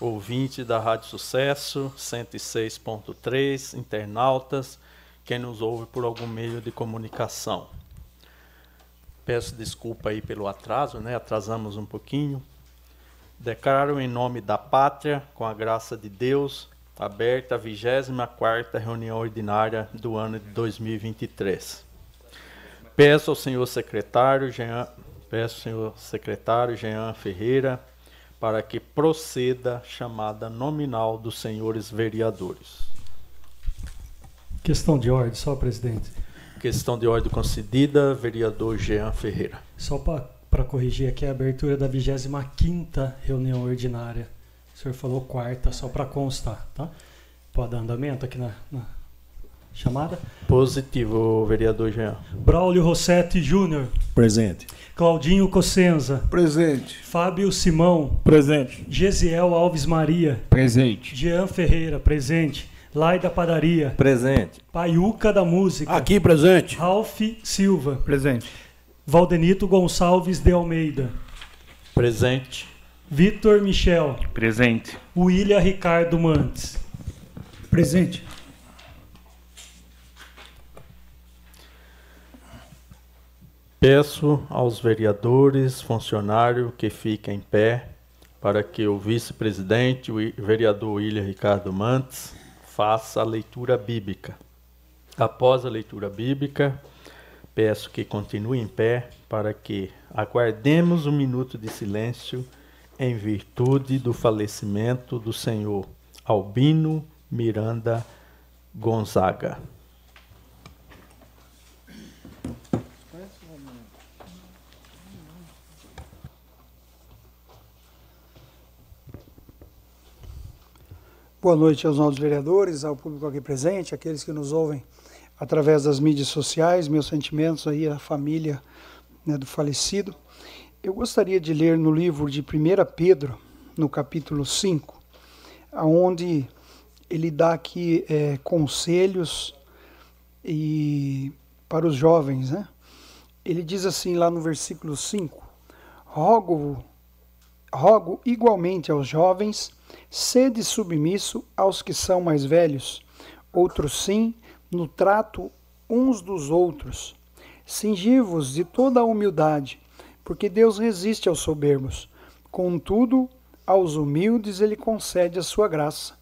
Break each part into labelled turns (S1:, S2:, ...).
S1: ouvintes da Rádio Sucesso 106.3, internautas, quem nos ouve por algum meio de comunicação. Peço desculpa aí pelo atraso, né? Atrasamos um pouquinho. Declaro em nome da pátria, com a graça de Deus, aberta a 24ª reunião ordinária do ano de 2023. Peço ao senhor secretário Jean, peço ao senhor secretário Jean Ferreira para que proceda a chamada nominal dos senhores vereadores.
S2: Questão de ordem, só, presidente.
S1: Questão de ordem concedida, vereador Jean Ferreira.
S2: Só para corrigir aqui a abertura da 25ª reunião ordinária. O senhor falou quarta, só para constar, tá? Pode dar andamento aqui na, na chamada?
S1: Positivo, vereador Jean.
S2: Braulio Rossetti Júnior.
S3: Presente.
S2: Claudinho Cossenza.
S3: Presente.
S2: Fábio Simão.
S3: Presente.
S2: Gesiel Alves Maria.
S3: Presente.
S2: Jean Ferreira, presente. Lai da Padaria.
S3: Presente.
S2: Paiuca da Música.
S3: Aqui presente.
S2: Ralph Silva.
S3: Presente.
S2: Valdenito Gonçalves de Almeida.
S1: Presente.
S2: Vitor Michel.
S3: Presente.
S2: William Ricardo Mantes.
S3: Presente.
S1: Peço aos vereadores, funcionários que fiquem em pé para que o vice-presidente, o vereador William Ricardo Mantes, faça a leitura bíblica. Após a leitura bíblica, peço que continue em pé para que aguardemos um minuto de silêncio em virtude do falecimento do senhor Albino Miranda Gonzaga.
S4: Boa noite aos nossos vereadores, ao público aqui presente, aqueles que nos ouvem através das mídias sociais, meus sentimentos aí à família né, do falecido. Eu gostaria de ler no livro de 1 Pedro, no capítulo 5, onde ele dá aqui é, conselhos e para os jovens. Né? Ele diz assim lá no versículo 5, rogo, rogo igualmente aos jovens Sede submisso aos que são mais velhos, outros sim, no trato uns dos outros. Cingi-vos de toda a humildade, porque Deus resiste aos soberbos. Contudo, aos humildes ele concede a sua graça.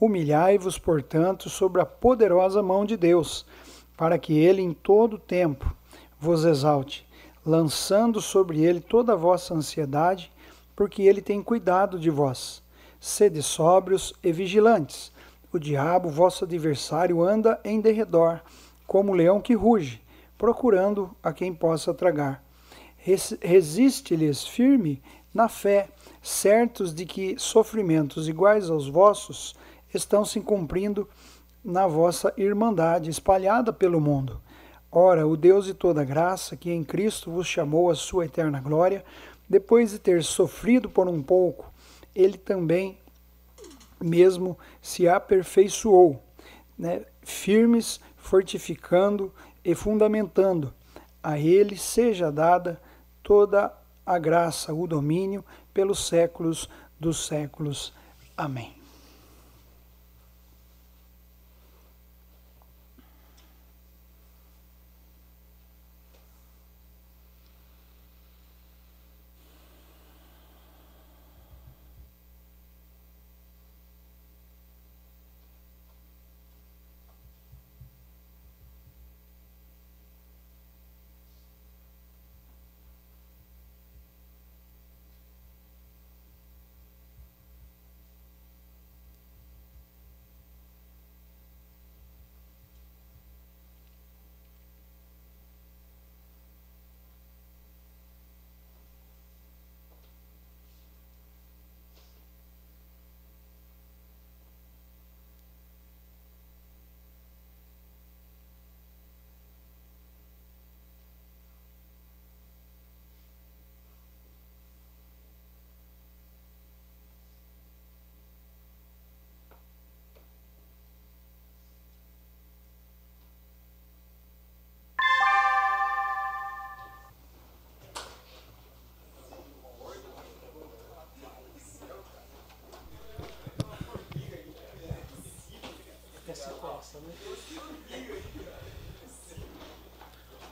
S4: Humilhai-vos, portanto, sobre a poderosa mão de Deus, para que ele em todo tempo vos exalte, lançando sobre ele toda a vossa ansiedade, porque ele tem cuidado de vós. Sede sóbrios e vigilantes. O diabo, vosso adversário, anda em derredor, como leão que ruge, procurando a quem possa tragar. Resiste-lhes firme na fé, certos de que sofrimentos iguais aos vossos estão se cumprindo na vossa irmandade espalhada pelo mundo. Ora, o Deus de toda graça, que em Cristo vos chamou à sua eterna glória, depois de ter sofrido por um pouco, ele também mesmo se aperfeiçoou, né? firmes, fortificando e fundamentando. A ele seja dada toda a graça, o domínio pelos séculos dos séculos. Amém.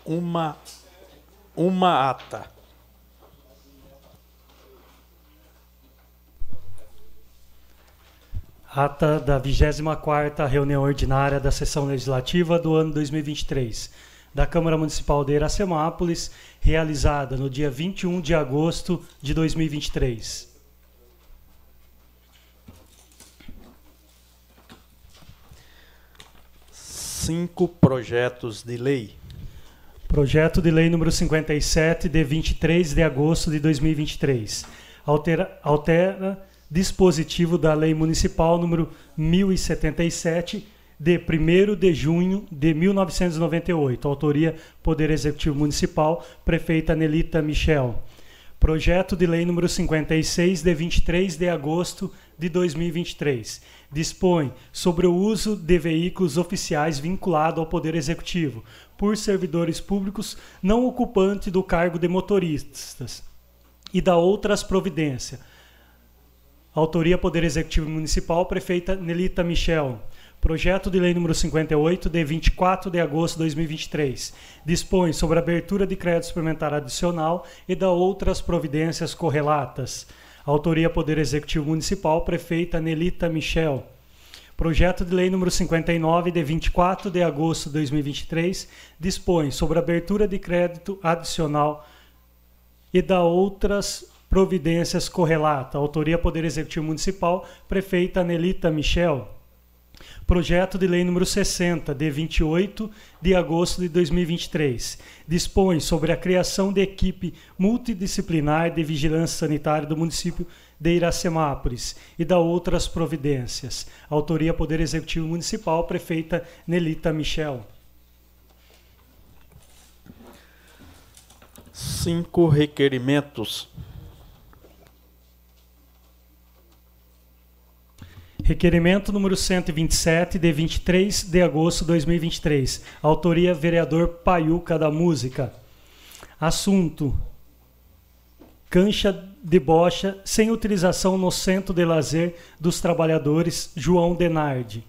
S1: Uma, uma ata.
S2: Ata da 24ª reunião ordinária da sessão legislativa do ano 2023 da Câmara Municipal de Iracemápolis, realizada no dia 21 de agosto de 2023.
S1: Cinco projetos de lei.
S2: Projeto de lei número 57, de 23 de agosto de 2023. Altera, altera dispositivo da Lei Municipal número 1077, de 1 de junho de 1998. Autoria Poder Executivo Municipal, prefeita Nelita Michel. Projeto de Lei número 56, de 23 de agosto de 2023. Dispõe sobre o uso de veículos oficiais vinculado ao Poder Executivo por servidores públicos não ocupantes do cargo de motoristas e da outras providências Autoria Poder Executivo Municipal, prefeita Nelita Michel. Projeto de Lei número 58, de 24 de agosto de 2023. Dispõe sobre a abertura de crédito suplementar adicional e da outras providências correlatas. Autoria Poder Executivo Municipal, prefeita Nelita Michel. Projeto de Lei número 59, de 24 de agosto de 2023, dispõe sobre abertura de crédito adicional e da outras providências correlata. Autoria Poder Executivo Municipal, prefeita Nelita Michel. Projeto de Lei número 60, de 28 de agosto de 2023. Dispõe sobre a criação de equipe multidisciplinar de vigilância sanitária do município Iracemápolis e da outras providências. Autoria Poder Executivo Municipal, prefeita Nelita Michel.
S1: Cinco requerimentos
S2: Requerimento número 127, de 23 de agosto de 2023. Autoria vereador Paiuca da Música. Assunto: Cancha de bocha sem utilização no Centro de Lazer dos Trabalhadores João Denardi.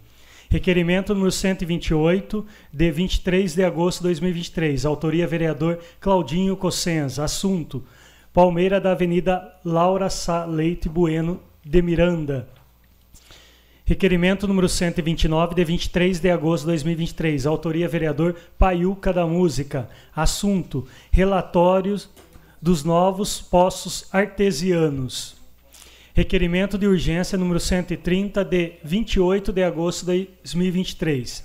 S2: Requerimento número 128, de 23 de agosto de 2023. Autoria vereador Claudinho Cossenza. Assunto: Palmeira da Avenida Laura Sá Leite Bueno de Miranda. Requerimento número 129, de 23 de agosto de 2023. Autoria vereador Paiuca da Música. Assunto: Relatórios dos novos poços artesianos. Requerimento de urgência número 130, de 28 de agosto de 2023.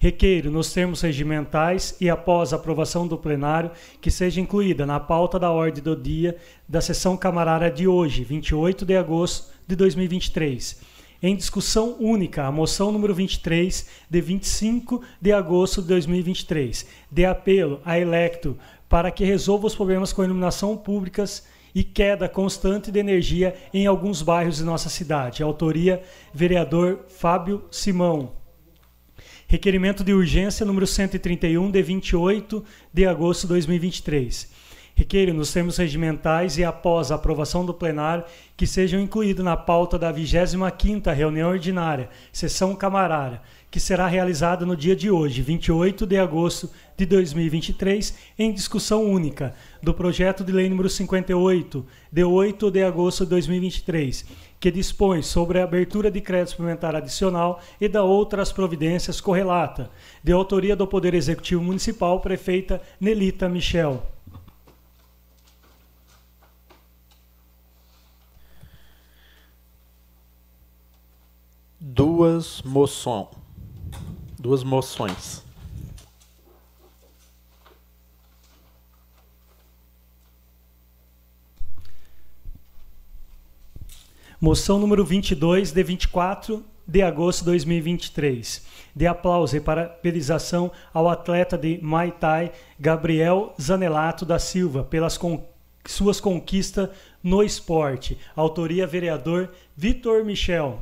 S2: Requeiro, nos termos regimentais e após aprovação do plenário, que seja incluída na pauta da ordem do dia da sessão camarária de hoje, 28 de agosto de 2023 em discussão única a moção número 23, de 25 de agosto de 2023, de apelo a Electro para que resolva os problemas com iluminação públicas e queda constante de energia em alguns bairros de nossa cidade. Autoria: vereador Fábio Simão. Requerimento de urgência número 131 de 28 de agosto de 2023 requeiro nos termos regimentais e após a aprovação do plenário que sejam incluídos na pauta da 25ª reunião ordinária, sessão camarária, que será realizada no dia de hoje, 28 de agosto de 2023, em discussão única do projeto de lei número 58, de 8 de agosto de 2023, que dispõe sobre a abertura de crédito suplementar adicional e da outras providências correlata, de autoria do Poder Executivo Municipal, prefeita Nelita Michel.
S1: Duas moções. Duas moções.
S2: Moção número 22, de 24 de agosto de 2023. De aplauso e parabenização ao atleta de Muay Thai, Gabriel Zanelato da Silva, pelas con suas conquistas no esporte. Autoria vereador Vitor Michel.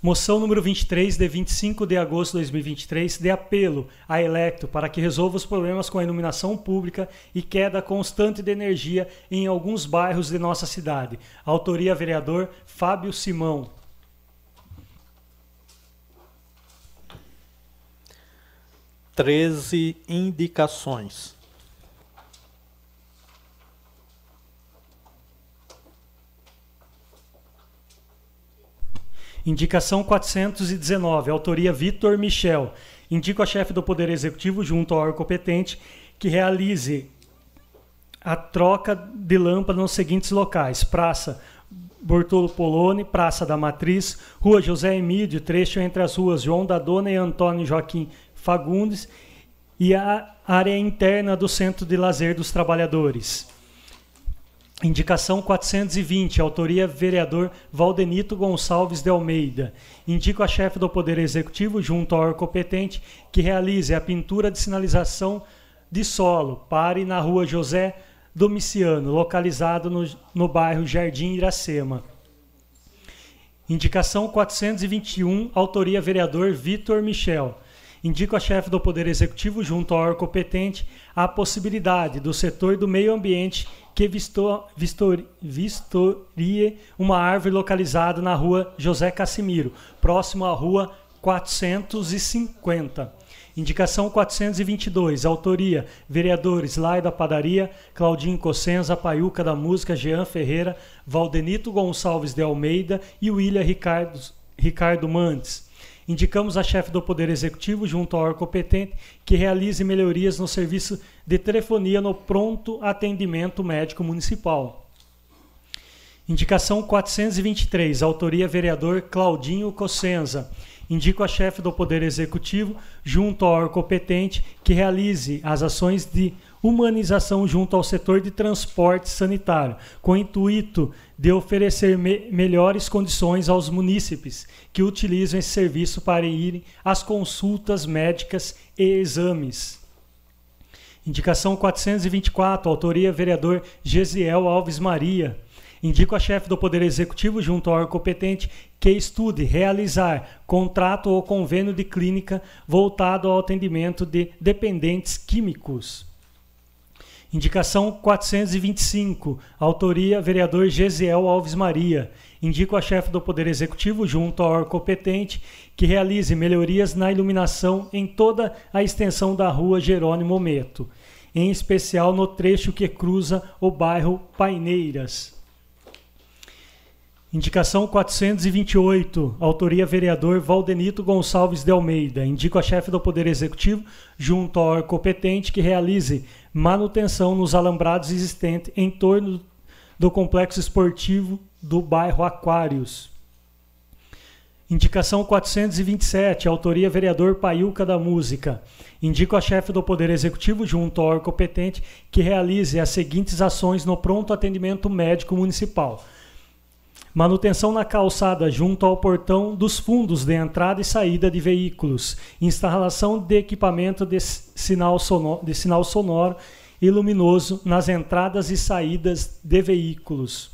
S2: Moção número 23, de 25 de agosto de 2023, de apelo à Electro para que resolva os problemas com a iluminação pública e queda constante de energia em alguns bairros de nossa cidade. Autoria vereador Fábio Simão.
S1: 13 indicações.
S2: Indicação 419, autoria Vitor Michel. Indico a chefe do Poder Executivo, junto ao órgão competente, que realize a troca de lâmpada nos seguintes locais: Praça Bortolo Poloni, Praça da Matriz, Rua José Emílio, trecho entre as ruas João da Dona e Antônio Joaquim Fagundes, e a área interna do Centro de Lazer dos Trabalhadores. Indicação 420, autoria vereador Valdenito Gonçalves de Almeida. Indico a chefe do Poder Executivo, junto ao órgão competente, que realize a pintura de sinalização de solo. Pare na rua José Domiciano, localizado no, no bairro Jardim Iracema. Indicação 421, autoria vereador Vitor Michel. Indico a chefe do Poder Executivo, junto ao órgão competente, a possibilidade do setor do meio ambiente que vistor, vistor, vistorie uma árvore localizada na rua José Cassimiro, próximo à rua 450. Indicação 422, autoria, vereadores Lai da Padaria, Claudinho Cossenza, Paiuca da Música, Jean Ferreira, Valdenito Gonçalves de Almeida e William Ricardo, Ricardo Mantes. Indicamos a chefe do Poder Executivo, junto ao órgão competente, que realize melhorias no serviço de telefonia no pronto atendimento médico municipal. Indicação 423, autoria vereador Claudinho Cossenza. Indico a chefe do Poder Executivo, junto ao órgão competente, que realize as ações de humanização junto ao setor de transporte sanitário, com o intuito de oferecer me melhores condições aos munícipes que utilizam esse serviço para irem às consultas médicas e exames. Indicação 424, autoria vereador Gesiel Alves Maria. Indico a chefe do Poder Executivo, junto ao órgão competente, que estude realizar contrato ou convênio de clínica voltado ao atendimento de dependentes químicos. Indicação 425, autoria vereador Gesiel Alves Maria. Indico a chefe do Poder Executivo, junto ao órgão competente, que realize melhorias na iluminação em toda a extensão da rua Jerônimo Meto, em especial no trecho que cruza o bairro Paineiras. Indicação 428, autoria vereador Valdenito Gonçalves de Almeida. Indico a chefe do Poder Executivo, junto ao órgão competente, que realize manutenção nos alambrados existentes em torno do complexo esportivo do bairro Aquários. Indicação 427, autoria vereador Paiuca da Música. Indico a chefe do Poder Executivo, junto ao órgão competente, que realize as seguintes ações no pronto atendimento médico municipal manutenção na calçada junto ao portão dos fundos de entrada e saída de veículos, instalação de equipamento de sinal sonoro, de sinal sonoro e luminoso nas entradas e saídas de veículos.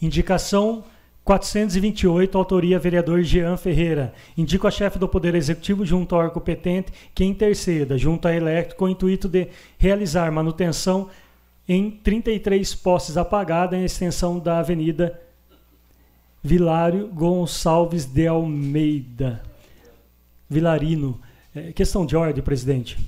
S2: Indicação 428, autoria vereador Jean Ferreira. Indico a chefe do Poder Executivo junto ao órgão competente que interceda junto à Elétrico com o intuito de realizar manutenção em 33 postes apagados em extensão da Avenida Vilário Gonçalves de Almeida. Vilarino. É, questão de ordem, presidente.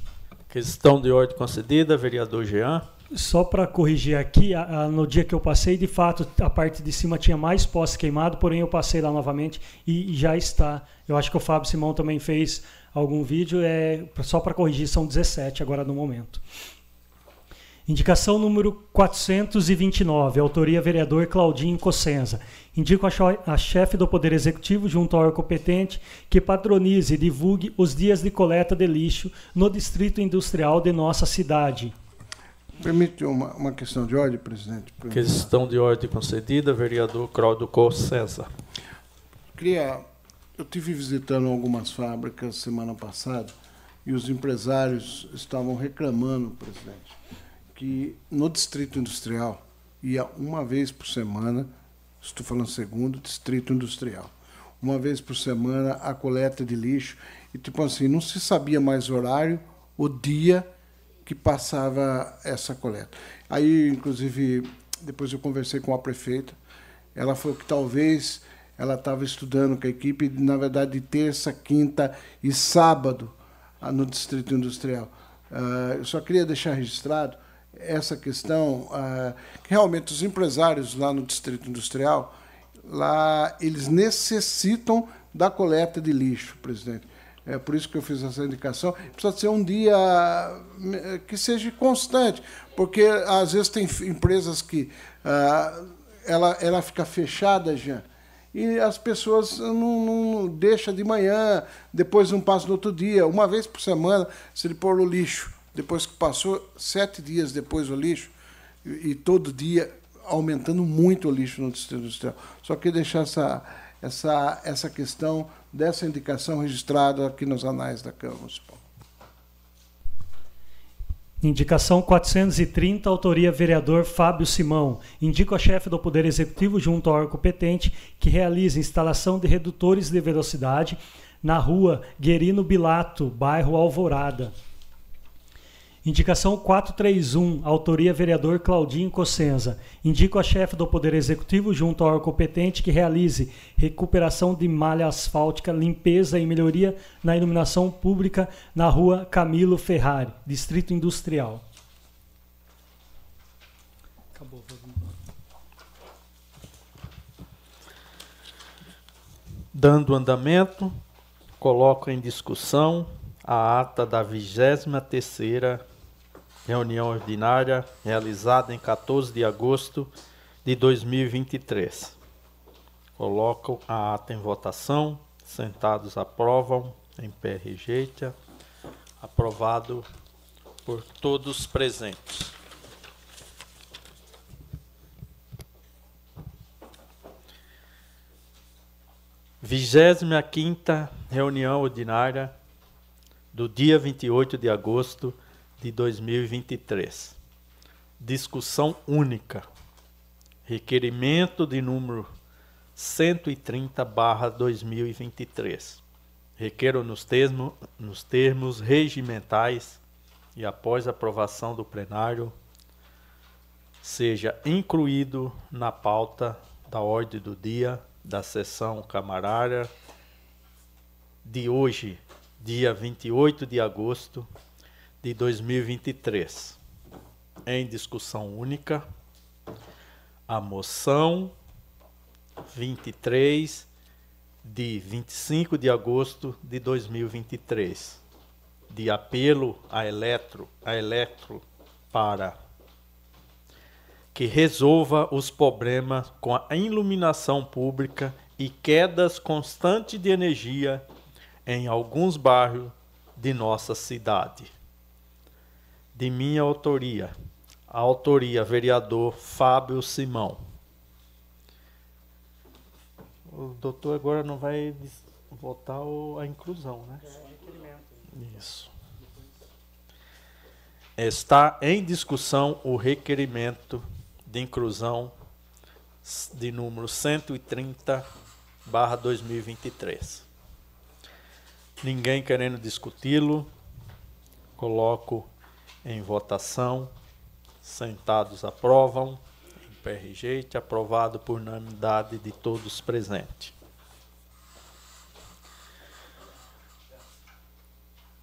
S1: Questão de ordem concedida, vereador Jean.
S2: Só para corrigir aqui, a, a, no dia que eu passei, de fato, a parte de cima tinha mais posse queimado, porém eu passei lá novamente e, e já está. Eu acho que o Fábio Simão também fez algum vídeo, é só para corrigir, são 17 agora no momento. Indicação número 429, autoria vereador Claudinho Cossenza. Indico a chefe do Poder Executivo, junto ao órgão competente, que patronize e divulgue os dias de coleta de lixo no Distrito Industrial de nossa cidade.
S3: Permite uma, uma questão de ordem, presidente?
S1: Questão de ordem concedida, vereador Claudio Cossenza.
S3: Queria, eu tive visitando algumas fábricas semana passada e os empresários estavam reclamando, presidente, que no Distrito Industrial ia uma vez por semana, estou falando segundo, Distrito Industrial, uma vez por semana a coleta de lixo, e tipo assim, não se sabia mais o horário, o dia que passava essa coleta. Aí, inclusive, depois eu conversei com a prefeita, ela falou que talvez ela estava estudando com a equipe, na verdade, de terça, quinta e sábado, ah, no Distrito Industrial. Uh, eu só queria deixar registrado essa questão, uh, que realmente os empresários lá no Distrito Industrial, lá eles necessitam da coleta de lixo, presidente. É por isso que eu fiz essa indicação. Precisa ser um dia que seja constante, porque às vezes tem empresas que uh, ela, ela fica fechada já e as pessoas não, não deixam de manhã, depois não passa no outro dia, uma vez por semana, se ele pôr o lixo, depois que passou sete dias depois o lixo, e, e todo dia aumentando muito o lixo no distrito industrial. Só queria deixar essa, essa, essa questão dessa indicação registrada aqui nos anais da Câmara Municipal.
S2: Indicação 430, autoria vereador Fábio Simão. Indico a chefe do Poder Executivo, junto ao órgão competente, que realize instalação de redutores de velocidade na rua Guerino Bilato, bairro Alvorada. Indicação 431, autoria vereador Claudinho Cossenza. Indico a chefe do Poder Executivo, junto ao órgão competente, que realize recuperação de malha asfáltica, limpeza e melhoria na iluminação pública na rua Camilo Ferrari, Distrito Industrial. Acabou.
S1: Dando andamento, coloco em discussão a ata da 23 terceira reunião ordinária realizada em 14 de agosto de 2023. Coloco a ata em votação. Sentados aprovam, em pé rejeita. Aprovado por todos presentes. Vigésima quinta reunião ordinária do dia 28 de agosto de 2023. Discussão única. Requerimento de número 130/2023. Requero nos termos, nos termos regimentais e após aprovação do plenário seja incluído na pauta da ordem do dia da sessão camarária de hoje, dia 28 de agosto de 2023. Em discussão única, a moção 23 de 25 de agosto de 2023, de apelo a Eletro, a Eletro para que resolva os problemas com a iluminação pública e quedas constantes de energia em alguns bairros de nossa cidade de minha autoria. A autoria, vereador Fábio Simão. O doutor agora não vai votar a inclusão, né? Isso. Está em discussão o requerimento de inclusão de número 130 barra 2023. Ninguém querendo discuti-lo, coloco em votação. Sentados aprovam. Em pé rejeite. Aprovado por unanimidade de todos presentes.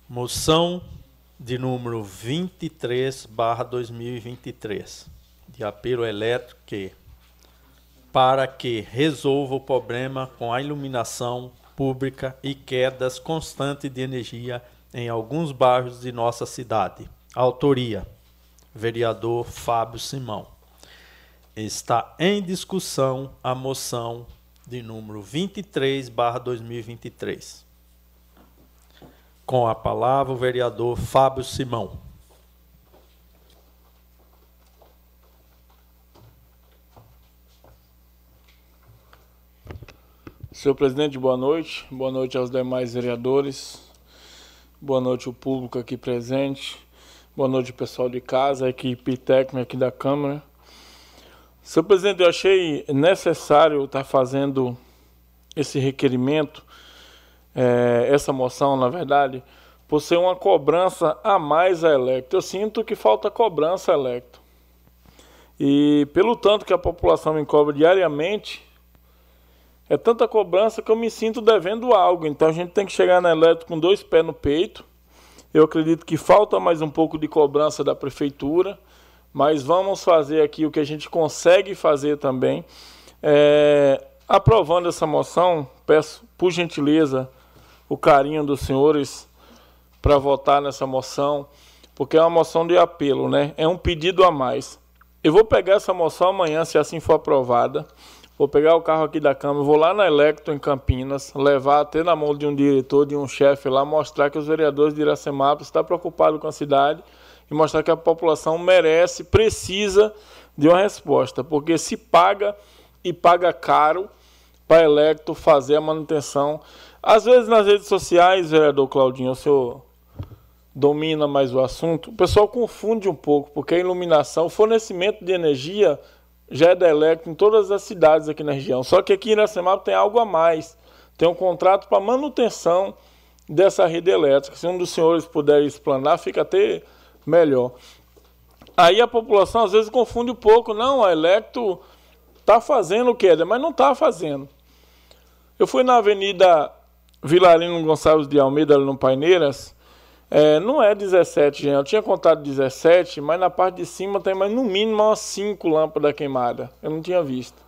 S1: Moção de número 23, barra 2023, de apelo elétrico que, para que resolva o problema com a iluminação pública e quedas constantes de energia em alguns bairros de nossa cidade. Autoria: vereador Fábio Simão. Está em discussão a moção de número 23/2023. Com a palavra o vereador Fábio Simão.
S5: Senhor presidente, boa noite. Boa noite aos demais vereadores. Boa noite ao público aqui presente. Boa noite, pessoal de casa, equipe técnica aqui da Câmara. Senhor presidente, eu achei necessário estar fazendo esse requerimento, é, essa moção, na verdade, por ser uma cobrança a mais a Electro. Eu sinto que falta cobrança a Electro. E pelo tanto que a população me cobra diariamente, é tanta cobrança que eu me sinto devendo algo. Então a gente tem que chegar na Electro com dois pés no peito Eu acredito que falta mais um pouco de cobrança da prefeitura, mas vamos fazer aqui o que a gente consegue fazer também. É, aprovando essa moção, peço por gentileza o carinho dos senhores para votar nessa moção, porque é uma moção de apelo, né? É um pedido a mais. Eu vou pegar essa moção amanhã, se assim for aprovada. Vou pegar o carro aqui da Câmara, vou lá na Electro, em Campinas, levar até na mão de um diretor, de um chefe lá, mostrar que os vereadores de Iracemápolis estão preocupados com a cidade e mostrar que a população merece, precisa de uma resposta, porque se paga e paga caro para Electro fazer a manutenção. Às vezes nas redes sociais, vereador Claudinho, o senhor domina mais o assunto, o pessoal confunde um pouco, porque a iluminação, o fornecimento de energia já é da Electro em todas as cidades aqui na região. Só que aqui em Iracemapa tem algo a mais. Tem um contrato para manutenção dessa rede elétrica. Se um dos senhores puder explanar, fica até melhor. Aí a população às vezes confunde um pouco. Não, a Electro está fazendo o que é, mas não está fazendo. Eu fui na Avenida Vilarino Gonçalves de Almeida, no Paineiras, é, não é 17, gente. Eu tinha contado 17, mas na parte de cima tem mais no mínimo umas 5 lâmpadas queimadas. Eu não tinha visto.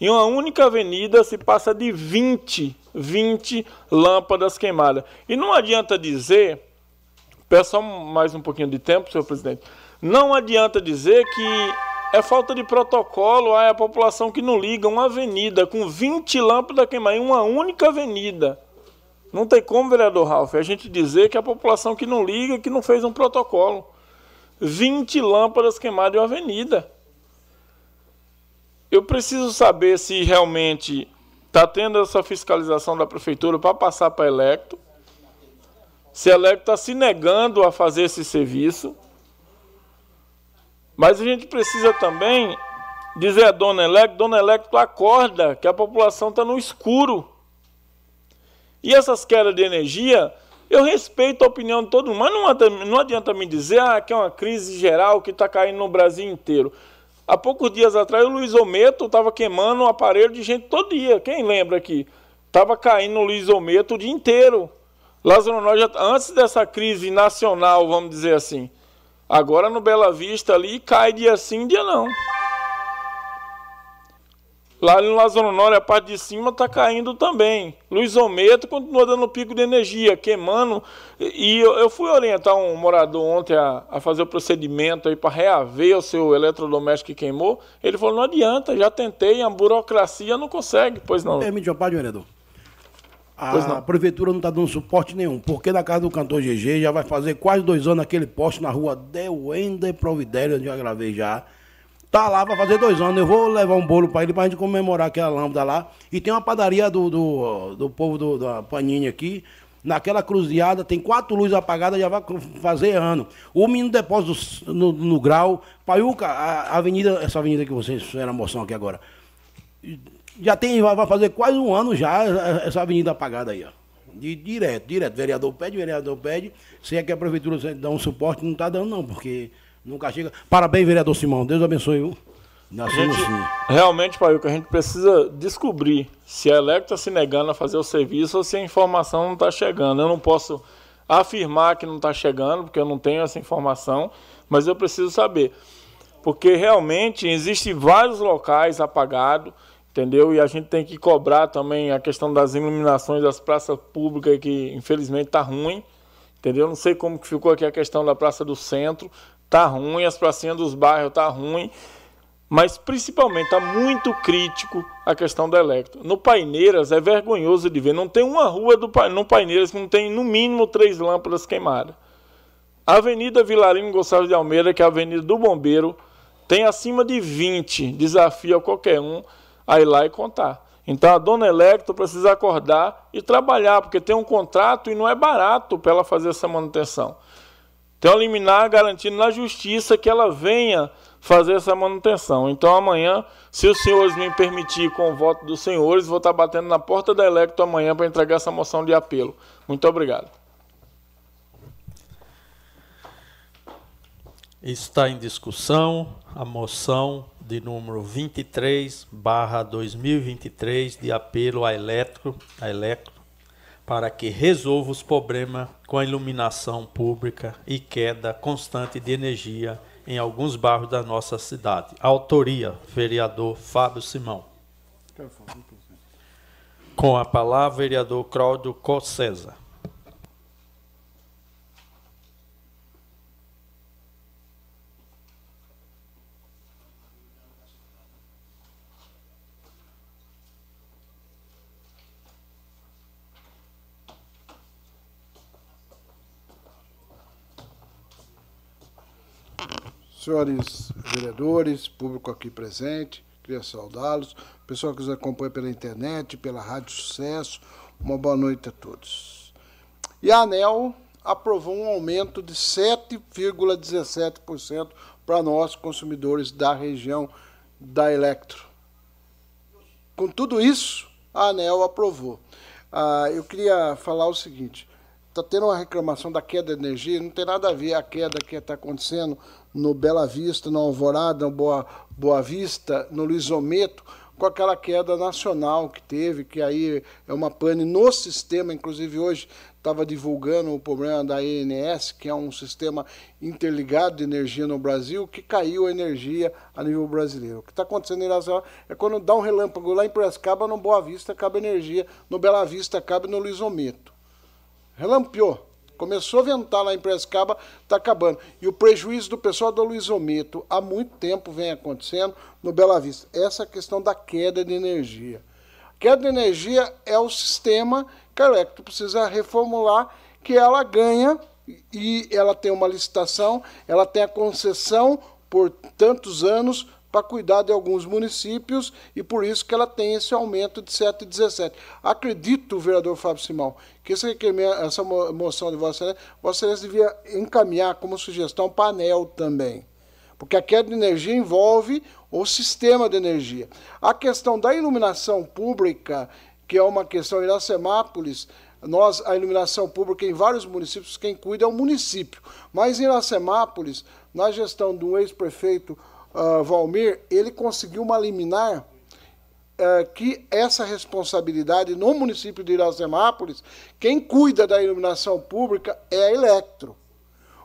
S5: Em uma única avenida se passa de 20, 20 lâmpadas queimadas. E não adianta dizer, peço mais um pouquinho de tempo, senhor presidente. Não adianta dizer que é falta de protocolo, é a população que não liga uma avenida com 20 lâmpadas queimadas em uma única avenida. Não tem como, vereador Ralf, a gente dizer que a população que não liga, que não fez um protocolo. 20 lâmpadas queimadas em uma avenida. Eu preciso saber se realmente está tendo essa fiscalização da prefeitura para passar para a Electo. Se a Electo está se negando a fazer esse serviço. Mas a gente precisa também dizer a dona Electo, dona Electo acorda que a população está no escuro. E essas quedas de energia, eu respeito a opinião de todo mundo, mas não adianta, não adianta me dizer ah, que é uma crise geral que está caindo no Brasil inteiro. Há poucos dias atrás, o Luiz Ometo estava queimando um aparelho de gente todo dia. Quem lembra aqui? Estava caindo no Luiz Ometo o dia inteiro. Lázaro Norte, antes dessa crise nacional, vamos dizer assim. Agora no Bela Vista ali, cai dia sim, dia não. Lá no Lázaro Norte, a parte de cima está caindo também. Luiz Ometo continua dando pico de energia, queimando. E eu, eu fui orientar um morador ontem a, a fazer o procedimento aí para reaver o seu eletrodoméstico que queimou. Ele falou: não adianta, já tentei, a burocracia não consegue. Pois não.
S6: Permite uma parte, vereador. A prefeitura não está dando suporte nenhum, porque na casa do cantor GG já vai fazer quase dois anos aquele poste na rua Deuenda Providério, onde eu gravei já Tá lá pra fazer dois anos. Eu vou levar um bolo pra ele pra gente comemorar aquela lâmpada lá. E tem uma padaria do, do, do povo do, da Panini aqui. Naquela cruzeada, tem quatro luzes apagadas, já vai fazer ano. O menino depósito no, no grau. Paiuca, a, avenida, essa avenida que vocês fizeram moção aqui agora. Já tem, vai fazer quase um ano já essa avenida apagada aí, ó. De, direto, direto. Vereador pede, vereador pede. Se é que a prefeitura dá um suporte, não está dando, não, porque Nunca chega. Parabéns, vereador Simão. Deus abençoe. Viu?
S5: Gente, realmente, pai, o que a gente precisa descobrir se a Electra está se negando a fazer o serviço ou se a informação não está chegando. Eu não posso afirmar que não está chegando, porque eu não tenho essa informação, mas eu preciso saber. Porque realmente existem vários locais apagados, entendeu? E a gente tem que cobrar também a questão das iluminações das praças públicas, que infelizmente está ruim, entendeu? Não sei como que ficou aqui a questão da Praça do Centro, tá ruim, as pracinhas dos bairros tá ruim, mas principalmente tá muito crítico a questão da elétrica. No Paineiras é vergonhoso de ver, não tem uma rua do no Paineiras que não tem no mínimo três lâmpadas queimadas. A Avenida Vilarino Gonçalves de Almeida, que é a Avenida do Bombeiro, tem acima de 20, desafio a qualquer um a ir lá e contar. Então a dona Electro precisa acordar e trabalhar, porque tem um contrato e não é barato para ela fazer essa manutenção. Tem um liminar garantindo na justiça que ela venha fazer essa manutenção. Então amanhã, se os senhores me permitir com o voto dos senhores, vou estar batendo na porta da Electo amanhã para entregar essa moção de apelo. Muito obrigado.
S1: Está em discussão a moção de número 23, barra 2023, de apelo à Eletro, à Electro, para que resolva os problemas com a iluminação pública e queda constante de energia em alguns bairros da nossa cidade. Autoria, vereador Fábio Simão. Com a palavra, vereador Cláudio Cossesa.
S3: Senhores vereadores, público aqui presente, queria saudá-los, pessoal que nos acompanha pela internet, pela Rádio Sucesso, uma boa noite a todos. E a ANEL aprovou um aumento de 7,17% para nós, consumidores da região da Electro. Com tudo isso, a ANEL aprovou. Ah, eu queria falar o seguinte: está tendo uma reclamação da queda de energia, não tem nada a ver a queda que está acontecendo no Bela Vista, no Alvorada, no Boa, Boa Vista, no Luizometo, com aquela queda nacional que teve, que aí é uma pane no sistema, inclusive hoje estava divulgando o problema da ENS, que é um sistema interligado de energia no Brasil, que caiu a energia a nível brasileiro. O que está acontecendo em Iracema é quando dá um relâmpago lá em Prescaba, no Boa Vista, cabe energia, no Bela Vista, cabe no Luizometo. Relampeou. Começou a ventar lá em Prescaba, está acabando. E o prejuízo do pessoal do Luizometo há muito tempo vem acontecendo no Bela Vista. Essa questão da queda de energia. queda de energia é o sistema que a Electro precisa reformular, que ela ganha e ela tem uma licitação, ela tem a concessão por tantos anos para cuidar de alguns municípios e por isso que ela tem esse aumento de 7,17. Acredito, vereador Fábio Simão, que essa moção de Vossa Excelência, Vossa Excelência devia encaminhar como sugestão para ANEL também. Porque a queda de energia envolve o sistema de energia. A questão da iluminação pública, que é uma questão em Iracemápolis, nós, a iluminação pública em vários municípios, quem cuida é o município. Mas em Iracemápolis, na gestão do ex-prefeito uh, Valmir, ele conseguiu uma liminar uh, que essa responsabilidade no município de Iracemápolis, quem cuida da iluminação pública é a Electro.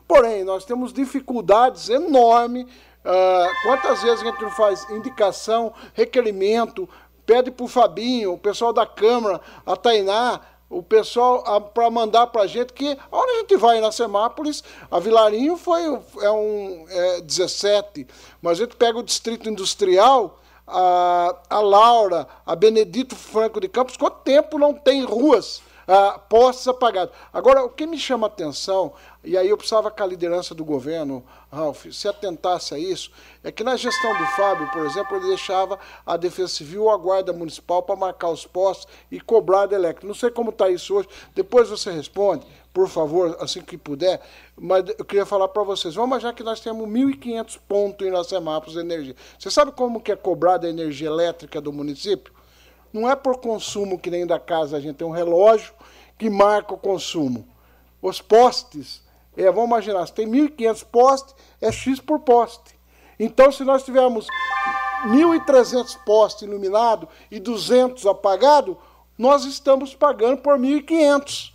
S3: Porém, nós temos dificuldades enormes. Uh, quantas vezes a gente faz indicação, requerimento, pede para o Fabinho, o pessoal da Câmara, a Tainá, o pessoal para mandar para a gente que onde a gente vai na Semápolis, a Vilarinho foi é um é 17, mas a gente pega o distrito industrial, a, a Laura, a Benedito Franco de Campos, quanto tempo não tem ruas? ah, postos apagados. Agora, o que me chama a atenção, e aí eu precisava que a liderança do governo, Ralf, se atentasse a isso, é que na gestão do Fábio, por exemplo, ele deixava a Defesa Civil ou a Guarda Municipal para marcar os postos e cobrar da elétrica. Não sei como está isso hoje, depois você responde, por favor, assim que puder, mas eu queria falar para vocês, vamos imaginar que nós temos 1.500 pontos em Semápolis de energia. Você sabe como que é cobrada a energia elétrica do município? Não é por consumo que nem da casa, a gente tem um relógio que marca o consumo. Os postes, é, vamos imaginar, se tem 1.500 postes, é X por poste. Então, se nós tivermos 1.300 postes iluminados e 200 apagados, nós estamos pagando por 1.500.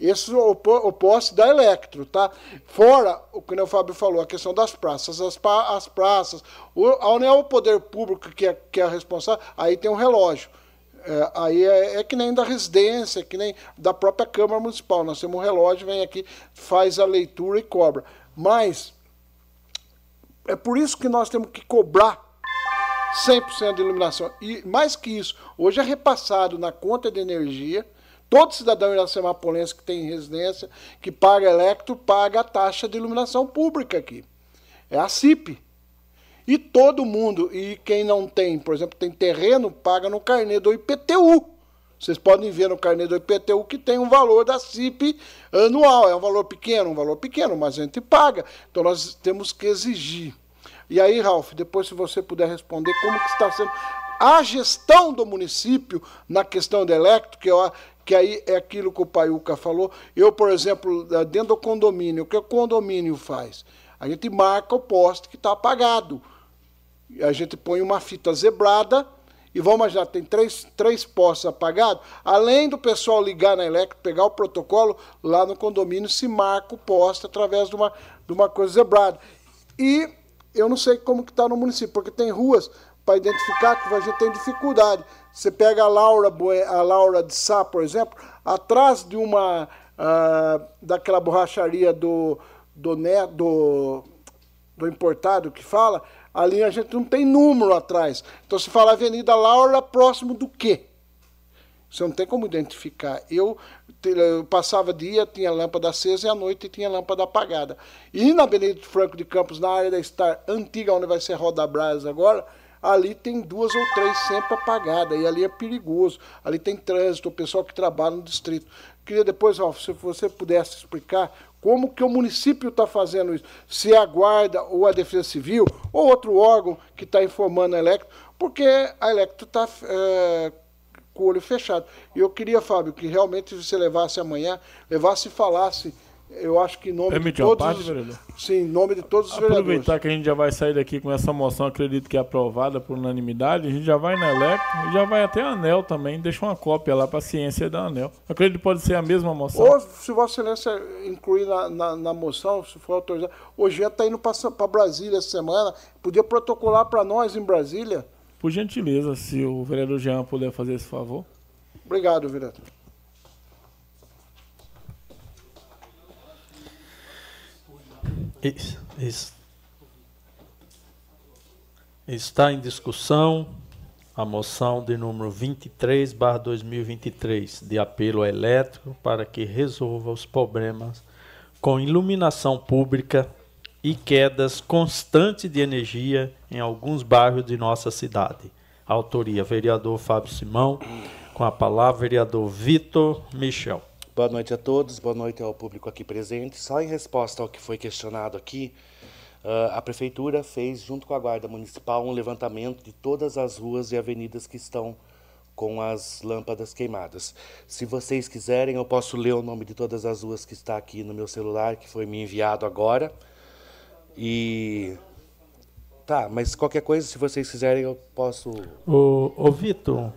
S3: Esse é o, o poste da Electro, tá? Fora, o que o Fábio falou, a questão das praças. As, as praças, a União o Poder Público que é, que é responsável, aí tem um relógio. É, aí é, é, que nem da residência, que nem da própria Câmara Municipal. Nós temos um relógio, vem aqui, faz a leitura e cobra. Mas é por isso que nós temos que cobrar 100% de iluminação. E mais que isso, hoje é repassado na conta de energia Todo cidadão iracemapolense que tem residência, que paga electro, paga a taxa de iluminação pública aqui. É a CIP. E todo mundo, e quem não tem, por exemplo, tem terreno, paga no carnê do IPTU. Vocês podem ver no carnê do IPTU que tem um valor da CIP anual. É um valor pequeno, um valor pequeno, mas a gente paga. Então nós temos que exigir. E aí, Ralf, depois se você puder responder como que está sendo a gestão do município na questão do elétrico, que que aí é aquilo que o Paiuca falou. Eu, por exemplo, dentro do condomínio, o que o condomínio faz? A gente marca o poste que está apagado. A gente põe uma fita zebrada e vamos imaginar, tem três, três postos apagados, além do pessoal ligar na elétrica, pegar o protocolo, lá no condomínio se marca o poste através de uma, de uma coisa zebrada. E eu não sei como que está no município, porque tem ruas para identificar que a gente tem dificuldade. Você pega a Laura, a Laura de Sá, por exemplo, atrás de uma uh, daquela borracharia do, do, né, do, do importado que fala, ali a gente não tem número atrás. Então se fala Avenida Laura, próximo do quê? Você não tem como identificar. Eu, eu passava dia, tinha lâmpada acesa e à noite tinha lâmpada apagada. E na Benedito Franco de Campos, na área da Star antiga, onde vai ser Roda Brás agora, ali tem duas ou três sempre apagadas, e ali é perigoso. Ali tem trânsito, o pessoal que trabalha no distrito. Queria depois, se você pudesse explicar como que o município está fazendo isso? Se é a Guarda ou a Defesa Civil ou outro órgão que está informando a Electro, porque a Electro está é, com o olho fechado. E eu queria, Fábio, que realmente você levasse amanhã, levasse e falasse eu acho que em nome
S5: Permite
S3: de todos
S5: parte, vereador?
S3: sim, em nome de todos os
S5: Aproveitar
S3: vereadores.
S5: que a gente já vai sair daqui com essa moção, acredito que é aprovada por unanimidade, a gente já vai na Electro e já vai até a ANEL também, deixa uma cópia lá para a ciência da ANEL. Acredito que pode ser a mesma moção.
S3: Ou, se Vossa Excelência incluir na, na, na moção, se for autorizado, Jean está indo para Brasília essa semana, podia protocolar para nós em Brasília.
S5: Por gentileza, se o vereador Jean puder fazer esse favor.
S3: Obrigado, vereador.
S1: Está em discussão a moção de número 23, barra 2023, de apelo elétrico para que resolva os problemas com iluminação pública e quedas constantes de energia em alguns bairros de nossa cidade. Autoria, vereador Fábio Simão. Com a palavra, vereador Vitor Michel.
S7: Boa noite a todos, boa noite ao público aqui presente. Só em resposta ao que foi questionado aqui, uh, a Prefeitura fez, junto com a Guarda Municipal, um levantamento de todas as ruas e avenidas que estão com as lâmpadas queimadas. Se vocês quiserem, eu posso ler o nome de todas as ruas que está aqui no meu celular, que foi me enviado agora. E. Tá, mas qualquer coisa, se vocês quiserem, eu posso.
S1: Ô, ô Vitor,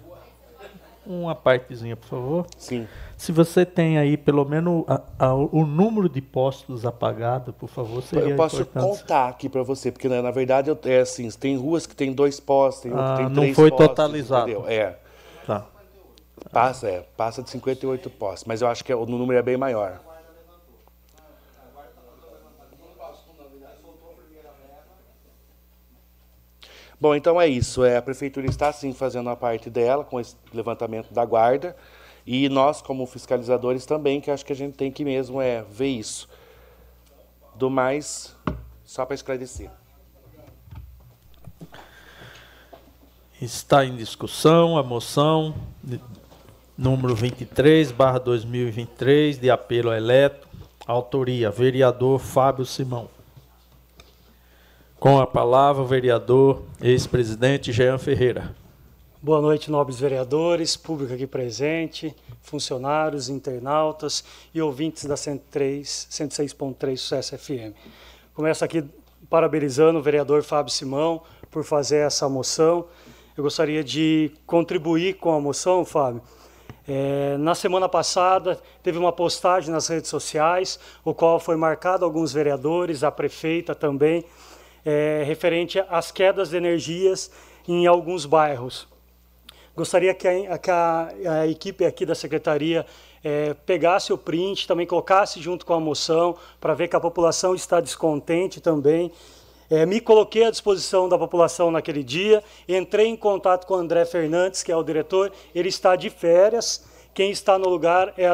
S1: uma partezinha, por favor.
S7: Sim.
S1: Se você tem aí pelo menos a, a, o número de postos apagados, por favor, seria
S7: Eu posso
S1: importante.
S7: contar aqui para você, porque né, na verdade eu, é assim, tem ruas que tem dois postos, tem,
S1: Ah,
S7: tem
S1: não
S7: três
S1: foi
S7: postos,
S1: totalizado.
S7: entendeu? É,
S1: Tá.
S7: passa, é, passa de 58 postos, mas eu acho que é- o número é bem maior. Bom, então é isso. É, a prefeitura está sim fazendo a parte dela com esse levantamento da guarda e nós como fiscalizadores também, que acho que a gente tem que mesmo é ver isso. Do mais, só para esclarecer.
S1: Está em discussão a moção número 23, barra 2023, de apelo elétrico. Autoria, vereador Fábio Simão. Com a palavra, o vereador ex-presidente Jean Ferreira.
S2: Boa noite, nobres vereadores, público aqui presente, funcionários, internautas e ouvintes da 103, 106.3 Sucesso FM. Começo aqui parabenizando o vereador Fábio Simão por fazer essa moção. Eu gostaria de contribuir com a moção, Fábio. É, na semana passada, teve uma postagem nas redes sociais, o qual foi marcado alguns vereadores, a prefeita também, é, referente às quedas de energias em alguns bairros. Gostaria que a, que a, a equipe aqui da secretaria eh, pegasse o print, também colocasse junto com a moção, para ver que a população está descontente também. Eh, me coloquei à disposição da população naquele dia, entrei em contato com o André Fernandes, que é o diretor, ele está de férias. Quem está no lugar é,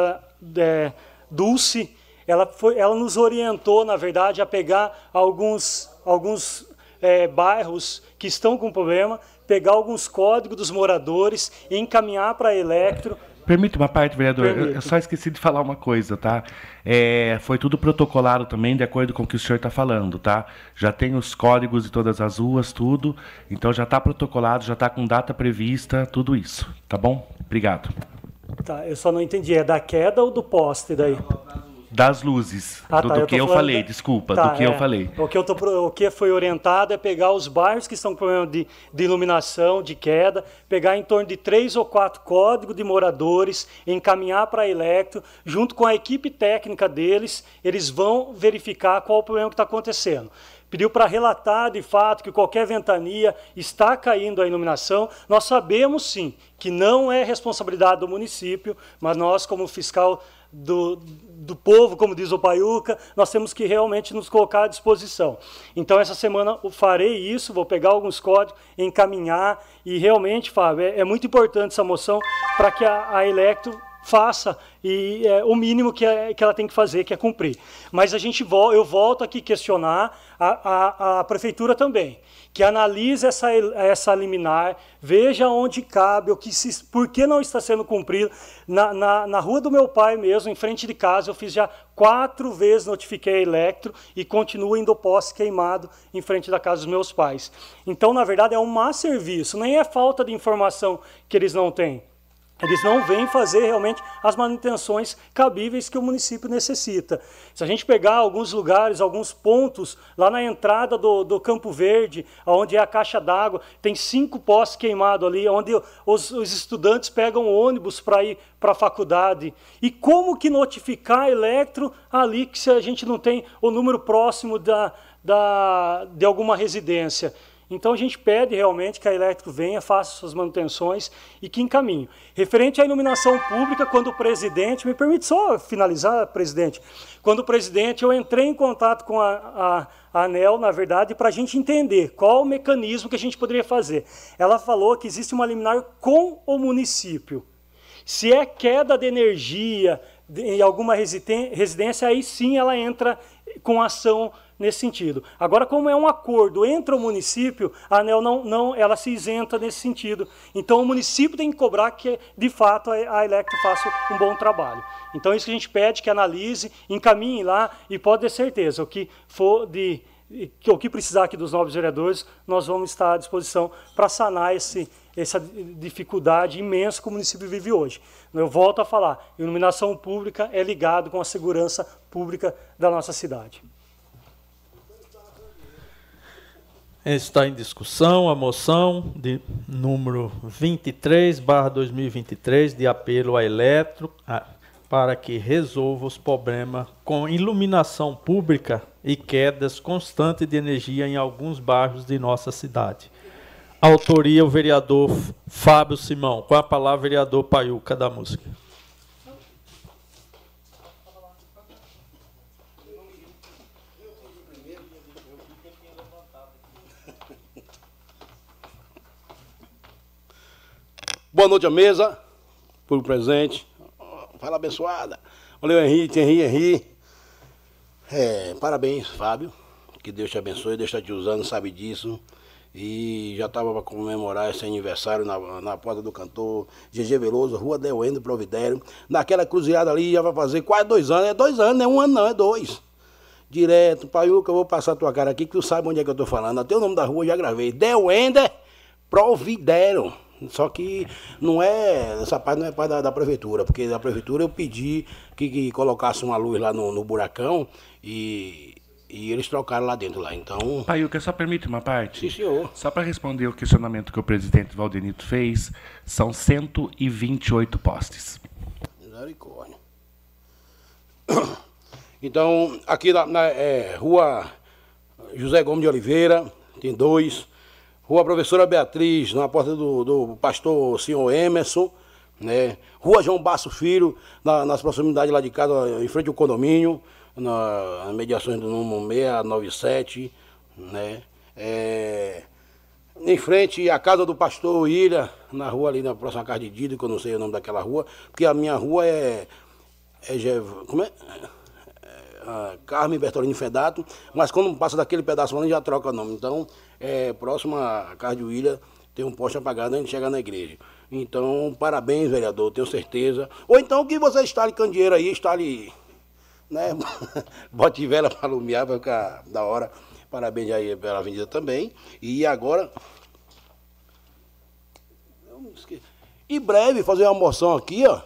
S2: é Dulce. Ela, foi, ela nos orientou, na verdade, a pegar alguns, alguns eh, bairros que estão com problema, pegar alguns códigos dos moradores e encaminhar para a Electro.
S8: Permite uma parte, vereador? Eu- Eu, só esqueci de falar uma coisa, tá? É, foi tudo protocolado também, de acordo com o que o senhor está falando, tá? Já tem os códigos de todas as ruas, tudo. Então já está protocolado, já está com data prevista, tudo isso, tá bom? Obrigado.
S2: Tá, eu só não entendi, é da queda ou do poste daí?
S8: Das luzes,
S2: Ah,
S8: do,
S2: tá,
S8: do
S2: eu
S8: que eu falei,
S2: da-
S8: desculpa,
S2: Tá,
S8: do que eu
S2: é.
S8: falei.
S2: O que, eu tô, o que foi orientado é pegar os bairros que estão com problema de, de iluminação, de queda, pegar em torno de três ou quatro códigos de moradores, encaminhar para a Electro, junto com a equipe técnica deles, eles vão verificar qual o problema que está acontecendo. Pediu para relatar de fato que qualquer ventania está caindo a iluminação. Nós sabemos sim que não é responsabilidade do município, mas nós, como fiscal do, do povo, como diz o Paiuca, nós temos que realmente nos colocar à disposição. Então, essa semana eu farei isso, vou pegar alguns códigos, encaminhar, e realmente, Fábio, é, é muito importante essa moção para que a, a Electro faça e é, o mínimo que, é- que ela tem que fazer, que é cumprir. Mas a gente vol eu volto aqui questionar a, a, a prefeitura também, que analise essa, essa liminar, veja onde cabe, o que se, por que não está sendo cumprido. Na, na, na rua do meu pai mesmo, em frente de casa, eu fiz já quatro vezes, notifiquei a Electro e continua indo poste queimado em frente da casa dos meus pais. Então, na verdade, é um má serviço, nem é falta de informação que eles não têm. Eles não vêm fazer realmente as manutenções cabíveis que o município necessita. Se a gente pegar alguns lugares, alguns pontos, lá na entrada do, do Campo Verde, onde é a caixa d'água, tem cinco postes queimados ali, onde os, os estudantes pegam ônibus para ir para a faculdade. E como que notificar a Electro ali que se a gente não tem o número próximo da, da, de alguma residência? Então a gente pede realmente que a Elétrico venha, faça suas manutenções e que encaminhe. Referente à iluminação pública, quando o presidente, me permite só finalizar, presidente, quando o presidente, eu entrei em contato com a, a, a ANEL, na verdade, para a gente entender qual o mecanismo que a gente poderia fazer. Ela falou que existe uma liminar com o município. Se é queda de energia em alguma residência, aí sim ela entra com ação nesse sentido. Agora, como é um acordo entre o município, a ANEL não, não, ela se isenta nesse sentido. Então, o município tem que cobrar que, de fato, a Electro faça um bom trabalho. Então, isso que a gente pede, que analise, encaminhe lá e pode ter certeza, o que for de o que precisar aqui dos novos vereadores, nós vamos estar à disposição para sanar esse, essa dificuldade imensa que o município vive hoje. Eu volto a falar, iluminação pública é ligado com a segurança pública da nossa cidade.
S1: Está em discussão a moção de número 23, barra 2023, de apelo à Eletro a- para que resolva os problemas com iluminação pública e quedas constantes de energia em alguns bairros de nossa cidade. Autoria o vereador Fábio Simão. Com a palavra, vereador Paiuca da Música.
S6: Boa noite à mesa, por presente. Fala abençoada. O Henrique, Henrique, Henrique. É, parabéns, Fábio. Que Deus te abençoe, Deus está te usando, sabe disso. E já estava para comemorar esse aniversário na, na porta do cantor GG Veloso, Rua Deuendo Providério. Naquela cruzilhada ali já vai fazer quase dois anos. É dois anos, não é um ano não, é dois. Direto, Paiuca, eu vou passar a tua cara aqui que tu sabe onde é que eu tô falando. Até o nome da rua eu já gravei. Deuender Providério. Só que não é, essa parte não é parte da, da prefeitura, porque da prefeitura eu pedi que, que colocasse uma luz lá no, no buracão e, e eles trocaram lá dentro lá. Então,
S8: Paiuca, só permite uma parte?
S6: sim senhor.
S8: Só para responder o questionamento que o presidente Valdenito fez, são 128 postes.
S6: Misericórdia. Então, aqui na, na, é, rua José Gomes de Oliveira, tem dois. Rua Professora Beatriz, na porta do, do pastor senhor Emerson. Né? Rua João Basso Filho, na- nas proximidades lá de casa, em frente ao condomínio, na, mediações do número 697. Né? É, em frente à casa do pastor Ilha, na rua ali na próxima casa de Dido, que eu não sei o nome daquela rua, porque a minha rua é. é como é? É, a Carmen Bertolini Fedato, mas quando passa daquele pedaço ali já troca o nome. Então, é, próximo à casa de William, tem um poste apagado antes de chegar na igreja. Então, parabéns, vereador, tenho certeza. Ou então que você instale candeeiro aí, instale. Né? Bote vela para alumiar, vai ficar da hora. Parabéns aí pela avenida também. E agora. Em breve, fazer uma moção aqui, ó.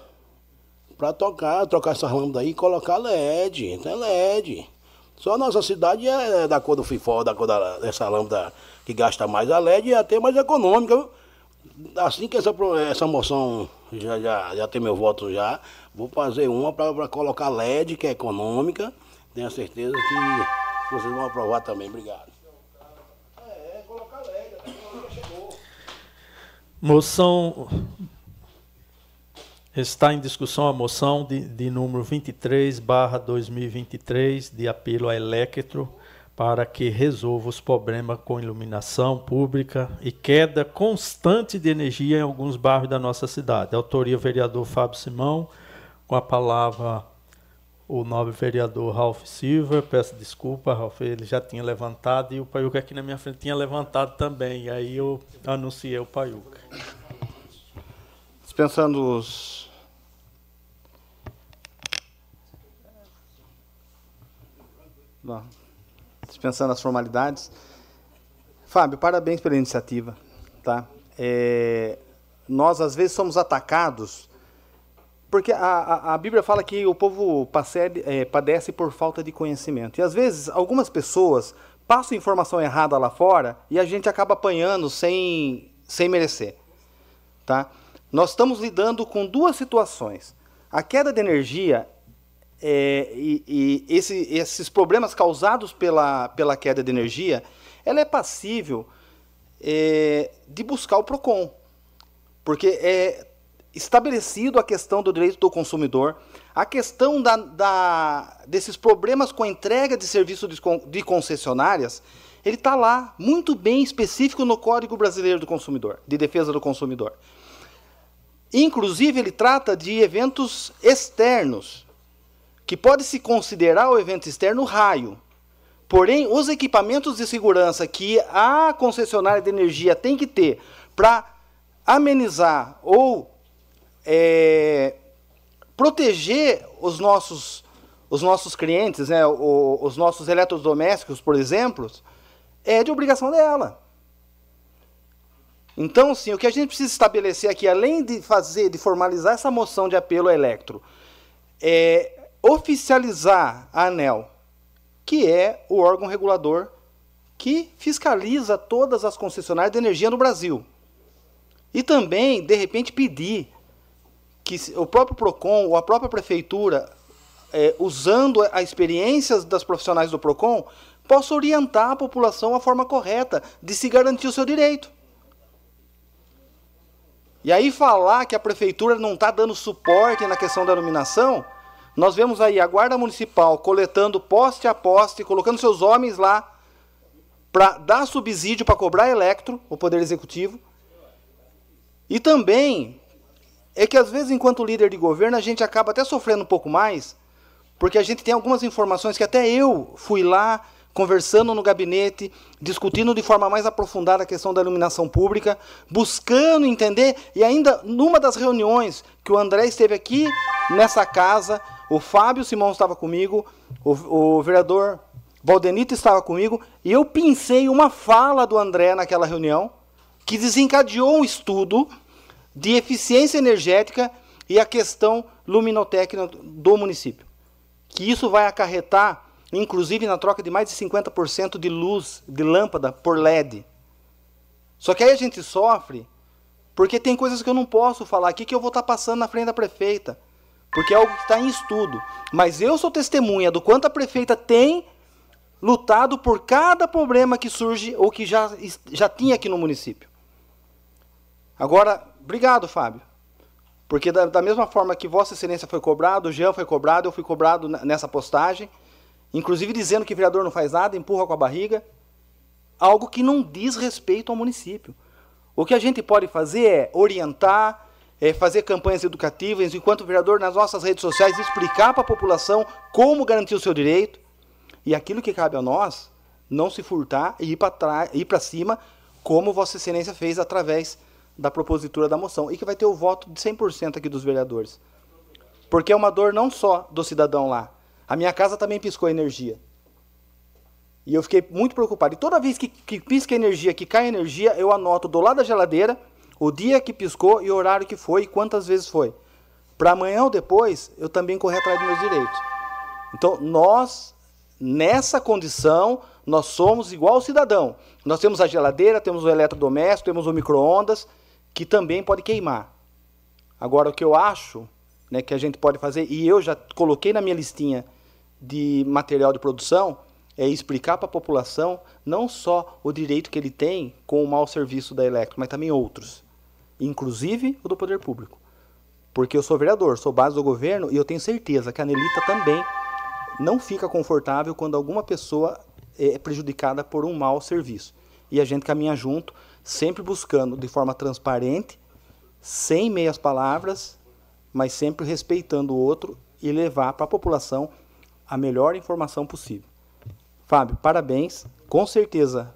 S6: para tocar, trocar essas lâmpadas aí e colocar LED. Tem LED. Só a nossa cidade é da cor do FIFO, da cor da, dessa lâmpada que gasta mais a LED e até mais econômica. Assim que essa, essa moção já, já, já tem meu voto já, vou fazer uma para colocar LED, que é econômica. Tenho certeza que vocês vão aprovar também. Obrigado.
S1: A. Moção Está em discussão a moção de, de número 23, barra 2023, de apelo à Electro para que resolva os problemas com iluminação pública e queda constante de energia em alguns bairros da nossa cidade. Autoria vereador Fábio Simão, com a palavra o nobre vereador Ralph Silva. Peço desculpa, Ralph, ele já tinha levantado e o Paiuca aqui na minha frente tinha levantado também. E aí eu anunciei o Paiuca.
S9: Dispensando os Bom, dispensando as formalidades. Fábio, parabéns pela iniciativa. Tá? É, nós, às vezes, somos atacados porque a, a, a Bíblia fala que o povo é, padece por falta de conhecimento. E, às vezes, algumas pessoas passam informação errada lá fora e a gente acaba apanhando sem, sem merecer. Tá? Nós estamos lidando com duas situações. A queda de energia é, e, e esse, esses problemas causados pela, pela queda de energia, ela é passível é, de buscar o PROCON. Porque é estabelecido a questão do direito do consumidor, a questão da, da, desses problemas com a entrega de serviços de, de concessionárias, ele está lá, muito bem específico no Código Brasileiro do Consumidor, de Defesa do Consumidor. Inclusive, ele trata de eventos externos, que pode se considerar o evento externo raio. Porém, os equipamentos de segurança que a concessionária de energia tem que ter para amenizar ou é, proteger os nossos, os nossos clientes, né, os nossos eletrodomésticos, por exemplo, é de obrigação dela. Então, sim, o que a gente precisa estabelecer aqui, além de fazer, de formalizar essa moção de apelo Electro, é oficializar a ANEL, que é o órgão regulador que fiscaliza todas as concessionárias de energia no Brasil. E também, de repente, pedir que o próprio PROCON ou a própria prefeitura, é, usando a experiência das profissionais do PROCON, possa orientar a população a forma correta de se garantir o seu direito. E aí falar que a prefeitura não está dando suporte na questão da iluminação nós vemos aí a Guarda Municipal coletando poste a poste, colocando seus homens lá para dar subsídio para cobrar electro, o Poder Executivo. E também é que às vezes, enquanto líder de governo, a gente acaba até sofrendo um pouco mais, porque a gente tem algumas informações que até eu fui lá conversando no gabinete, discutindo de forma mais aprofundada a questão da iluminação pública, buscando entender, e ainda numa das reuniões que o André esteve aqui nessa casa, o Fábio Simão estava comigo, o, o vereador Valdenito estava comigo, e eu pensei uma fala do André naquela reunião, que desencadeou um estudo de eficiência energética e a questão luminotécnica do município. Que isso vai acarretar, inclusive, na troca de mais de 50% de luz, de lâmpada por LED. Só que aí a gente sofre, porque tem coisas que eu não posso falar aqui que eu vou estar passando na frente da prefeita porque é algo que está em estudo. Mas eu sou testemunha do quanto a prefeita tem lutado por cada problema que surge ou que já, já tinha aqui no município. Agora, obrigado, Fábio. Porque da, da mesma forma que Vossa Excelência foi cobrado, o Jean foi cobrado, eu fui cobrado nessa postagem, inclusive dizendo que o vereador não faz nada, empurra com a barriga, algo que não diz respeito ao município. O que a gente pode fazer é orientar, é, fazer campanhas educativas, enquanto vereador, nas nossas redes sociais, explicar para a população como garantir o seu direito. E aquilo que cabe a nós, não se furtar e ir para ir para cima, como Vossa Excelência fez através da propositura da moção. E que vai ter o voto de 100% aqui dos vereadores. Porque é uma dor não só do cidadão lá. A minha casa também piscou energia. E eu fiquei muito preocupado. E toda vez que, que pisca energia, que cai energia, eu anoto do lado da geladeira o dia que piscou e o horário que foi e quantas vezes foi. para amanhã ou depois eu também correr atrás dos meus direitos. Então, nós, nessa condição, nós somos igual ao cidadão. Nós temos a geladeira, temos o eletrodoméstico, temos o micro-ondas, que também pode queimar. Agora, o que eu acho né, que a gente pode fazer, e eu já coloquei na minha listinha de material de produção, é explicar para a população não só o direito que ele tem com o mau serviço da Electro, mas também outros, inclusive o do poder público. Porque eu sou vereador, sou base do governo e eu tenho certeza que a Nelita também não fica confortável quando alguma pessoa é prejudicada por um mau serviço. E a gente caminha junto, sempre buscando de forma transparente, sem meias palavras, mas sempre respeitando o outro e levar para a população a melhor informação possível. Fábio, parabéns, com certeza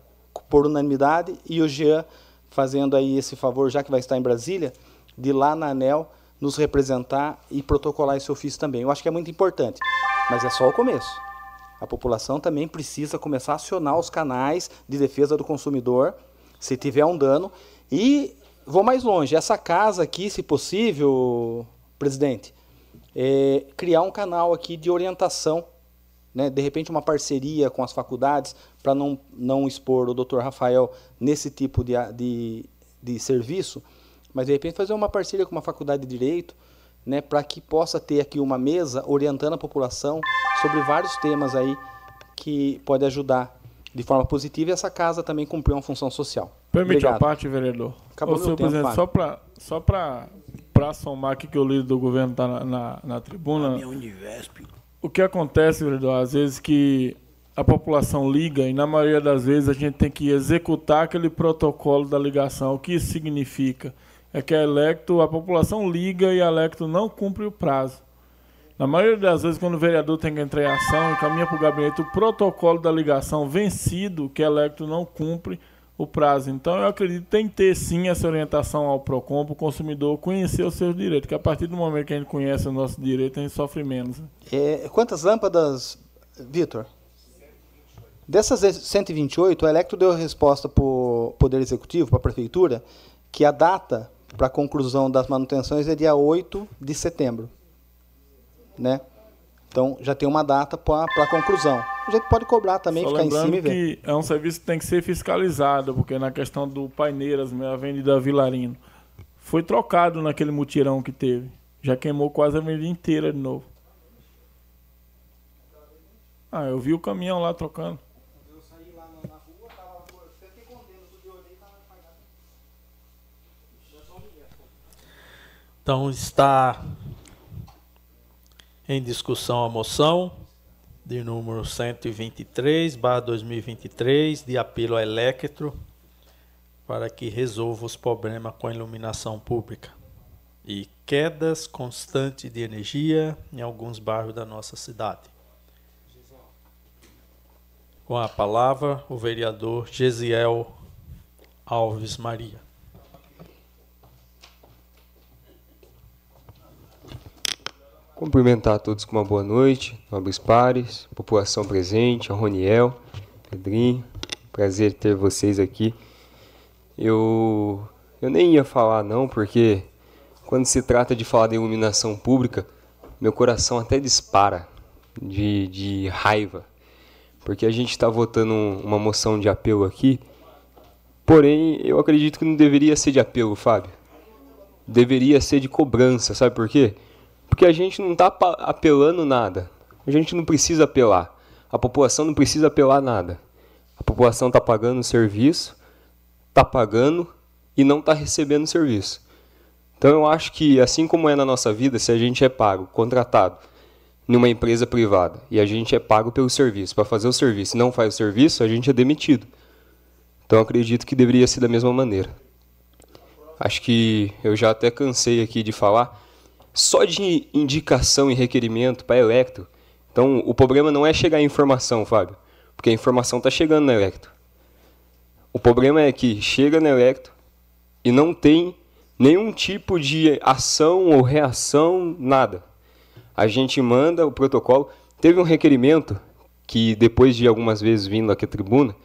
S9: por unanimidade e o Jean fazendo aí esse favor, já que vai estar em Brasília, de lá na ANEL nos representar e protocolar esse ofício também. Eu acho que é muito importante, mas é só o começo. A população também precisa começar a acionar os canais de defesa do consumidor, se tiver um dano. E vou mais longe, essa casa aqui, se possível, presidente, é, criar um canal aqui de orientação, né, de repente uma parceria com as faculdades, para não, não expor o doutor Rafael nesse tipo de, de, de serviço, mas de repente fazer uma parceria com uma faculdade de direito, né, para que possa ter aqui uma mesa orientando a população sobre vários temas aí que pode ajudar de forma positiva e essa casa também cumprir uma função social.
S5: Permite Obrigado. a parte, vereador. Acabou Ô, senhor tempo, presidente, só para só para somar aqui que o líder do governo está na, na, na, tribuna. O que acontece, vereador, às vezes que a população liga e na maioria das vezes a gente tem que executar aquele protocolo da ligação. O que isso significa? é que a Electo, a população liga e a Electo não cumpre o prazo. Na maioria das vezes, quando o vereador tem que entrar em ação, encaminha para o gabinete o protocolo da ligação vencido, que Electo não cumpre o prazo. Então, eu acredito que tem que ter sim essa orientação ao PROCON, para o consumidor conhecer os seus direitos, que a partir do momento que a gente conhece o nosso direito, a gente sofre menos.
S9: É, quantas lâmpadas, Vitor? Dessas 128, a Electro deu resposta para o Poder Executivo, para a Prefeitura, que a data para a conclusão das manutenções é dia 8 de setembro. Né? Então já tem uma data para a conclusão. A gente pode cobrar também, Só ficar em cima e ver.
S5: que é um serviço que tem que ser fiscalizado, porque na questão do Paineiras, a Avenida Vilarino, foi trocado naquele mutirão que teve. Já queimou quase a avenida inteira de novo. Ah, eu vi o caminhão lá trocando.
S1: Então está em discussão a moção de número 123, barra 2023, de apelo a Electro para que resolva os problemas com a iluminação pública e quedas constantes de energia em alguns bairros da nossa cidade. Com a palavra, o vereador Gesiel Alves Maria.
S10: Cumprimentar a todos com uma boa noite, nobres pares, população presente, a Roniel, Pedrinho, prazer ter vocês aqui. Eu, eu nem ia falar não, porque quando se trata de falar de iluminação pública, meu coração até dispara de, de raiva, porque a gente está votando uma moção de apelo aqui, porém eu acredito que não deveria ser de apelo, Fábio. Deveria ser de cobrança, sabe por quê? Porque a gente não está apelando nada. A gente não precisa apelar. A população não precisa apelar nada. A população está pagando o serviço, está pagando e não está recebendo o serviço. Então eu acho que, assim como é na nossa vida, se a gente é pago, contratado numa empresa privada e a gente é pago pelo serviço, para fazer o serviço e não faz o serviço, a gente é demitido. Então acredito que deveria ser da mesma maneira. Acho que eu já até cansei aqui de falar, só de indicação e requerimento para Electro. Então, o problema não é chegar a informação, Fábio, porque a informação está chegando na Electro. O problema é que chega na Electro e não tem nenhum tipo de ação ou reação, nada. A gente manda o protocolo. Teve um requerimento que, depois de algumas vezes vindo aqui à tribuna,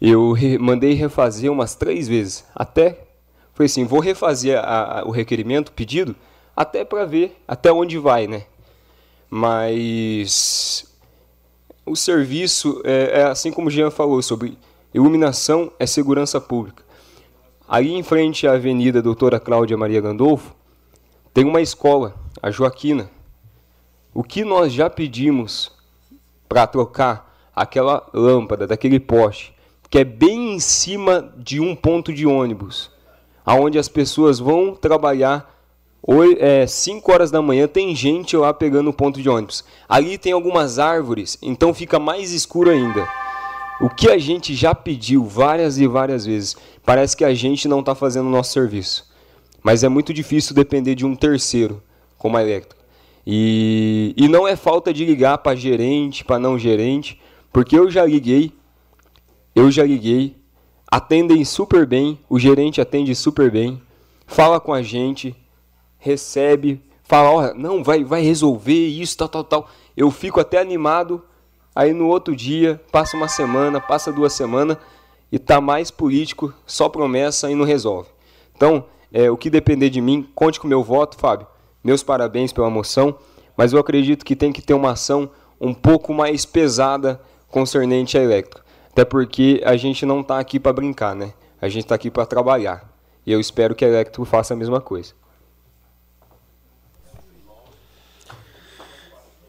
S10: eu re mandei refazer umas três vezes. Até foi assim: vou refazer a, a, o requerimento, pedido, até para ver até onde vai, né? Mas o serviço é, é assim como o Jean falou sobre iluminação é segurança pública. Aí em frente à Avenida Doutora Cláudia Maria Gandolfo, tem uma escola, a Joaquina. O que nós já pedimos para trocar aquela lâmpada daquele poste, que é bem em cima de um ponto de ônibus, aonde as pessoas vão trabalhar 5 é, horas da manhã, tem gente lá pegando o ponto de ônibus. Ali tem algumas árvores, então fica mais escuro ainda. O que a gente já pediu várias e várias vezes, parece que a gente não está fazendo o nosso serviço. Mas é muito difícil depender de um terceiro, como a Electra. E, e não é falta de ligar para gerente, para não gerente, porque eu já liguei, eu já liguei, atendem super bem, o gerente atende super bem, fala com a gente, recebe, fala, ó, não, vai, vai resolver isso, tal, tal, tal. Eu fico até animado Aí no outro dia, passa uma semana, passa duas semanas e tá mais político, só promessa e não resolve. Então, é, o que depender de mim, conte com o meu voto, Fábio. Meus parabéns pela moção, mas eu acredito que tem que ter uma ação um pouco mais pesada concernente à Electro. Até porque a gente não está aqui para brincar, né? A gente está aqui para trabalhar. E eu espero que a Electro faça a mesma coisa.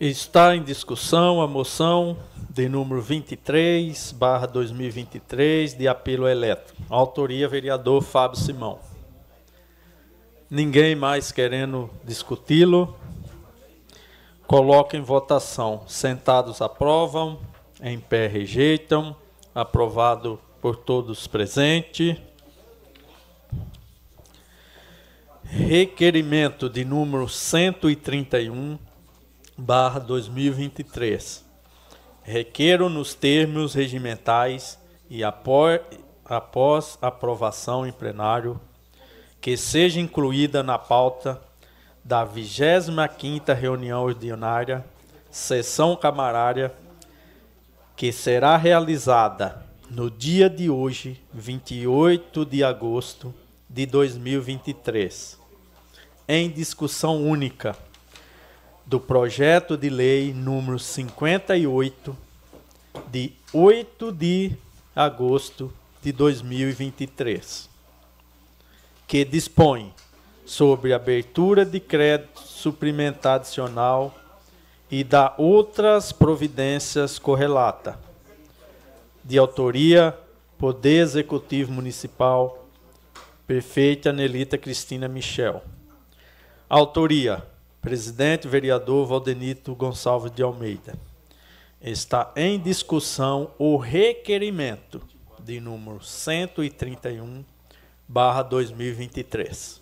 S1: Está em discussão a moção de número 23, barra 2023, de apelo elétrico. Autoria, vereador Fábio Simão. Ninguém mais querendo discuti-lo. Coloca em votação. Sentados aprovam, em pé rejeitam. Aprovado por todos presentes. Requerimento de número 131 barra 2023. Requeiro nos termos regimentais e após aprovação em plenário que seja incluída na pauta da 25ª reunião ordinária, sessão camarária, que será realizada no dia de hoje, 28 de agosto de 2023, em discussão única do projeto de lei número 58, de 8 de agosto de 2023, que dispõe sobre abertura de crédito suplementar adicional e da outras providências correlata, de autoria Poder Executivo Municipal, prefeita Nelita Cristina Michel. Autoria Presidente vereador Valdenito Gonçalves de Almeida. Está em discussão o requerimento de número 131 barra 2023.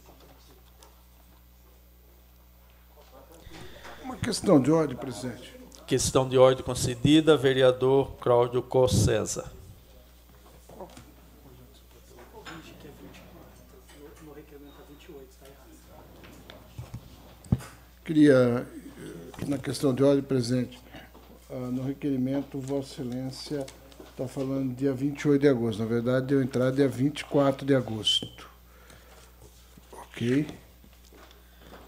S3: Uma questão de ordem, presidente.
S1: Questão de ordem concedida, vereador Cláudio Cossesa.
S3: Queria, na questão de ordem presente, ah, no requerimento, Vossa Excelência está falando dia 28 de agosto. Na verdade, deu entrada dia 24 de agosto. Ok.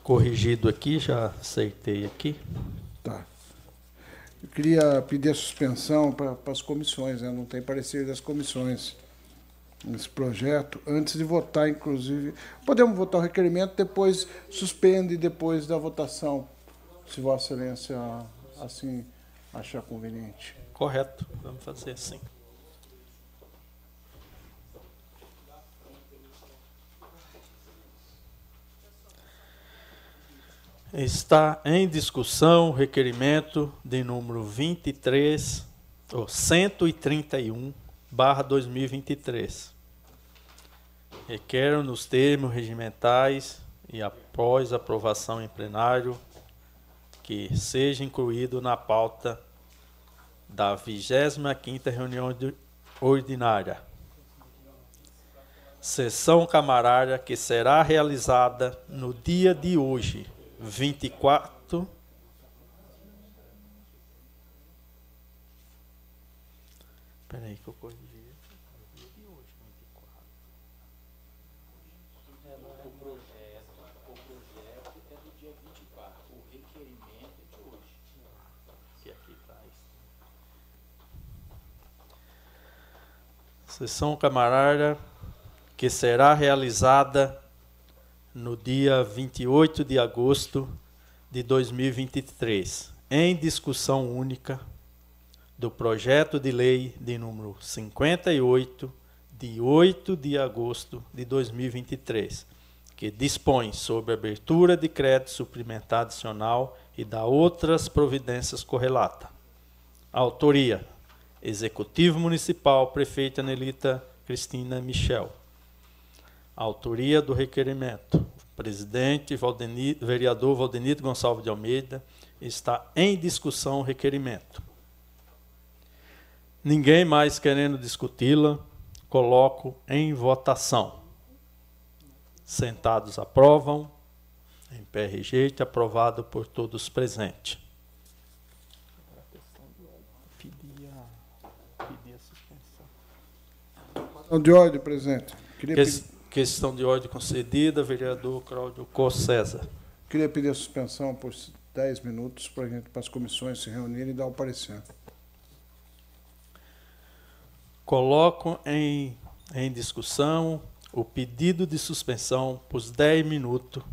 S1: Corrigido aqui, já acertei aqui.
S3: Tá. Eu queria pedir a suspensão para as comissões, né? não tem parecer das comissões nesse projeto, antes de votar, inclusive. Podemos votar o requerimento, depois suspende depois da votação, se Vossa Excelência assim achar conveniente.
S1: Correto, vamos fazer assim. Está em discussão o requerimento de número 23, ou 131, barra 2023. Requer nos termos regimentais e após aprovação em plenário que seja incluído na pauta da 25ª reunião ordinária. Sessão camarária que será realizada no dia de hoje, 24 Peraí que eu corrigi. Sessão camarária que será realizada no dia 28 de agosto de 2023, em discussão única do projeto de lei de número 58, de 8 de agosto de 2023, que dispõe sobre abertura de crédito suplementar adicional e da outras providências correlata. Autoria: Executivo Municipal, Prefeita Nelita Cristina Michel. Autoria do requerimento. Presidente Valdenito, vereador Valdenito Gonçalves de Almeida. Está em discussão o requerimento. Ninguém mais querendo discuti-la, coloco em votação. Sentados aprovam. Em pé rejeito, aprovado por todos presentes.
S3: Questão de ordem, presidente.
S1: Queria que, pedir... Questão de ordem concedida, vereador Cláudio César.
S3: Queria pedir a suspensão por 10 minutos para, gente, para as comissões se reunirem e dar o parecer.
S1: Coloco em, em discussão o pedido de suspensão por 10 minutos.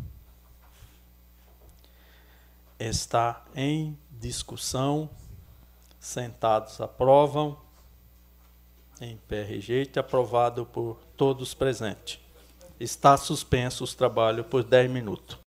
S1: Está em discussão. Sentados aprovam. Em pé rejeito, aprovado por todos presentes. Está suspenso os trabalhos por 10 minutos.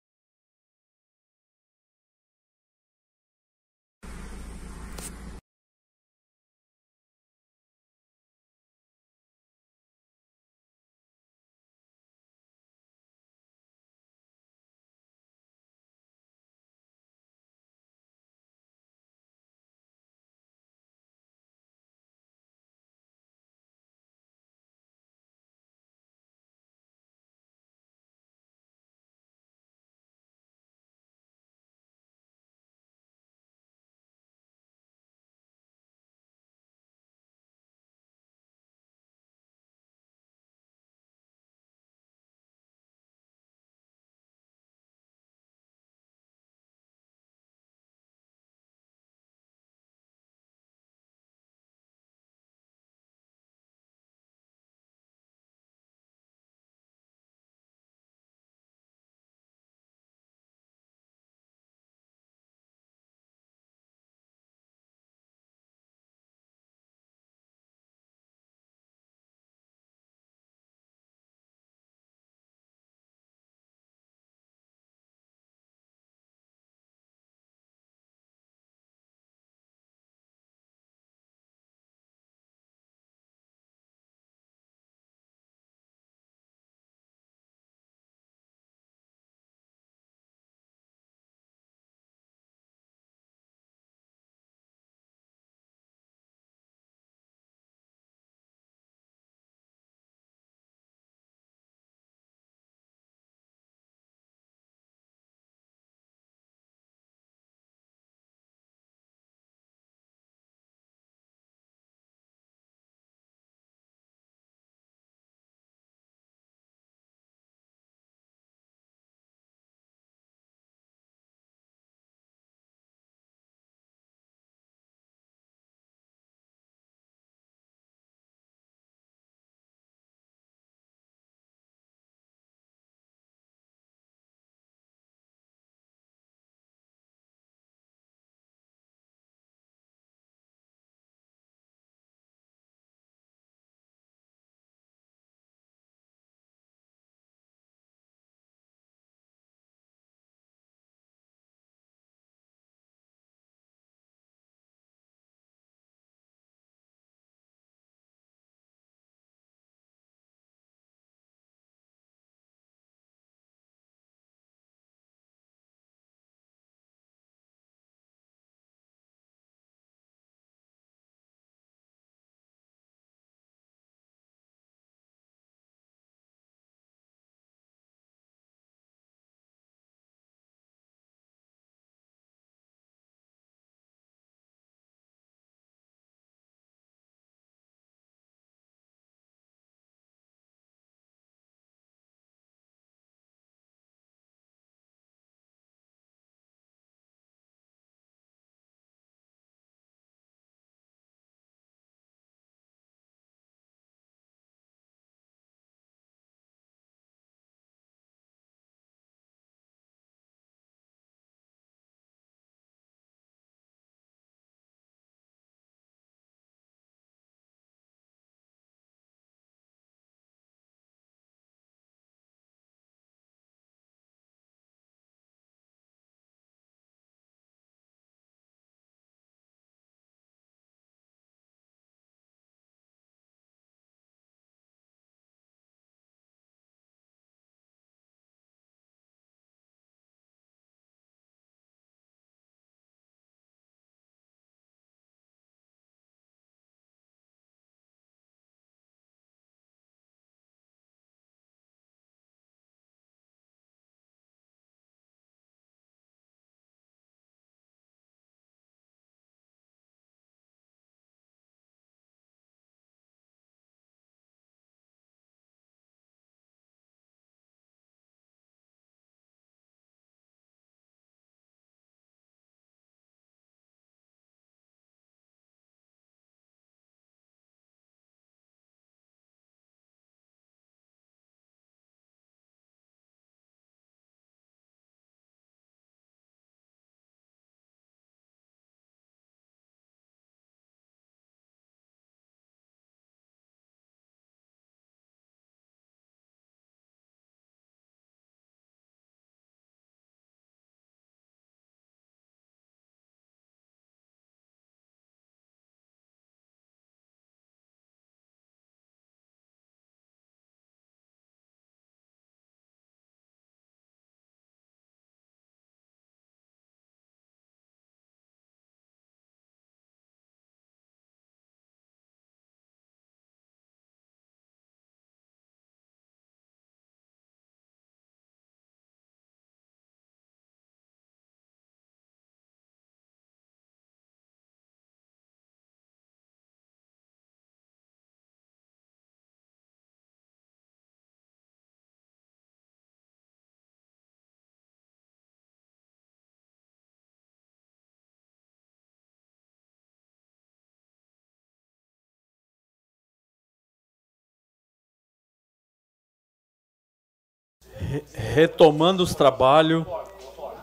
S1: Retomando os trabalhos,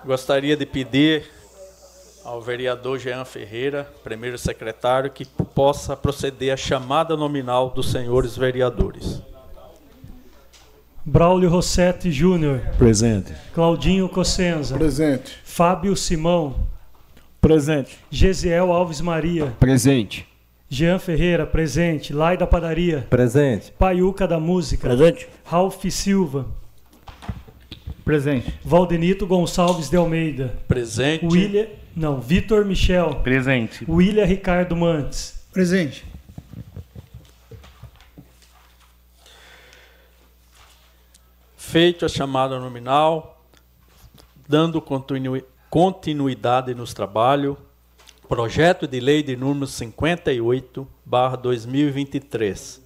S1: gostaria de pedir ao vereador Jean Ferreira, primeiro secretário, que possa proceder à chamada nominal dos senhores vereadores.
S2: Braulio Rossetti Júnior.
S11: Presente.
S2: Claudinho Cossenza.
S3: Presente.
S2: Fábio Simão.
S11: Presente.
S2: Gesiel Alves Maria.
S11: Presente.
S2: Jean Ferreira, presente. Lai da Padaria.
S11: Presente.
S2: Paiuca da Música.
S6: Presente.
S2: Ralph Silva.
S11: Presente.
S2: Valdenito Gonçalves de Almeida.
S1: Presente.
S2: William, não, Vitor Michel.
S8: Presente.
S2: William Ricardo Mantes.
S4: Presente.
S1: Feito a chamada nominal, dando continuidade nos trabalhos, projeto de lei de número 58, barra 2023,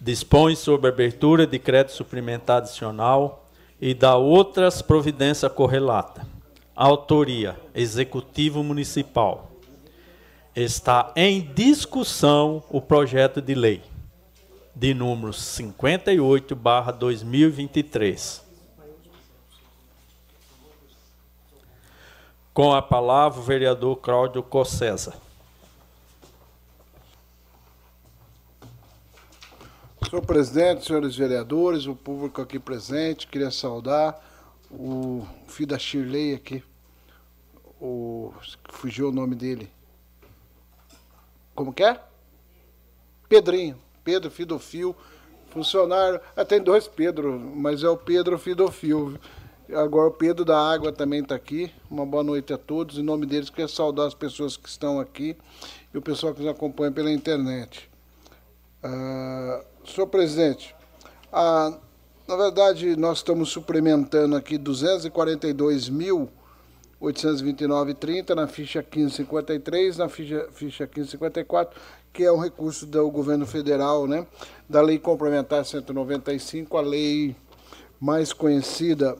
S1: dispõe sobre abertura de crédito suplementar adicional e da outras providências correlata. Autoria: Executivo Municipal. Está em discussão o projeto de lei de número 58, barra 2023. Com a palavra o vereador Cláudio Cossesa.
S3: Senhor presidente, senhores vereadores, o público aqui presente, queria saudar o filho da Shirley aqui, o fugiu o nome dele. Como que é? Pedrinho. Pedro Fidofil, funcionário. Ah, tem dois Pedro, mas é o Pedro Fidofil. Agora o Pedro da Água também está aqui. Uma boa noite a todos. Em nome deles, quero saudar as pessoas que estão aqui e o pessoal que nos acompanha pela internet. Ah, senhor presidente, ah, na verdade nós estamos suplementando aqui 242 mil 829,30 na ficha 1553, na ficha, ficha 1554, que é um recurso do governo federal, né, da Lei Complementar 195, a lei mais conhecida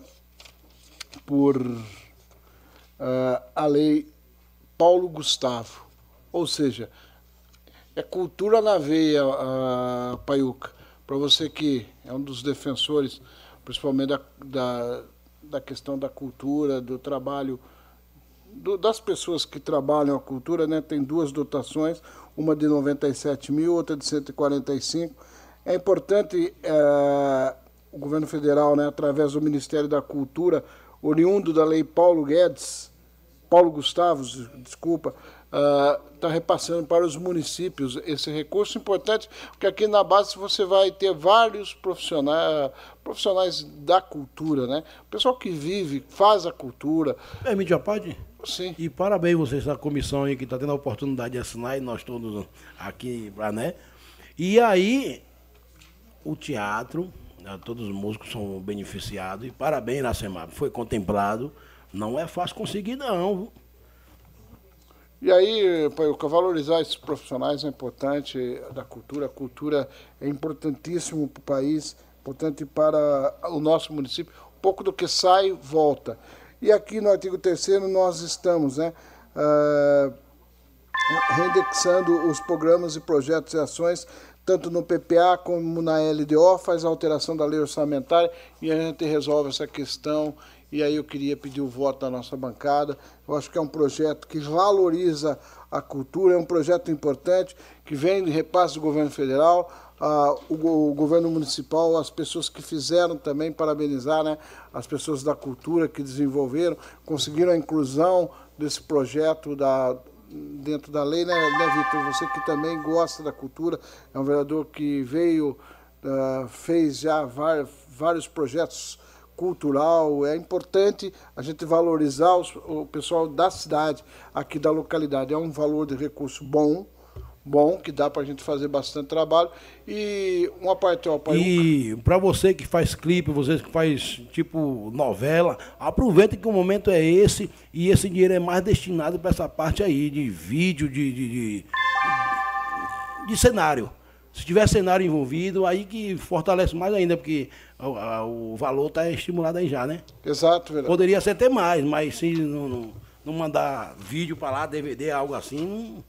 S3: por uh, a Lei Paulo Gustavo. Ou seja, é cultura na veia, uh, Paiuca. Para você que é um dos defensores, principalmente da, da, da questão da cultura, do trabalho do, das pessoas que trabalham a cultura, né, tem duas dotações, uma de 97 mil, outra de 145. É importante é, o governo federal, né, através do Ministério da Cultura, oriundo da lei Paulo Guedes, Paulo Gustavo, desculpa, está uh, repassando para os municípios esse recurso importante, porque aqui na base você vai ter vários profissionais, profissionais da cultura, né? O pessoal que vive, faz a cultura.
S6: É, mídia pode?
S3: Sim.
S6: E parabéns vocês da comissão aí que está tendo a oportunidade de assinar e nós todos aqui, né? E aí, o teatro, né, todos os músicos são beneficiados e parabéns na foi contemplado. Não é fácil conseguir, não.
S3: E aí, valorizar esses profissionais é importante da cultura. A cultura é importantíssimo para o país, importante para o nosso município. Um pouco do que sai, volta. E aqui no artigo 3 nós estamos né, uh, reindexando os programas e projetos e ações, tanto no PPA como na LDO, faz a alteração da lei orçamentária e a gente resolve essa questão. E aí eu queria pedir o voto da nossa bancada. Eu acho que é um projeto que valoriza a cultura, é um projeto importante, que vem de repasse do governo federal, ah, o, o, governo municipal, as pessoas que fizeram também, parabenizar né, as pessoas da cultura que desenvolveram, conseguiram a inclusão desse projeto da, dentro da lei, né, né Vitor? Você que também gosta da cultura, é um vereador que veio, uh, fez já vários projetos cultural, é importante a gente valorizar os, o pessoal da cidade, aqui da localidade. É um valor de recurso bom, bom, que dá para a gente fazer bastante trabalho. E uma parte, ó,
S6: pai, E para você que faz clipe, você que faz tipo novela, aproveita que o momento é esse e esse dinheiro é mais destinado para essa parte aí de vídeo, de, de, de, de cenário. Se tiver cenário envolvido, aí que fortalece mais ainda, porque o, o valor está estimulado aí já, né?
S3: Exato, verdade.
S6: Poderia ser até mais, mas se não, não, não mandar vídeo para lá, DVD, algo assim, não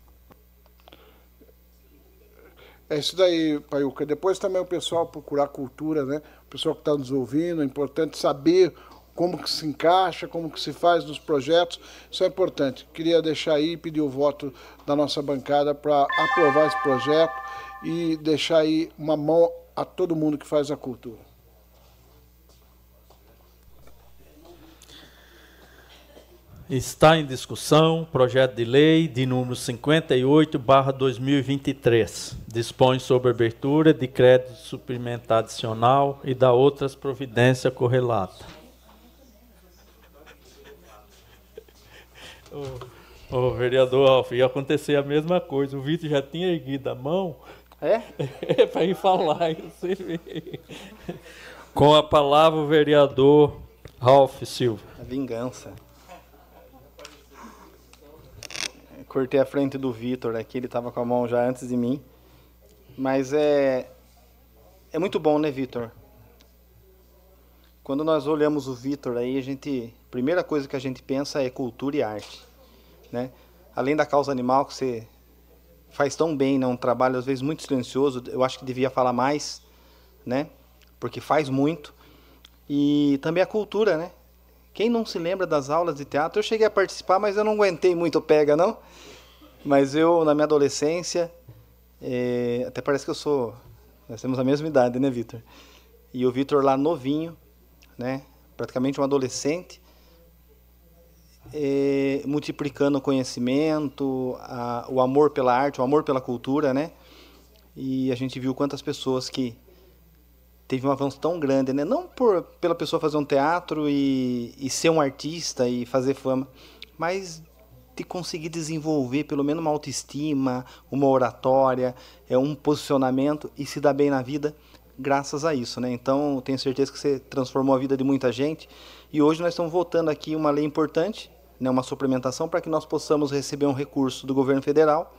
S3: É isso daí, Paiuca. Depois também o pessoal procurar cultura, né? O pessoal que está nos ouvindo, é importante saber como que se encaixa, como que se faz nos projetos. Isso é importante. Queria deixar aí, pedir o voto da nossa bancada para aprovar esse projeto e deixar aí uma mão a todo mundo que faz a cultura.
S1: Está em discussão projeto de lei de número 58, barra 2023. Dispõe sobre abertura de crédito suplementar adicional e da outras providências correlatas. Ô, ô, vereador Alf, ia acontecer a mesma coisa. O Vitor já tinha erguido a mão.
S9: É?
S1: É para ir falar. Você Com a palavra, o vereador Ralf Silva.
S9: A vingança. cortei a frente do Vitor aqui, ele estava com a mão já antes de mim. Mas é é muito bom, né, Vitor? Quando nós olhamos o Vitor aí, a gente, primeira coisa que a gente pensa é cultura e arte, né? Além da causa animal que você faz tão bem, né, um trabalho às vezes muito silencioso, eu acho que devia falar mais, né? Porque faz muito. E também a cultura, né? Quem não se lembra das aulas de teatro? Eu cheguei a participar, mas eu não aguentei muito pega, não. Mas eu, na minha adolescência, é, até parece que eu sou. Nós temos a mesma idade, né, Vitor? E o Vitor lá novinho, né? Praticamente um adolescente, é, multiplicando o conhecimento, a, o amor pela arte, o amor pela cultura, né? E a gente viu quantas pessoas que teve um avanço tão grande, né? Não por pela pessoa fazer um teatro e, e ser um artista e fazer fama, mas de conseguir desenvolver pelo menos uma autoestima, uma oratória, é um posicionamento e se dar bem na vida graças a isso, né? Então, tenho certeza que você transformou a vida de muita gente e hoje nós estamos votando aqui uma lei importante, né, uma suplementação para que nós possamos receber um recurso do governo federal,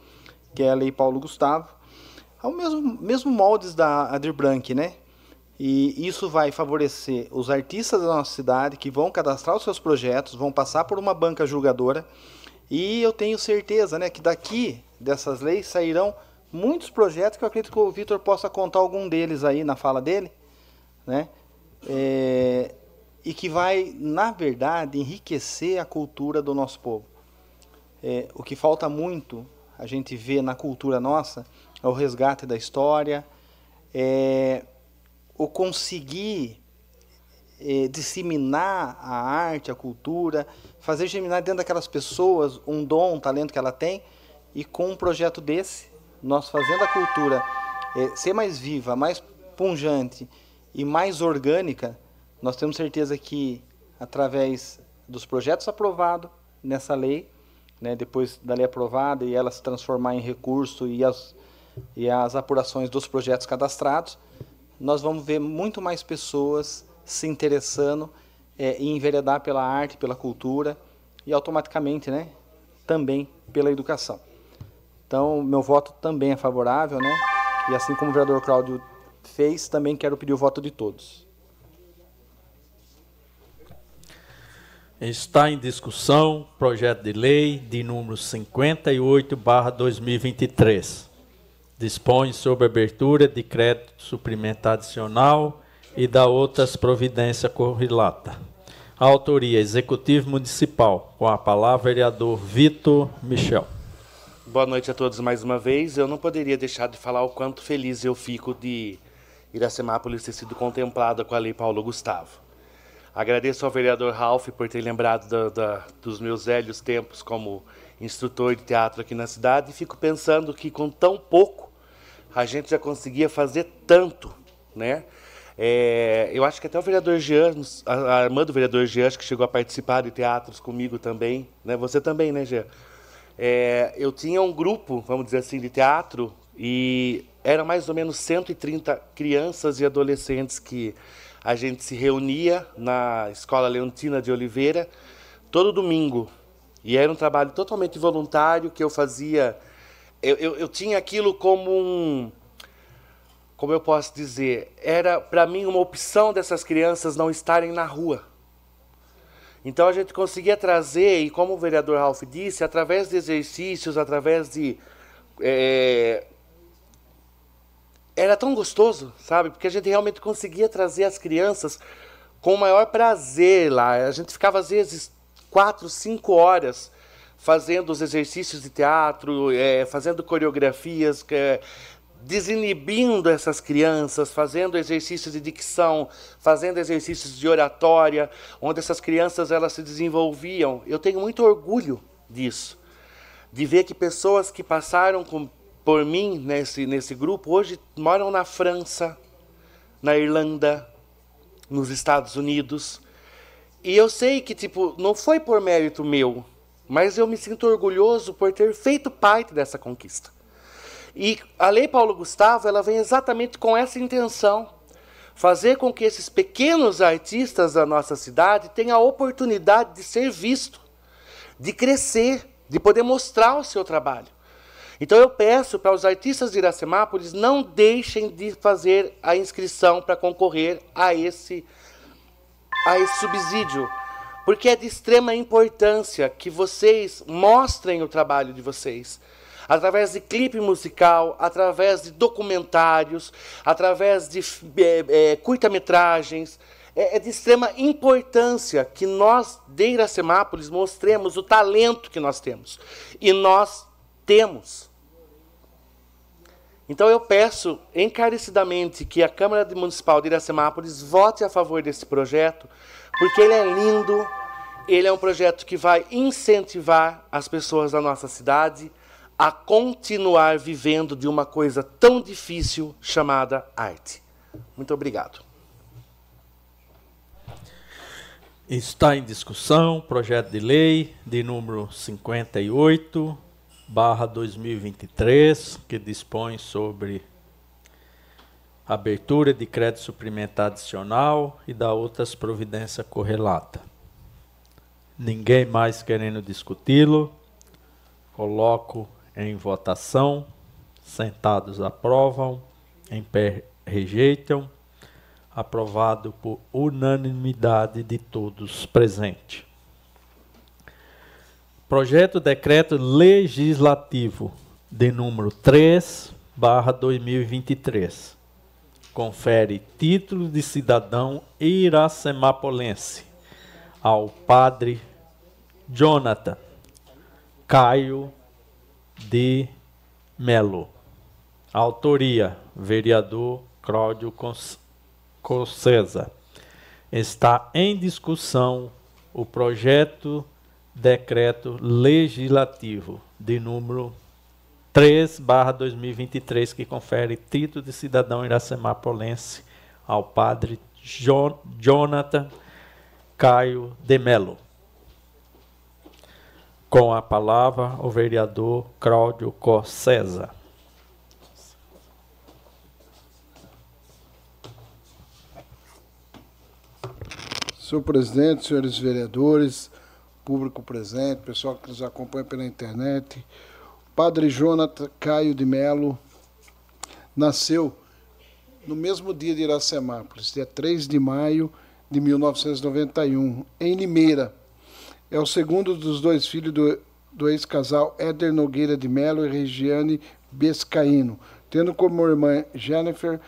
S9: que é a Lei Paulo Gustavo, ao mesmo mesmo moldes da Adir Brank, né? E isso vai favorecer os artistas da nossa cidade que vão cadastrar os seus projetos, vão passar por uma banca julgadora. E eu tenho certeza né, que daqui dessas leis sairão muitos projetos que eu acredito que o Vitor possa contar algum deles aí na fala dele. Né? É, e que vai, na verdade, enriquecer a cultura do nosso povo. É, o que falta muito a gente vê na cultura nossa é o resgate da história, é, o conseguir eh, disseminar a arte, a cultura, fazer germinar dentro daquelas pessoas um dom, um talento que ela tem, e com um projeto desse, nós fazendo a cultura eh, ser mais viva, mais punjante e mais orgânica, nós temos certeza que através dos projetos aprovados nessa lei, né, depois da lei aprovada e ela se transformar em recurso e as, e as apurações dos projetos cadastrados, nós vamos ver muito mais pessoas se interessando é, em enveredar pela arte, pela cultura e automaticamente, né, também pela educação. Então, meu voto também é favorável, né? E assim como o vereador Cláudio fez, também quero pedir o voto de todos.
S1: Está em discussão projeto de lei de número 58/2023 dispõe sobre abertura de crédito suplementar adicional e da outras providências correlatas. Autoria Executivo Municipal. Com a palavra, vereador Vitor Michel.
S7: Boa noite a todos mais uma vez. Eu não poderia deixar de falar o quanto feliz eu fico de Iracemápolis ter sido contemplada com a Lei Paulo Gustavo. Agradeço ao vereador Ralph por ter lembrado da, da, dos meus velhos tempos como instrutor de teatro aqui na cidade e fico pensando que com tão pouco a gente já conseguia fazer tanto, né? É, eu acho que até o vereador Jean, a, a irmã do vereador Jean, que chegou a participar de teatros comigo também, né? Você também, né, Jean? É, eu tinha um grupo, vamos dizer assim, de teatro e eram mais ou menos 130 crianças e adolescentes que a gente se reunia na Escola Leontina de Oliveira todo domingo. E era um trabalho totalmente voluntário que eu fazia eu, eu, eu tinha aquilo como um. Como eu posso dizer? Era para mim uma opção dessas crianças não estarem na rua. Então a gente conseguia trazer, e como o vereador Ralph disse, através de exercícios, através de é, era tão gostoso, sabe? Porque a gente realmente conseguia trazer as crianças com o maior prazer lá. A gente ficava, às vezes, quatro, cinco horas fazendo os exercícios de teatro, é, fazendo coreografias, é, desinibindo essas crianças, fazendo exercícios de dicção, fazendo exercícios de oratória, onde essas crianças elas se desenvolviam. Eu tenho muito orgulho disso, de ver que pessoas que passaram com, por mim nesse, nesse grupo hoje moram na França, na Irlanda, nos Estados Unidos. E eu sei que tipo não foi por mérito meu, mas eu me sinto orgulhoso por ter feito parte dessa conquista. E a Lei Paulo Gustavo, ela vem exatamente com essa intenção, fazer com que esses pequenos artistas da nossa cidade tenham a oportunidade de ser visto, de crescer, de poder mostrar o seu trabalho. Então eu peço para os artistas de Iracemápolis não deixem de fazer a inscrição para concorrer a esse a esse subsídio, porque é de extrema importância que vocês mostrem o trabalho de vocês através de clipe musical, através de documentários, através de é, é, curta-metragens. É, é, de extrema importância que nós, de Iracemápolis, mostremos o talento que nós temos. E nós temos. Então eu peço encarecidamente que a Câmara Municipal de Iracemápolis vote a favor desse projeto, porque ele é lindo, ele é um projeto que vai incentivar as pessoas da nossa cidade a continuar vivendo de uma coisa tão difícil chamada arte. Muito obrigado.
S1: Está em discussão projeto de lei de número 58, barra 2023, que dispõe sobre abertura de crédito suplementar adicional e da outras providências correlata. Ninguém mais querendo discuti-lo, coloco em votação. Sentados aprovam, em pé rejeitam. Aprovado por unanimidade de todos presentes. Projeto Decreto Legislativo de número 3, barra 2023. Confere título de cidadão iracemapolense ao padre Jonathan Caio de Melo. Autoria: vereador Cláudio Cossesa. Está em discussão o projeto decreto legislativo de número 3 2023 que confere título de cidadão iracemapolense ao padre Jonathan Caio de Melo. Com a palavra, o vereador Cláudio Cossesa.
S3: Senhor presidente, senhores vereadores, público presente, pessoal que nos acompanha pela internet, Padre Jonathan Caio de Melo nasceu no mesmo dia de Iracemápolis, dia 3 de maio de 1991, em Limeira, é o segundo dos dois filhos do, do ex-casal Éder Nogueira de Melo e Regiane Biscaíno, tendo como irmã Jennifer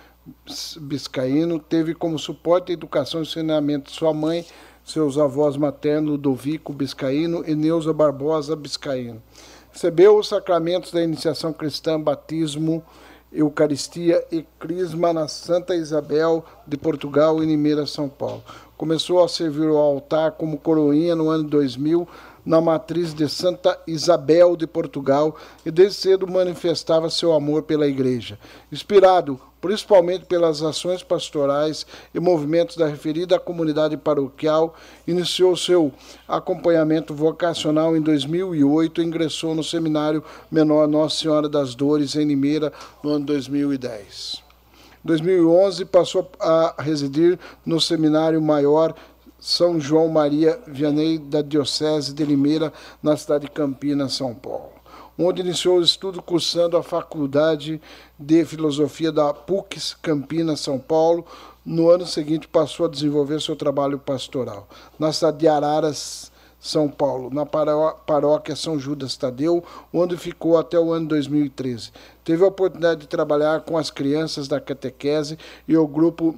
S3: Biscaíno, teve como suporte a educação e ensinamento sua mãe, seus avós maternos Ludovico Biscaíno e Neuza Barbosa Biscaíno. Recebeu os sacramentos da iniciação cristã, batismo, Eucaristia e Crisma na Santa Isabel de Portugal, em Limeira, São Paulo. Começou a servir o altar como coroinha no ano 2000 na matriz de Santa Isabel de Portugal e desde cedo manifestava seu amor pela igreja. Inspirado principalmente pelas ações pastorais e movimentos da referida comunidade paroquial, iniciou seu acompanhamento vocacional em 2008 e ingressou no Seminário Menor Nossa Senhora das Dores, em Limeira, no ano 2010. 2011 passou a residir no Seminário Maior São João Maria Vianney da Diocese de Limeira, na cidade de Campinas, São Paulo, onde iniciou o estudo cursando a Faculdade de Filosofia da PUC Campinas, São Paulo. No ano seguinte passou a desenvolver seu trabalho pastoral. Na cidade de Araras, São Paulo, na paróquia São Judas Tadeu, onde ficou até o ano 2013. Teve a oportunidade de trabalhar com as crianças da catequese e o grupo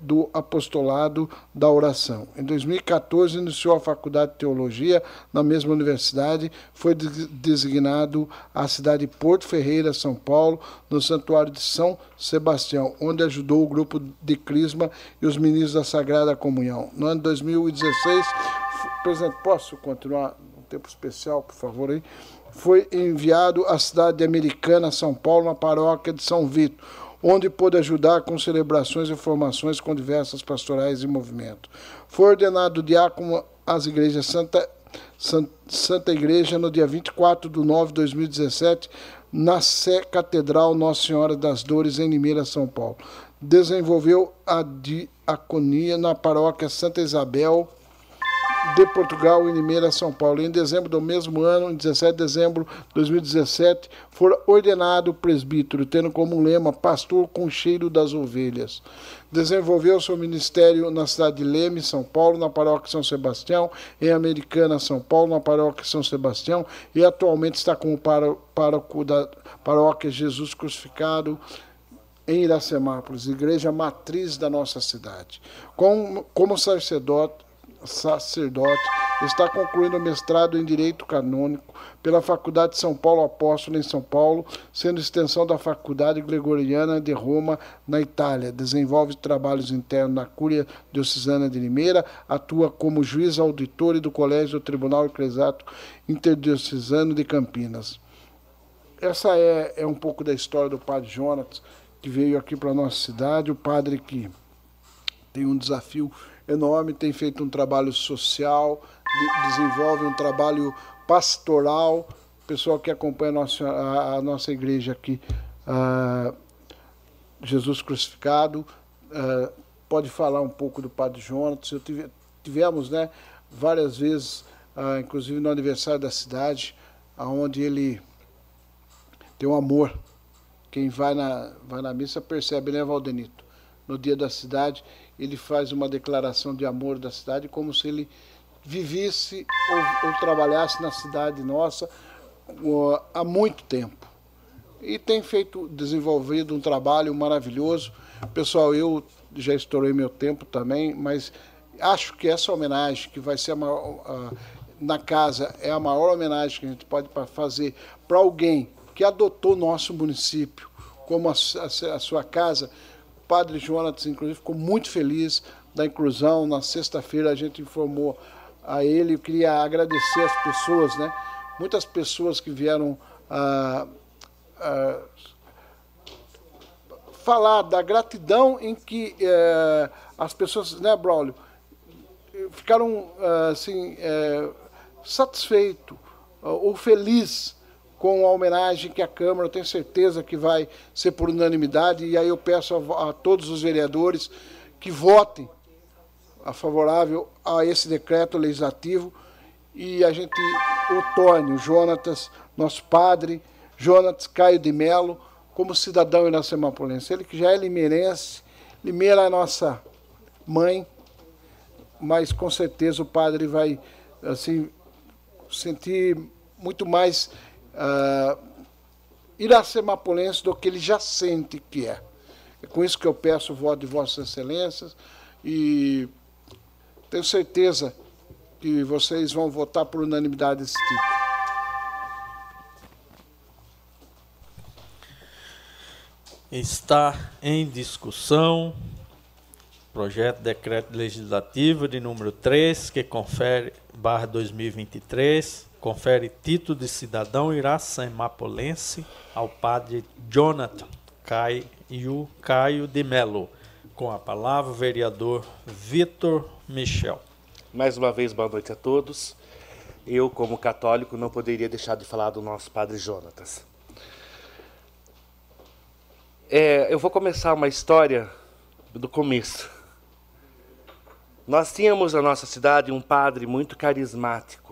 S3: do apostolado da oração. Em 2014, iniciou a faculdade de teologia na mesma universidade, foi designado à cidade de Porto Ferreira, São Paulo, no Santuário de São Sebastião, onde ajudou o grupo de Crisma e os ministros da Sagrada Comunhão. No ano de 2016, presidente, posso continuar um tempo especial, por favor, aí? Foi enviado à cidade americana, São Paulo, na paróquia de São Vito onde pôde ajudar com celebrações e formações com diversas pastorais e movimentos. Foi ordenado diácono às igrejas Santa, Santa Igreja no dia 24 de nove de 2017, na Sé Catedral Nossa Senhora das Dores, em Limeira, São Paulo. Desenvolveu a diaconia na paróquia Santa Isabel, de Portugal em Limeira, São Paulo. Em dezembro do mesmo ano, em 17 de dezembro de 2017, foi ordenado presbítero, tendo como lema pastor com cheiro das ovelhas. Desenvolveu seu ministério na cidade de Leme, São Paulo, na paróquia São Sebastião, em Americana, São Paulo, na paróquia São Sebastião, e atualmente está como pároco da paróquia Jesus Crucificado, em Iracemápolis, igreja matriz da nossa cidade. Como, como sacerdote, sacerdote, está concluindo o mestrado em Direito Canônico pela Faculdade de São Paulo Apóstolo, em São Paulo, sendo extensão da Faculdade Gregoriana de Roma, na Itália. Desenvolve trabalhos internos na Cúria Diocesana de Limeira, atua como juiz auditor do Colégio do Tribunal Eclesiástico Interdiocesano de Campinas. Essa é, é um pouco da história do Padre Jonas, que veio aqui para a nossa cidade, o padre que tem um desafio enorme, tem feito um trabalho social, de, desenvolve um trabalho pastoral. Pessoal que acompanha a nossa, a, a nossa igreja aqui, uh, Jesus Crucificado, uh, pode falar um pouco do Padre Jonas. Eu tive, tivemos né, várias vezes, uh, inclusive no aniversário da cidade, onde ele tem um amor. Quem vai na, vai na missa percebe, né, Valdenito? No dia da cidade, ele faz uma declaração de amor da cidade como se ele vivesse ou, ou trabalhasse na cidade nossa uh, há muito tempo. E tem feito, desenvolvido um trabalho maravilhoso. Pessoal, eu já estourei meu tempo também, mas acho que essa homenagem que vai ser maior, uh, na casa é a maior homenagem que a gente pode fazer para alguém que adotou nosso município como a, a, a sua casa, padre Jonas, inclusive, ficou muito feliz da inclusão. Na sexta-feira a gente informou a ele. Eu queria agradecer as pessoas, né? Muitas pessoas que vieram ah, ah, falar da gratidão em que eh, as pessoas, né, Braulio, ficaram ah, assim eh, satisfeitos ou felizes com a homenagem que a Câmara, eu tenho certeza que vai ser por unanimidade, e aí eu peço a, a todos os vereadores que votem a favorável a esse decreto legislativo e a gente o torne, o Jonatas, nosso padre, Jonatas Caio de Melo, como cidadão iracemapolense. Ele que já é limeirense, Limeira é a nossa mãe, mas com certeza o padre vai assim sentir muito mais uh, iracemapolense do que ele já sente que é. É com isso que eu peço o voto de Vossas Excelências e tenho certeza que vocês vão votar por unanimidade esse título.
S1: Está em discussão projeto de decreto legislativo de número 3, que confere barra 2023 confere título de cidadão iracemapolense ao padre Jonathan Caio, Caio de Melo. Com a palavra, o vereador Vitor Michel.
S7: Mais uma vez, boa noite a todos. Eu, como católico, não poderia deixar de falar do nosso padre Jonatas. É, eu vou começar uma história do começo. Nós tínhamos na nossa cidade um padre muito carismático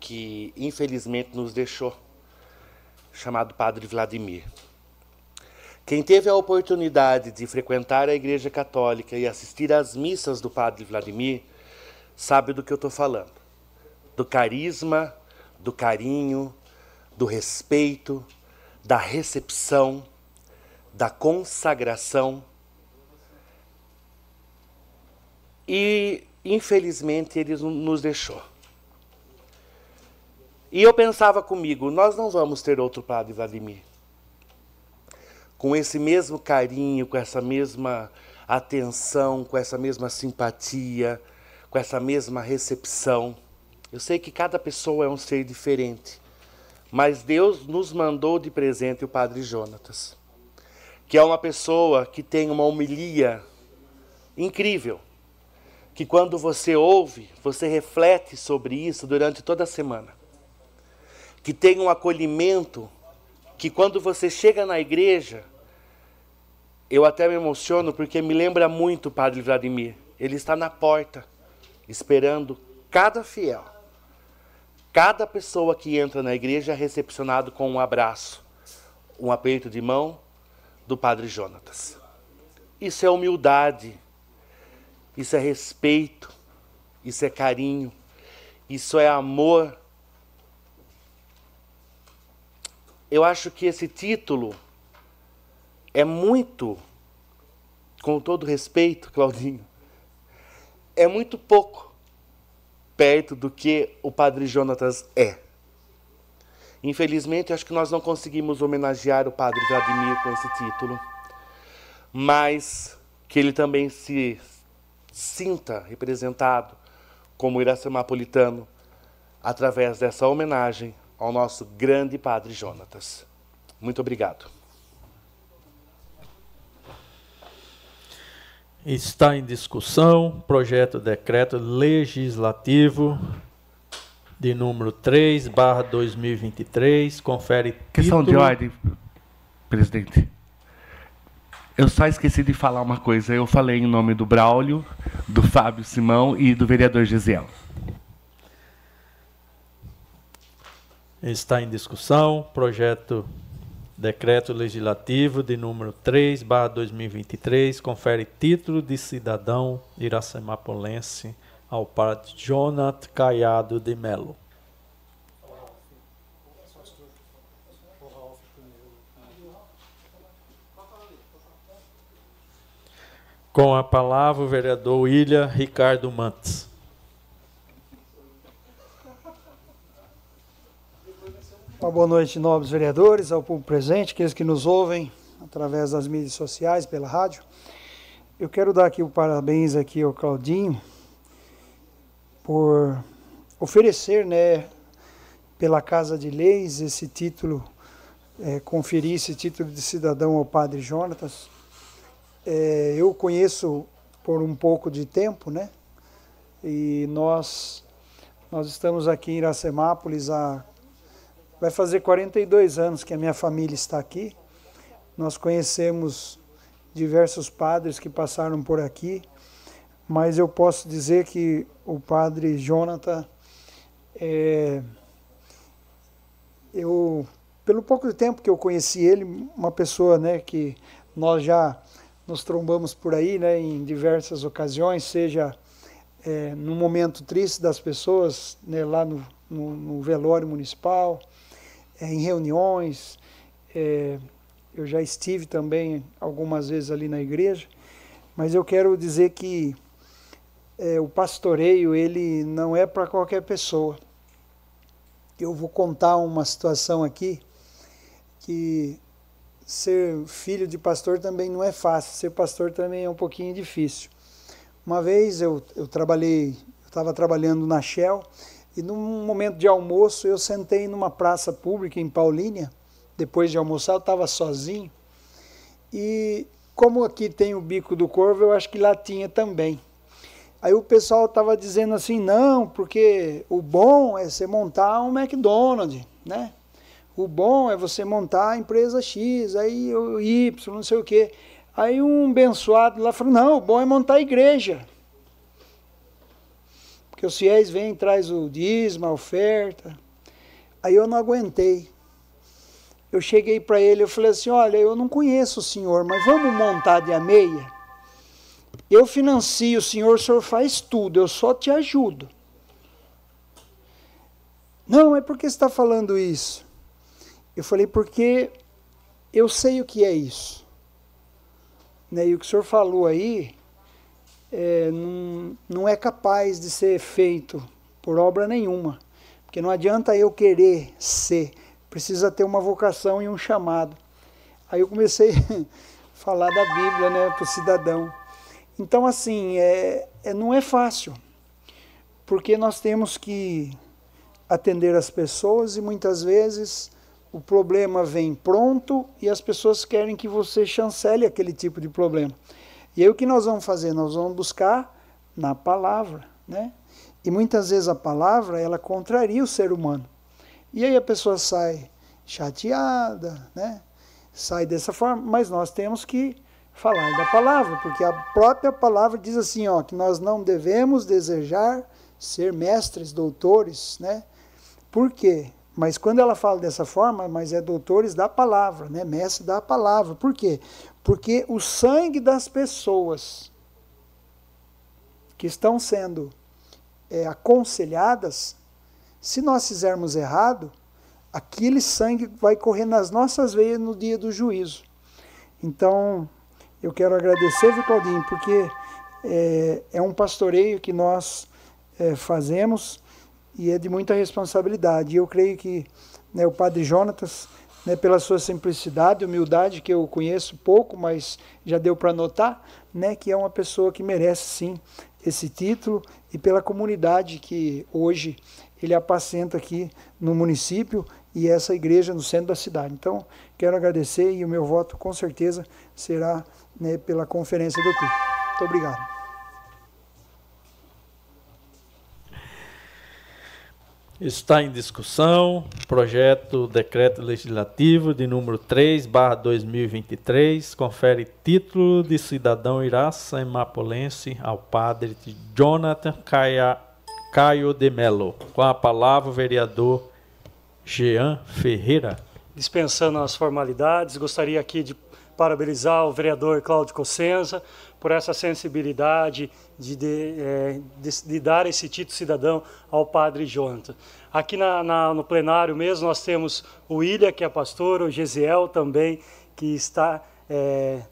S7: que infelizmente nos deixou, chamado Padre Vladimir. Quem teve a oportunidade de frequentar a Igreja Católica e assistir às missas do Padre Vladimir sabe do que eu estou falando. do carisma, do carinho, do respeito, da recepção, da consagração. E, infelizmente, ele nos deixou. E eu pensava comigo, nós não vamos ter outro padre Vladimir. Com esse mesmo carinho, com essa mesma atenção, com essa mesma simpatia, com essa mesma recepção. Eu sei que cada pessoa é um ser diferente, mas Deus nos mandou de presente o Padre Jonatas, que é uma pessoa que tem uma homilia incrível, que quando você ouve, você reflete sobre isso durante toda a semana que tem um acolhimento, que quando você chega na igreja, eu até me emociono porque me lembra muito o Padre Vladimir. Ele está na porta, esperando cada fiel, cada pessoa que entra na igreja é recepcionado com um abraço, um aperto de mão do Padre Jonatas. Isso é humildade, isso é respeito, isso é carinho, isso é amor eu acho que esse título é muito, com todo respeito, Claudinho, é muito pouco perto do que o Padre Jonatas é. Infelizmente, acho que nós não conseguimos homenagear o Padre Vladimir com esse título, mas que ele também se sinta representado como iracemapolitano através dessa homenagem ao nosso grande Padre Jonatas. Muito obrigado.
S1: Está em discussão projeto de decreto legislativo de número 3, barra 2023, confere
S8: Questão de ordem, presidente. Eu só esqueci de falar uma coisa. Eu falei em nome do Braulio, do Fábio Simão e do vereador Giselo.
S1: Está em discussão projeto decreto legislativo de número 3, 2023, confere título de cidadão iracemapolense ao padre Jonathan Caiado de Melo. Com a palavra o vereador William Ricardo Mantes.
S4: Uma boa noite, nobres vereadores, ao público presente, aqueles que nos ouvem através das mídias sociais, pela rádio. Eu quero dar aqui o parabéns aqui ao Claudinho por oferecer, né, pela Casa de Leis esse título, é, conferir esse título de cidadão ao Padre Jonatas. É, eu conheço por um pouco de tempo, né, e nós nós estamos aqui em Iracemápolis há Vai fazer 42 anos que a minha família está aqui. Nós conhecemos diversos padres que passaram por aqui, mas eu posso dizer que o padre Jonathan, é, eu, pelo pouco tempo que eu conheci ele, uma pessoa né, que nós já nos trombamos por aí né, em diversas ocasiões, seja é, no momento triste das pessoas, né, lá no, no, no velório municipal, em reuniões. É, eu já estive também algumas vezes ali na igreja, mas eu quero dizer que é, o pastoreio ele não é para qualquer pessoa. Eu vou contar uma situação aqui que ser filho de pastor também não é fácil, ser pastor também é um pouquinho difícil. Uma vez eu, eu trabalhei, eu estava trabalhando na Shell e num momento de almoço, eu sentei numa praça pública em Paulínia. Depois de almoçar, eu estava sozinho. E como aqui tem o bico do corvo, eu acho que lá tinha também. Aí o pessoal estava dizendo assim, não, porque o bom é você montar um McDonald's, né? O bom é você montar a empresa X, aí o Y, não sei o quê. Aí um abençoado lá falou, não, o bom é montar a igreja que os fiéis vêm, traz o dízimo, a oferta. Aí eu não aguentei. Eu cheguei para ele, eu falei assim, olha, eu não conheço o senhor, mas vamos montar de a meia? Eu financio o senhor, o senhor faz tudo, eu só te ajudo. Não, é porque está falando isso. Eu falei, porque eu sei o que é isso. Né? E o que o senhor falou aí é, não, não é capaz de ser feito por obra nenhuma. Porque não adianta eu querer ser, precisa ter uma vocação e um chamado. Aí eu comecei a falar da Bíblia né, para o cidadão. Então, assim, é, é, não é fácil, porque nós temos que atender as pessoas e muitas vezes o problema vem pronto e as pessoas querem que você chancele aquele tipo de problema. E aí o que nós vamos fazer? Nós vamos buscar na palavra, né? E muitas vezes a palavra, ela contraria o ser humano. E aí a pessoa sai chateada, né? Sai dessa forma, mas nós temos que falar da palavra, porque a própria palavra diz assim, ó, que nós não devemos desejar ser mestres, doutores, né? Por quê? Mas quando ela fala dessa forma, mas é doutores da palavra, né? Mestre da palavra. Por quê? Porque o sangue das pessoas que estão sendo é, aconselhadas, se nós fizermos errado, aquele sangue vai correr nas nossas veias no dia do juízo. Então, eu quero agradecer, viu, Claudinho, porque é, é um pastoreio que nós é, fazemos e é de muita responsabilidade. E eu creio que né, o Padre Jonatas, né, pela sua simplicidade, humildade, que eu conheço pouco, mas já deu para notar, né, que é uma pessoa que merece sim esse título e pela comunidade que hoje ele apacenta aqui no município e essa igreja no centro da cidade. Então, quero agradecer e o meu voto com certeza será né, pela conferência do TIC. Muito obrigado.
S1: Está em discussão projeto decreto legislativo de número 3, barra 2023, confere título de cidadão iracemapolense ao padre Jonathan Caia, Caio de Melo. Com a palavra o vereador Jean Ferreira.
S2: Dispensando as formalidades, gostaria aqui de parabenizar o vereador Cláudio Cossenza por essa sensibilidade de, de, é, de, de, dar esse título cidadão ao padre Jonathan. Aqui na, na, no plenário mesmo nós temos o William, que é pastor, o Gesiel também, que está é,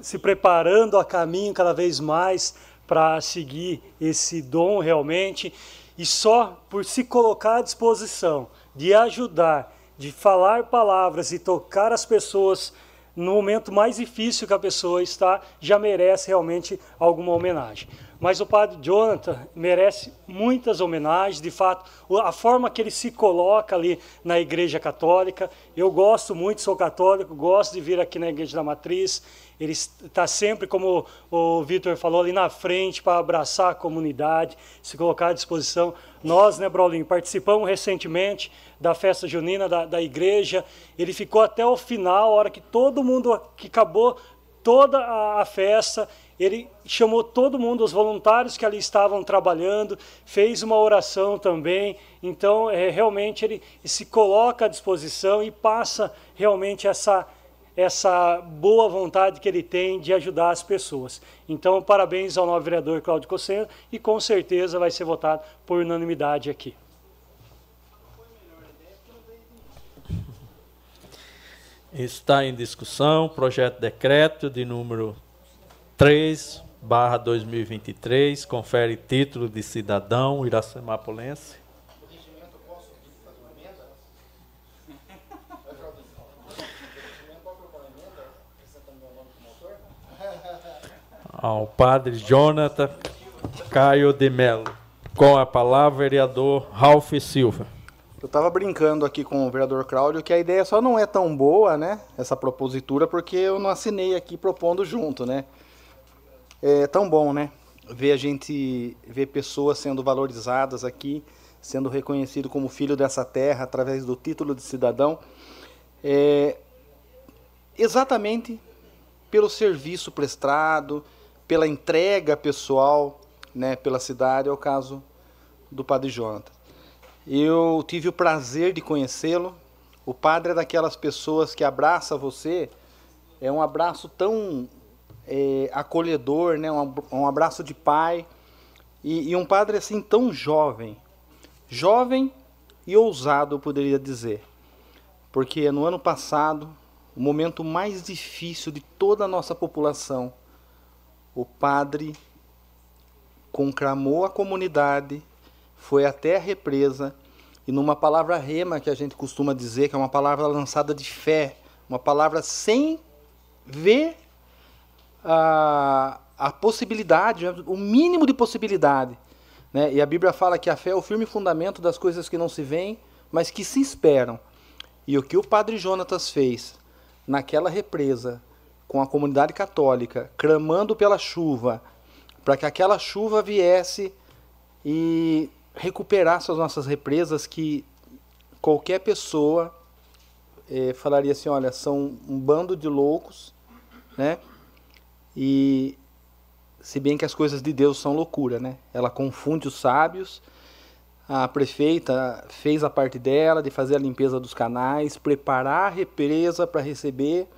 S2: se preparando a caminho cada vez mais para seguir esse dom realmente. E só por se colocar à disposição de ajudar, de falar palavras e tocar as pessoas no momento mais difícil que a pessoa está, já merece realmente alguma homenagem. Mas o padre Jonathan merece muitas homenagens, de fato, a forma que ele se coloca ali na Igreja Católica. Eu gosto muito, sou católico, gosto de vir aqui na Igreja da Matriz. Ele está sempre, como o Vitor falou, ali na frente para abraçar a comunidade, se colocar à disposição. Nós, né, Brolinho, participamos recentemente da festa junina da, da igreja. Ele ficou até o final, a hora que todo mundo, que acabou toda a, a festa, ele chamou todo mundo, os voluntários que ali estavam trabalhando, fez uma oração também. Então, é, realmente, ele se coloca à disposição e passa realmente essa, essa boa vontade que ele tem de ajudar as pessoas. Então, parabéns ao novo vereador Cláudio Cosseno e com certeza vai ser votado por unanimidade aqui.
S1: Está em discussão projeto de decreto de número 3, barra 2023, confere título de cidadão iracemapolense. Ao padre Jonathan Caio de Melo. Com a palavra, vereador Ralph Silva.
S9: Eu estava brincando aqui com o vereador Cláudio que a ideia só não é tão boa, né? Essa propositura, porque eu não assinei aqui propondo junto, né? É tão bom, né? Ver a gente, ver pessoas sendo valorizadas aqui, sendo reconhecido como filho dessa terra através do título de cidadão, é, exatamente pelo serviço prestado, pela entrega pessoal, né, pela cidade, é o caso do Padre Jonathan. Eu tive o prazer de conhecê-lo. O padre é daquelas pessoas que abraça você, é um abraço tão é, acolhedor, né? Um, abraço de pai. E, e um padre assim tão jovem. Jovem e ousado, eu poderia dizer. Porque no ano passado, o momento mais difícil de toda a nossa população, o padre conclamou a comunidade, foi até a represa e numa palavra rema que a gente costuma dizer, que é uma palavra lançada de fé, uma palavra sem ver a, a possibilidade, o mínimo de possibilidade. Né? E a Bíblia fala que a fé é o firme fundamento das coisas que não se veem, mas que se esperam. E o que o padre Jonatas fez naquela represa, com a comunidade católica, clamando pela chuva, para que aquela chuva viesse e recuperasse as nossas represas, que qualquer pessoa é, falaria assim, olha, são um bando de loucos, né? E se bem que as coisas de Deus são loucura, né? Ela confunde os sábios. A prefeita fez a parte dela de fazer a limpeza dos canais, preparar a represa para receber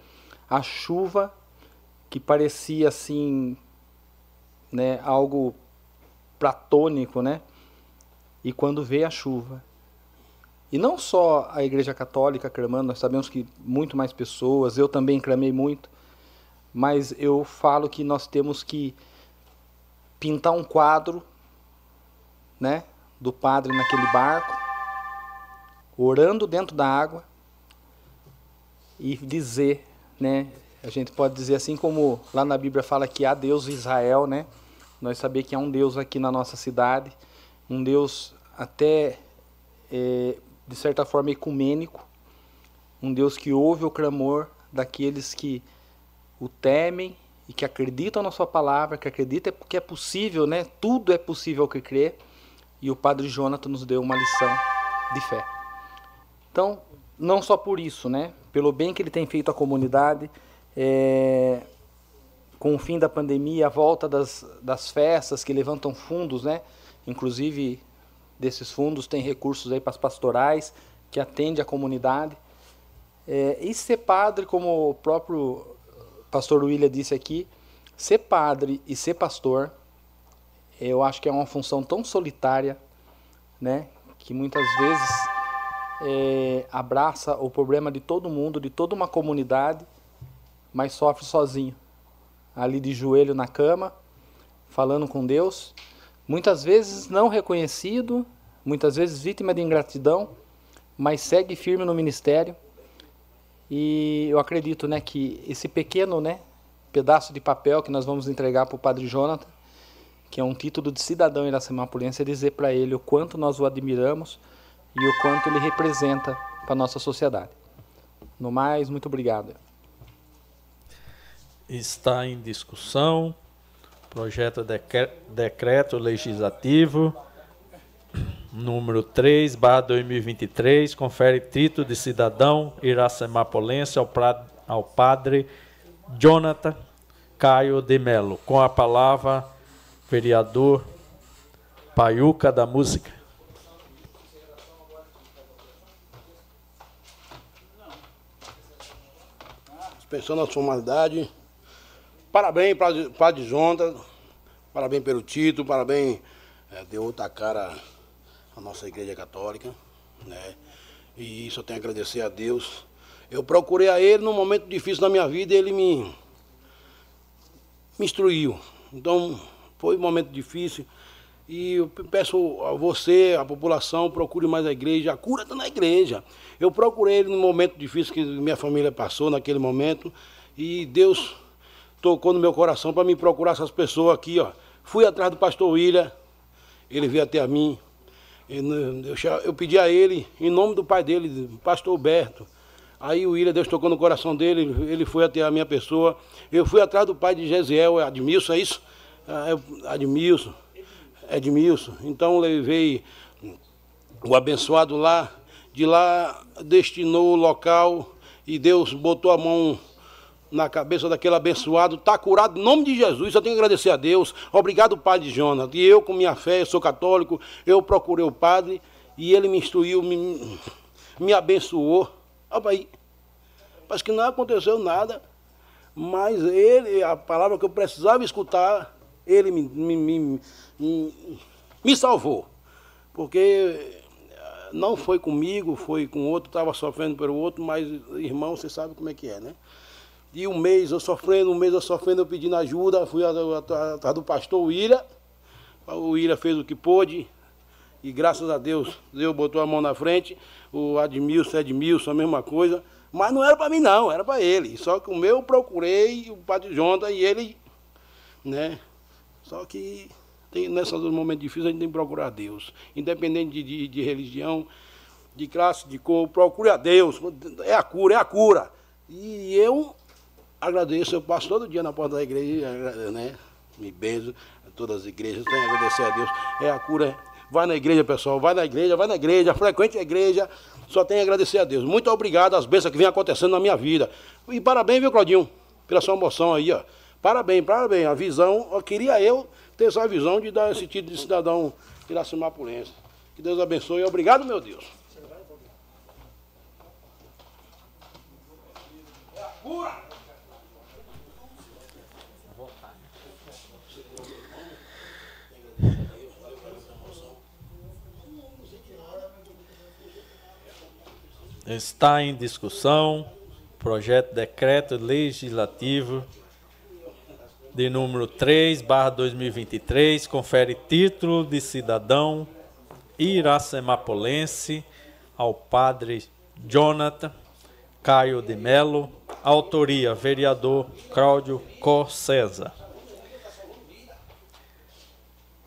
S9: a chuva que parecia assim, né, algo platônico, né? E quando veio a chuva, e não só a Igreja Católica clamando, nós sabemos que muito mais pessoas, eu também clamei muito, mas eu falo que nós temos que pintar um quadro, né, do padre naquele barco, orando dentro da água e dizer, né, a gente pode dizer assim como lá na Bíblia fala que há Deus Israel, né? Nós saber que há um Deus aqui na nossa cidade, um Deus até é, de certa forma ecumênico, um Deus que ouve o clamor daqueles que o temem e que acreditam na sua palavra, que acreditam que é possível, né? Tudo é possível que crê. E o Padre Jonathan nos deu uma lição de fé. Então, não só por isso, né? Pelo bem que ele tem feito à comunidade, é, com o fim da pandemia, a volta das, das festas que levantam fundos, né? Inclusive desses fundos tem recursos aí para as pastorais que atende a comunidade. É, e ser padre, como o próprio pastor William disse aqui, ser padre e ser pastor, eu acho que é uma função tão solitária, né, que muitas vezes é, abraça o problema de todo mundo, de toda uma comunidade, mas sofre sozinho, ali de joelho na cama, falando com Deus, muitas vezes não reconhecido, muitas vezes vítima de ingratidão, mas segue firme no ministério. E eu acredito, né, que esse pequeno, né, pedaço de papel que nós vamos entregar para o Padre Jonathan, que é um título de cidadão iracemapulense, é dizer para ele o quanto nós o admiramos e o quanto ele representa para a nossa sociedade. No mais, muito obrigado.
S1: Está em discussão projeto de decreto legislativo número 3, barra 2023, confere título de cidadão iracemapolense ao, pra, ao padre Jonathan Caio de Melo. Com a palavra, vereador Paiuca da Música.
S6: Dispensando a formalidade. Parabéns, Padre Jonathan. Parabéns pelo título, parabéns. É, deu outra cara a nossa igreja católica, né? E isso eu tenho a agradecer a Deus. Eu procurei a Ele num momento difícil da minha vida e Ele me, me instruiu. Então, foi um momento difícil. E eu peço a você, a população, procure mais a igreja. A cura está na igreja. Eu procurei ele no momento difícil que minha família passou naquele momento. E Deus tocou no meu coração para me procurar essas pessoas aqui. Ó. Fui atrás do pastor William. Ele veio até a mim. Eu pedi a ele, em nome do pai dele, pastor Alberto. Aí o William, Deus tocou no coração dele, ele foi até a minha pessoa. Eu fui atrás do pai de Gesiel, Admilson, é isso? Ah, Admilson, Edmilson. Então levei o abençoado lá, de lá destinou o local e Deus botou a mão na cabeça daquele abençoado, está curado em nome de Jesus. Eu tenho que agradecer a Deus. Obrigado, Padre Jonas. E eu, com minha fé, sou católico, eu procurei o Padre e ele me instruiu, me, me abençoou. Olha aí. Parece que não aconteceu nada, mas ele, a palavra que eu precisava escutar, ele me, me, me, me, salvou. Porque não foi comigo, foi com outro, estava sofrendo pelo outro, mas irmão, você sabe como é que é, né? E um mês eu sofrendo, um mês eu sofrendo, eu pedindo ajuda, fui atrás do pastor William, o William fez o que pôde, e graças a Deus, Deus botou a mão na frente, o Admilson, Edmilson, a mesma coisa, mas não era para mim não, era para ele. Só que o meu eu procurei, o Padre Jonathan, e ele, né? Só que tem, nesses momentos difíceis a gente tem que procurar Deus. Independente de, de, de religião, de classe, de cor, procure a Deus. É a cura, é a cura. E eu agradeço, eu passo todo dia na porta da igreja, né? Me beijo todas as igrejas, tenho que agradecer a Deus. É a cura. Vai na igreja, pessoal, vai na igreja, vai na igreja, frequente a igreja. Só tenho a agradecer a Deus. Muito obrigado às bênçãos que vem acontecendo na minha vida. E parabéns, viu, Claudinho, pela sua emoção aí, ó. Parabéns, parabéns. A visão, eu queria eu ter essa visão de dar esse título de cidadão iracimapulense. Que Deus abençoe. Obrigado, meu Deus.
S1: Está em discussão projeto de decreto legislativo de número 3, barra 2023, confere título de cidadão iracemapolense ao padre Jonathan Caio de Melo, autoria vereador Cláudio Corsesa.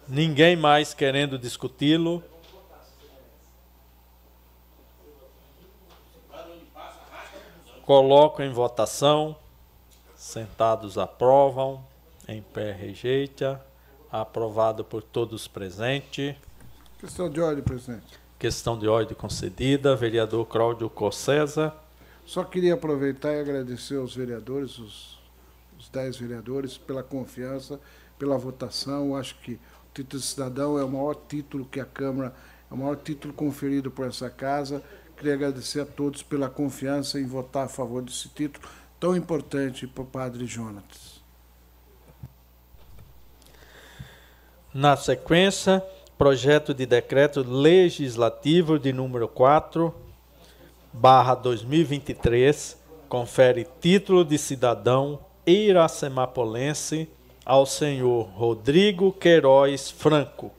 S1: Ninguém mais querendo discuti-lo. Coloco em votação. Sentados aprovam. Em pé rejeita. Aprovado por todos presentes.
S3: Questão de ordem, presidente.
S1: Questão de ordem concedida. Vereador Cláudio Cossesa.
S3: Só queria aproveitar e agradecer aos vereadores, os, os dez vereadores, pela confiança, pela votação. Acho que o título de cidadão é o maior título que a Câmara, é o maior título conferido por essa casa. Queria agradecer a todos pela confiança em votar a favor desse título tão importante para o padre Jonatas.
S1: Na sequência, projeto de decreto legislativo de número 4, barra 2023, confere título de cidadão iracemapolense ao senhor Rodrigo Queiroz Franco.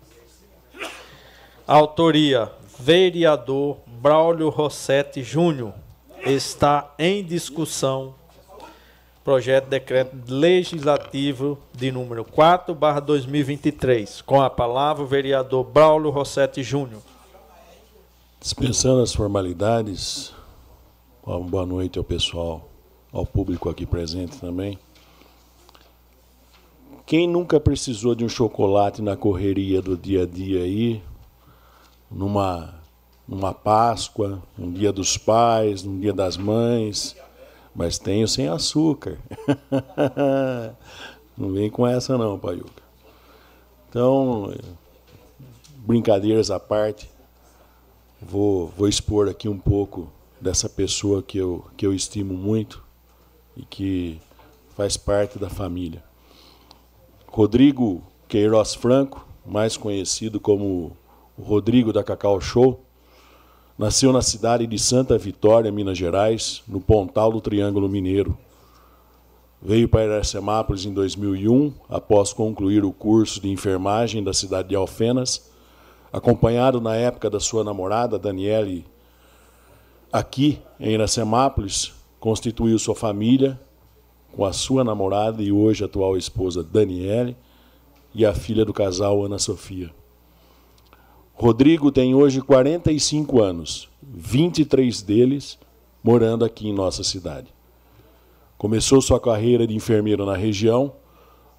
S1: Autoria, vereador Braulio Rossetti Júnior. Está em discussão projeto de decreto legislativo de número 4, barra 2023. Com a palavra o vereador Braulio Rossetti Júnior.
S11: Dispensando as formalidades, uma boa noite ao pessoal, ao público aqui presente também. Quem nunca precisou de um chocolate na correria do dia a dia aí, numa, numa Páscoa, um dia dos pais, um dia das mães, mas tenho sem açúcar. não vem com essa não, Paiuca. Então, brincadeiras à parte, vou, vou expor aqui um pouco dessa pessoa que eu, que eu estimo muito e que faz parte da família. Rodrigo Queiroz Franco, mais conhecido como o Rodrigo da Cacau Show, nasceu na cidade de Santa Vitória, Minas Gerais, no Pontal do Triângulo Mineiro. Veio para Iracemápolis em 2001, após concluir o curso de enfermagem da cidade de Alfenas acompanhado na época da sua namorada, Daniele, aqui em Iracemápolis, constituiu sua família com a sua namorada e hoje atual esposa, Daniele, e a filha do casal, Ana Sofia. Rodrigo tem hoje 45 anos, 23 deles morando aqui em nossa cidade. Começou sua carreira de enfermeiro na região,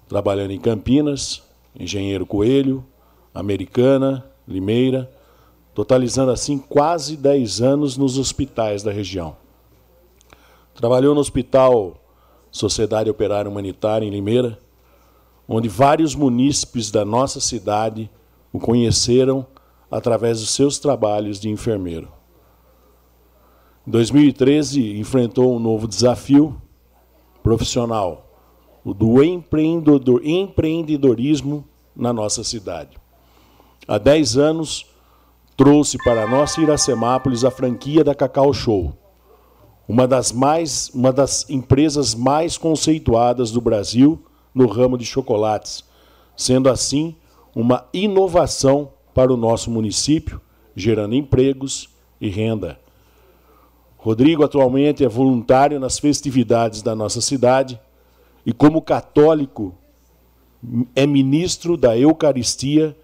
S11: trabalhando em Campinas, Engenheiro Coelho, Americana, Limeira, totalizando assim quase 10 anos nos hospitais da região. Trabalhou no Hospital Sociedade Operária Humanitária em Limeira, onde vários munícipes da nossa cidade o conheceram através dos seus trabalhos de enfermeiro. Em 2013, enfrentou um novo desafio profissional, o do empreendedorismo na nossa cidade. Há 10 anos, trouxe para a nossa Iracemápolis a franquia da Cacau Show, uma das, mais, uma das empresas mais conceituadas do Brasil no ramo de chocolates, sendo assim uma inovação para o nosso município, gerando empregos e renda. Rodrigo atualmente é voluntário nas festividades da nossa cidade e, como católico, é ministro da Eucaristia,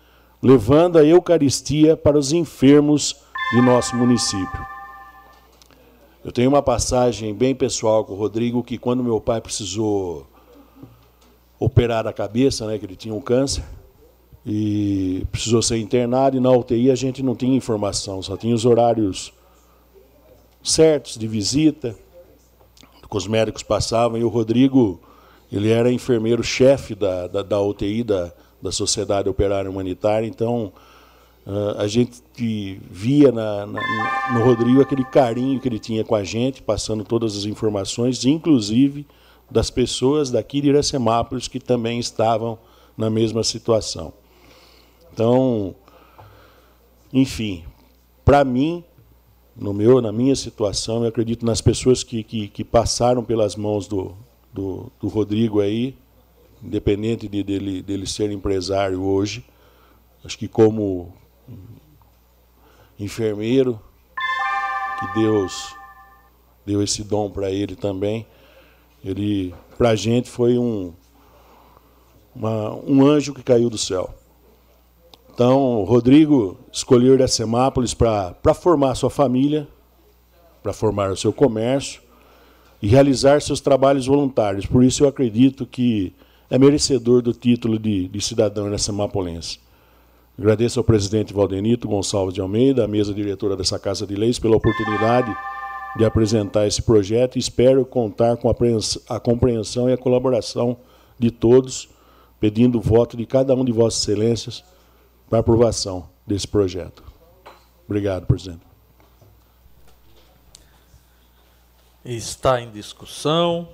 S11: levando a Eucaristia para os enfermos de nosso município. Eu tenho uma passagem bem pessoal com o Rodrigo que quando meu pai precisou operar a cabeça, né, que ele tinha um câncer, e precisou ser internado, e na UTI a gente não tinha informação, só tinha os horários certos de visita, que os médicos passavam, e o Rodrigo, ele era enfermeiro-chefe da, da, da, UTI, da, da Sociedade Operária Humanitária, então a gente via na, na, no Rodrigo aquele carinho que ele tinha com a gente, passando todas as informações, inclusive das pessoas daqui de Iracemápolis que também estavam na mesma situação. Então, enfim, para mim, no meu, na minha situação, eu acredito nas pessoas que, que, que passaram pelas mãos do, do, do, Rodrigo aí, independente de, dele, dele ser empresário hoje, acho que como enfermeiro, que Deus deu esse dom para ele também, ele, para a gente, foi um, uma, um anjo que caiu do céu. Então, Rodrigo escolheu Iracemápolis para formar sua família, para formar o seu comércio e realizar seus trabalhos voluntários. Por isso, eu acredito que é merecedor do título de, de cidadão iracemapolense. Agradeço ao presidente Valdenito Gonçalves de Almeida, a mesa diretora dessa Casa de Leis, pela oportunidade de apresentar esse projeto e espero contar com a compreensão e a colaboração de todos, pedindo o voto de cada um de Vossas Excelências para aprovação desse projeto. Obrigado, presidente.
S1: Está em discussão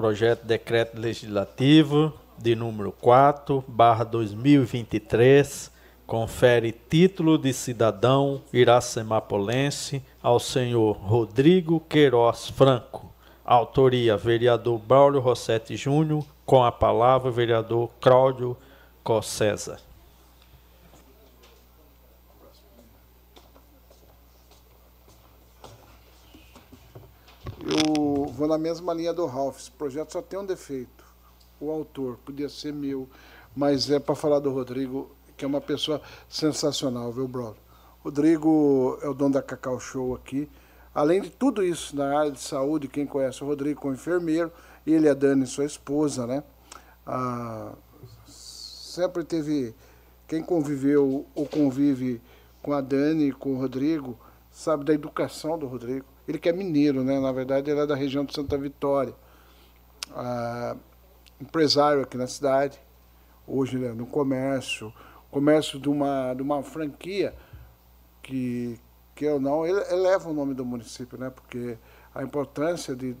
S1: projeto de decreto legislativo de número 4, barra 2023, confere título de cidadão iracemapolense ao senhor Rodrigo Queiroz Franco. Autoria, vereador Braulio Rossetti Júnior, com a palavra, vereador Cláudio Cossesa.
S3: Eu vou na mesma linha do Ralph. Esse projeto só tem um defeito. O autor, podia ser meu, mas é para falar do Rodrigo que é uma pessoa sensacional, viu, brother? Rodrigo é o dono da Cacau Show aqui. Além de tudo isso, na área de saúde, quem conhece o Rodrigo como enfermeiro, ele a Dani, sua esposa, né? Ah, sempre teve. Quem conviveu ou convive com a Dani com o Rodrigo, sabe da educação do Rodrigo. Ele que é mineiro, né? Na verdade, ele é da região de Santa Vitória. Ah, empresário aqui na cidade, hoje né, no comércio, comércio de uma, de uma franquia que, que eu não, ele eleva o nome do município, né? Porque a importância de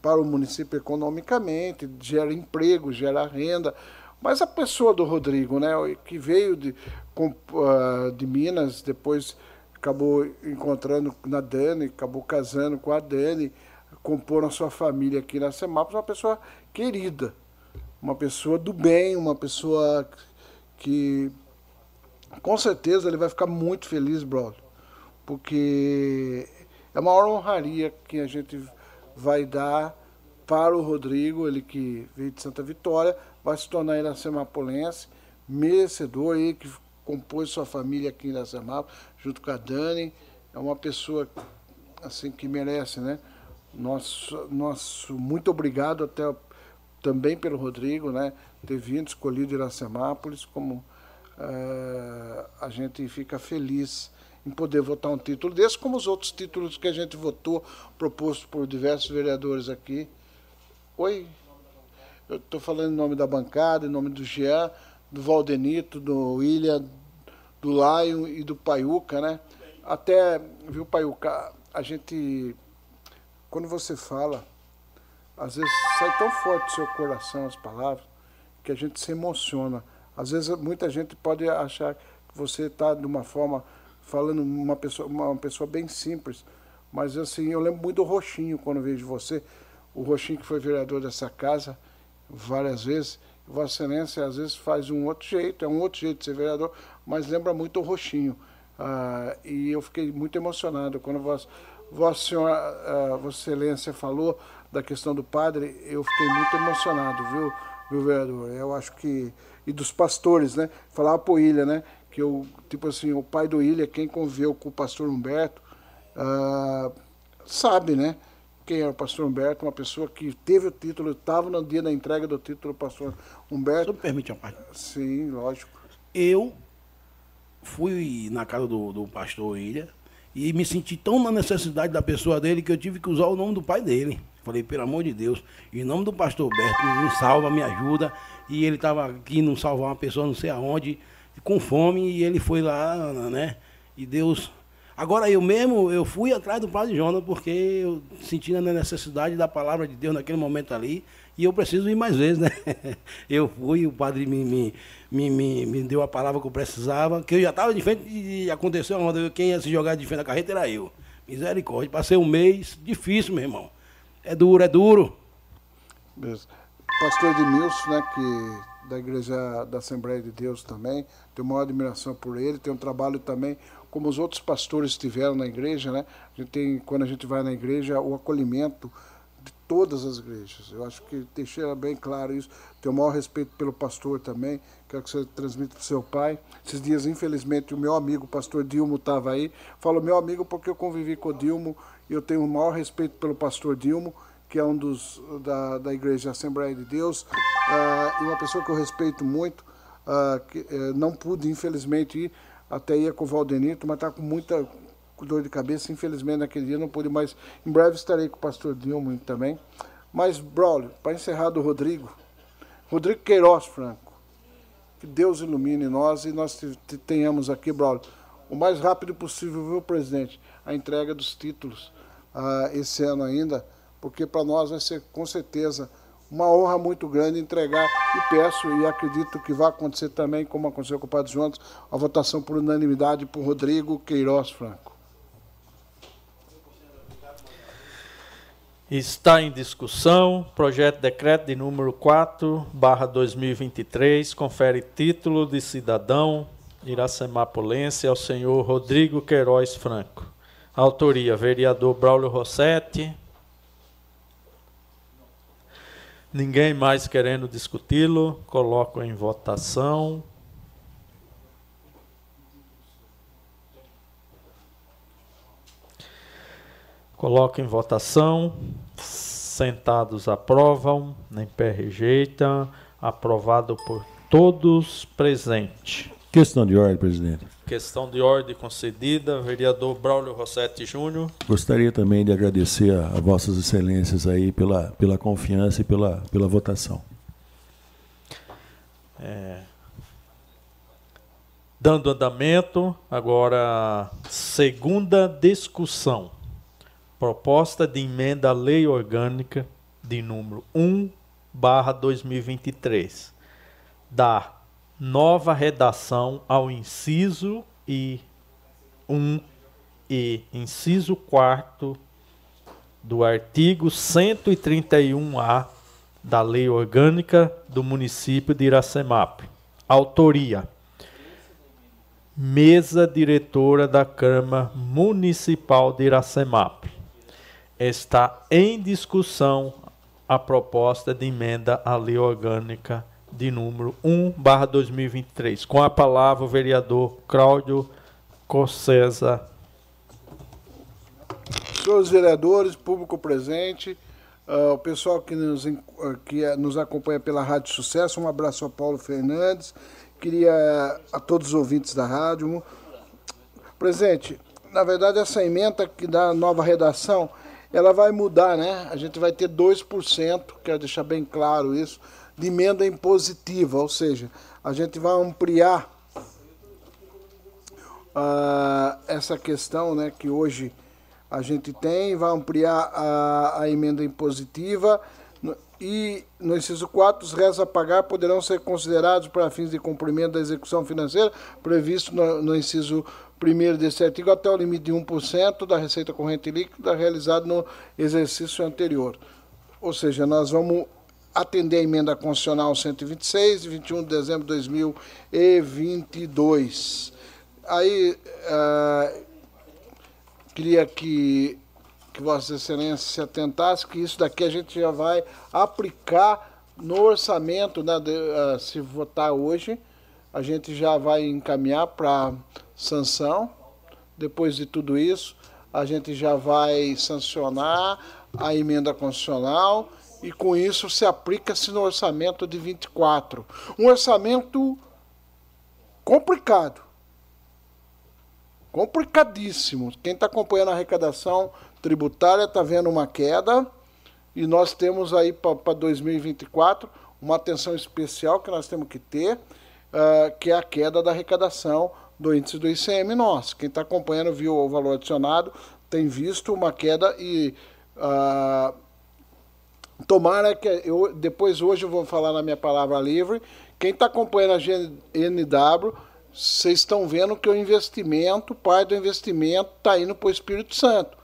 S3: para o município economicamente, gera emprego, gera renda. Mas a pessoa do Rodrigo, né, que veio de, uh, de Minas, depois acabou encontrando na Dani, acabou casando com a Dani, compor a sua família aqui na Semápolis, uma pessoa querida, uma pessoa do bem, uma pessoa que com certeza ele vai ficar muito feliz, brother. Porque é uma honraria que a gente vai dar para o Rodrigo, ele que veio de Santa Vitória, vai se tornar iracemapolense, merecedor aí, que compôs sua família aqui em Iracemapa, junto com a Dani. É uma pessoa assim que merece, né? Nosso, nosso muito obrigado até também pelo Rodrigo, né? Ter vindo, escolhido Iracemápolis como uh, a gente fica feliz em poder votar um título desse, como os outros títulos que a gente votou, proposto por diversos vereadores aqui. Oi, eu estou falando em nome da bancada, em nome do Jean, do Valdenito, do William, do Lion e do Paiuca, né? Até, viu, Paiuca, a gente, quando você fala, às vezes sai tão forte do seu coração as palavras, que a gente se emociona. Às vezes muita gente pode achar que você está de uma forma falando uma pessoa, uma pessoa bem simples, mas assim, eu lembro muito do Roxinho quando vejo você, o Roxinho que foi vereador dessa casa várias vezes, Vossa Excelência às vezes faz um outro jeito, é um outro jeito de ser vereador, mas lembra muito o Roxinho. Ah, e eu fiquei muito emocionado quando Vossa, Vossa, Senhora, ah, Vossa Excelência falou da questão do padre, eu fiquei muito emocionado, viu, viu vereador? Eu acho que. E dos pastores, né? Falava pro Ilha, né? Que eu, tipo assim, o pai do Ilha, quem conviveu com o pastor Humberto, ah, sabe, né? Quem era o pastor Humberto, uma pessoa que teve o título, estava no dia da entrega do título pastor Humberto.
S6: me permite parte?
S3: Sim, lógico.
S6: Eu fui na casa do, do pastor Ilha e me senti tão na necessidade da pessoa dele que eu tive que usar o nome do pai dele. Falei, pelo amor de Deus, em nome do pastor Humberto, me salva, me ajuda. E ele estava aqui não salvar uma pessoa não sei aonde, com fome, e ele foi lá, né? E Deus Agora eu mesmo, eu fui atrás do padre Jonas porque eu senti a necessidade da palavra de Deus naquele momento ali e eu preciso ir mais vezes, né? Eu fui, o padre me, me, me, me, deu a palavra que eu precisava, que eu já estava de frente e aconteceu uma quem ia se jogar de frente da carreta era eu. Misericórdia, passei um mês, difícil, meu irmão. É duro, é duro.
S3: Mesmo. Pastor Edmilson, né, que da igreja da Assembleia de Deus também, tenho maior admiração por ele, tem um trabalho também como os outros pastores tiveram na igreja, né? A gente tem, quando a gente vai na igreja, o acolhimento de todas as igrejas. Eu acho que deixei bem claro isso. Tenho o maior respeito pelo pastor também. Quero que você transmita para o seu pai. Esses dias, infelizmente, o meu amigo, o pastor Dilmo, estava aí. Falo meu amigo porque eu convivi com o Dilmo e eu tenho o maior respeito pelo pastor Dilmo, que é um dos da, da Igreja Assembleia de Deus, uh, e uma pessoa que eu respeito muito. Uh, que, uh, não pude, infelizmente, ir até ia com o Valdenito, mas está com muita dor de cabeça. Infelizmente, naquele dia não pude mais. Em breve estarei com o pastor Dilma também. Mas, Braulio, para encerrar do Rodrigo, Rodrigo Queiroz Franco, que Deus ilumine nós e nós tenhamos aqui, Braulio, o mais rápido possível, viu, presidente, a entrega dos títulos uh, esse ano ainda, porque para nós vai ser com certeza uma honra muito grande entregar e peço e acredito que vai acontecer também, como aconteceu com o Padre Jonas, a votação por unanimidade por Rodrigo Queiroz Franco.
S1: Está em discussão projeto de decreto de número 4, barra 2023, confere título de cidadão iracemapolense ao senhor Rodrigo Queiroz Franco. Autoria, vereador Braulio Rossetti, Ninguém mais querendo discuti-lo, coloco em votação. Coloco em votação. Sentados aprovam, nem pé rejeita. Aprovado por todos presentes.
S11: Questão de ordem, presidente.
S1: Questão de ordem concedida, vereador Braulio Rossetti Júnior.
S11: Gostaria também de agradecer a, a, vossas excelências aí pela, pela confiança e pela, pela votação.
S1: É, dando andamento, agora segunda discussão. Proposta de emenda à lei orgânica de número 1 barra 2023. Da nova redação ao inciso e 1 e inciso 4 do artigo 131-A da Lei Orgânica do município de Iracemap. Autoria: Mesa diretora da Câmara Municipal de Iracemap. Está em discussão a proposta de emenda à Lei Orgânica de número 1, barra 2023. Com a palavra o vereador Cláudio Cossesa.
S3: Senhores vereadores, público presente, uh, o pessoal que nos, uh, que nos acompanha pela Rádio Sucesso, um abraço a Paulo Fernandes, queria a todos os ouvintes da rádio. Presente, na verdade essa emenda que dá a nova redação, ela vai mudar, né? A gente vai ter 2%, quero deixar bem claro isso, de emenda impositiva, ou seja, a gente vai ampliar uh, essa questão né, que hoje a gente tem, vai ampliar a, a emenda impositiva e no inciso 4, os restos a pagar poderão ser considerados para fins de cumprimento da execução financeira previsto no, no inciso primeiro desse artigo até o limite de 1% da receita corrente líquida realizada no exercício anterior. Ou seja, nós vamos atender a emenda constitucional 126, de 21 de dezembro de 2022. Aí, uh, queria que, que Vossa Excelência se atentasse, que isso daqui a gente já vai aplicar no orçamento, né, de, uh, se votar hoje, a gente já vai encaminhar para sanção. Depois de tudo isso, a gente já vai sancionar a emenda constitucional e com isso se aplica-se no orçamento de 24. Um orçamento complicado. Complicadíssimo. Quem está acompanhando a arrecadação tributária está vendo uma queda e nós temos aí para 2024 uma atenção especial que nós temos que ter, uh, que é a queda da arrecadação do índice do ICM nosso. Quem está acompanhando viu o valor adicionado, tem visto uma queda e uh, tomara que eu depois hoje eu vou falar na minha palavra livre. Quem está acompanhando a GNW, vocês estão vendo que o investimento, parte do investimento está indo para o Espírito Santo.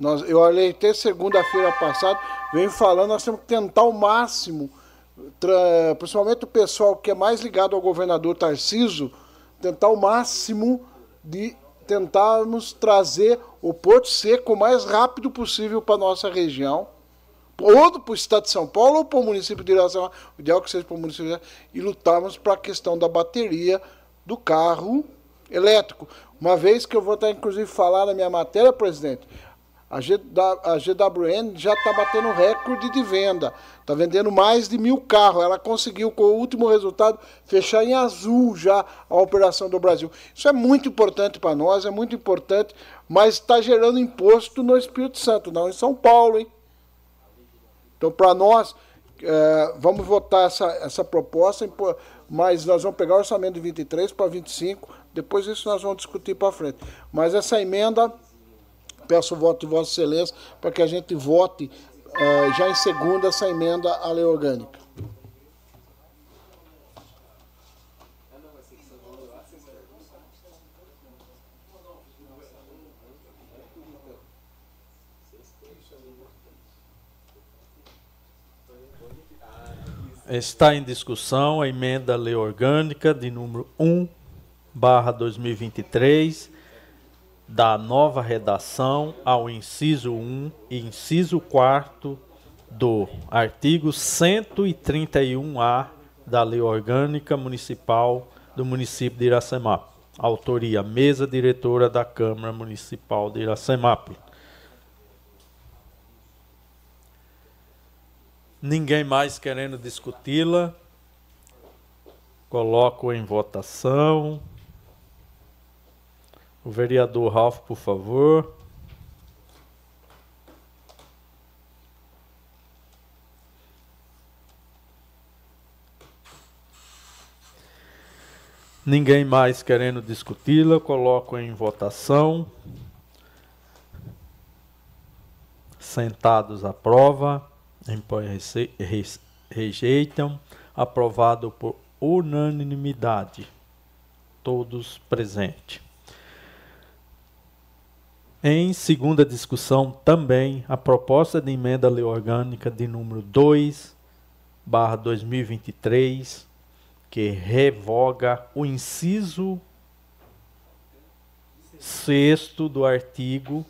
S3: Nós, eu olhei até segunda-feira passada, venho falando, nós temos que tentar o máximo, principalmente o pessoal que é mais ligado ao governador Tarciso, tentar o máximo de tentarmos trazer o Porto Seco o mais rápido possível para a nossa região, ou para o estado de São Paulo, ou para o município de Iracema, o ideal que seja para o município de e lutarmos para a questão da bateria do carro elétrico. Uma vez que eu vou estar, inclusive, falar na minha matéria, presidente, a, GWN já está batendo recorde de venda. Está vendendo mais de mil carros. Ela conseguiu, com o último resultado, fechar em azul já a operação do Brasil. Isso é muito importante para nós, é muito importante, mas está gerando imposto no Espírito Santo, não em São Paulo, hein? Então, para nós, é, vamos votar essa, essa proposta, mas nós vamos pegar o orçamento de 23 para 25, depois isso nós vamos discutir para frente. Mas essa emenda Peço o voto de Vossa Excelência para que a gente vote uh, já em segunda essa emenda à lei orgânica.
S1: Está em discussão a emenda à lei orgânica de número 1, barra 2023, da nova redação ao inciso 1 e inciso 4 do artigo 131-A da Lei Orgânica Municipal do município de Iracemap. Autoria: Mesa Diretora da Câmara Municipal de Iracemap. Ninguém mais querendo discuti-la. Coloco em votação. O vereador Ralph, por favor. Ninguém mais querendo discuti-la, coloco em votação. Sentados aprova, impõe rejeitam, aprovado por unanimidade. Todos presentes. Em segunda discussão, também a proposta de emenda à lei orgânica de número 2, barra 2023, que revoga o inciso sexto do artigo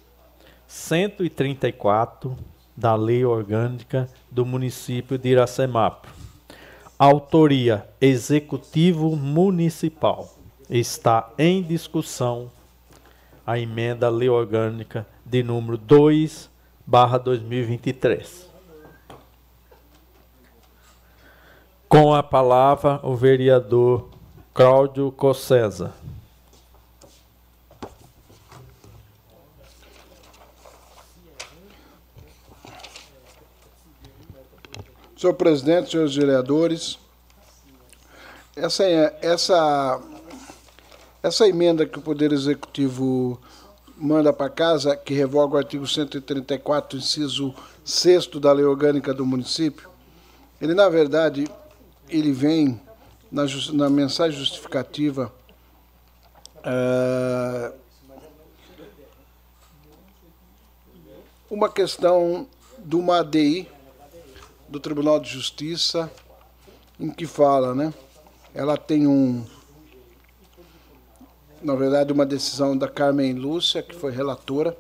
S1: 134 da lei orgânica do município de Iracemap. Autoria Executivo Municipal. Está em discussão a emenda lei orgânica de número 2, barra 2023. Com a palavra, o vereador Cláudio Cossesa.
S3: Senhor presidente, senhores vereadores, essa, essa essa emenda que o Poder Executivo manda para casa, que revoga o artigo 134, inciso 6 da Lei Orgânica do Município, ele, na verdade, ele vem na, na mensagem justificativa É, uma questão de uma ADI do Tribunal de Justiça em que fala, né? Ela tem um, na verdade, uma decisão da Carmen Lúcia, que foi relatora.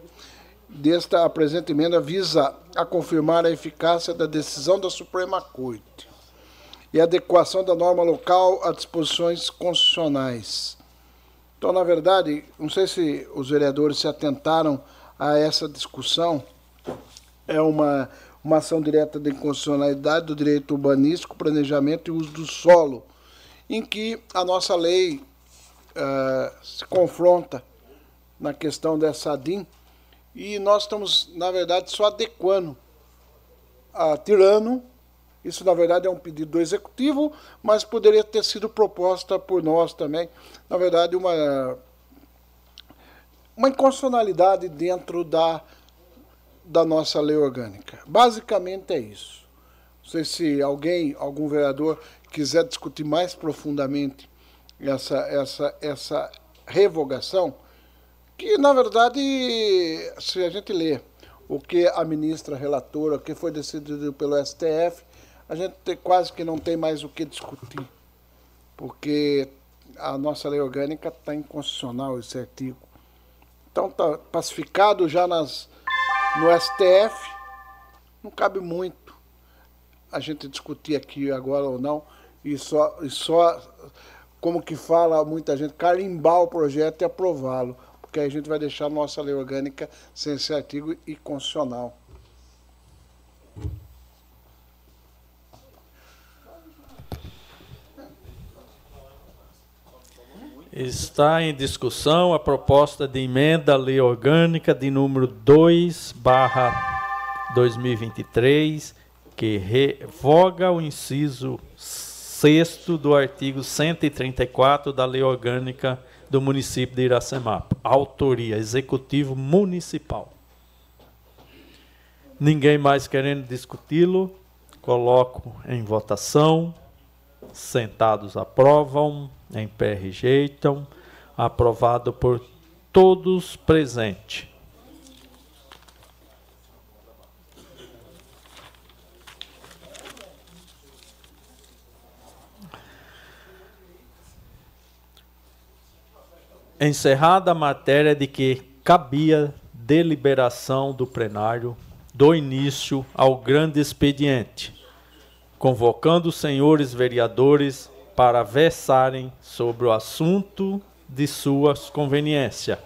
S3: Desta, a presente emenda visa a confirmar a eficácia da decisão da Suprema Corte e adequação da norma local a disposições constitucionais. Então, na verdade, não sei se os vereadores se atentaram a essa discussão, é uma, uma ação direta de inconstitucionalidade do direito urbanístico, planejamento e uso do solo, em que a nossa lei uh, se confronta na questão dessa ADIM e nós estamos, na verdade, só adequando, a, tirando isso, na verdade, é um pedido do executivo, mas poderia ter sido proposta por nós também. Na verdade, uma, uma inconstitucionalidade dentro da, da nossa lei orgânica. Basicamente é isso. Não sei se alguém, algum vereador, quiser discutir mais profundamente essa, essa, essa revogação, que, na verdade, se a gente lê o que a ministra relatora, o que foi decidido pelo STF, a gente quase que não tem mais o que discutir, porque a nossa lei orgânica está inconstitucional esse artigo. Então está pacificado já nas, no STF, não cabe muito a gente discutir aqui agora ou não, e só, e só como que fala muita gente, carimbar o projeto e aprová-lo, porque aí a gente vai deixar a nossa lei orgânica sem esse artigo e constitucional.
S1: Está em discussão a proposta de emenda à lei orgânica de número 2 barra 2023, que revoga o inciso 6 do artigo 134 da lei orgânica do município de Iracemapo. Autoria, Executivo Municipal. Ninguém mais querendo discuti-lo, coloco em votação. Sentados aprovam em pé rejeitam, aprovado por todos presentes. Encerrada a matéria de que cabia deliberação do plenário do início ao grande expediente, convocando os senhores vereadores para versarem sobre o assunto de sua conveniência.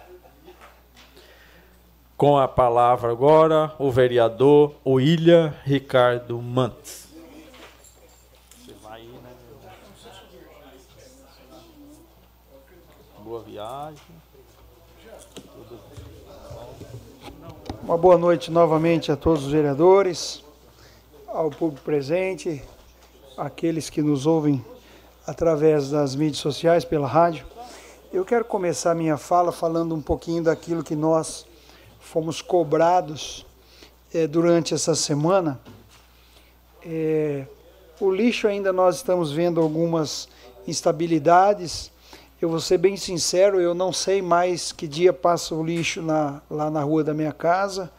S1: Com a palavra agora o vereador William Ricardo Mantes.
S4: Né, boa viagem. Uma boa noite novamente a todos os vereadores, ao público presente, aqueles que nos ouvem através das mídias sociais, pela rádio. Eu quero começar minha fala falando um pouquinho daquilo que nós fomos cobrados é, durante essa semana. É, o lixo ainda nós estamos vendo algumas instabilidades. Eu vou ser bem sincero, eu não sei mais que dia passa o lixo na, lá na rua da minha casa.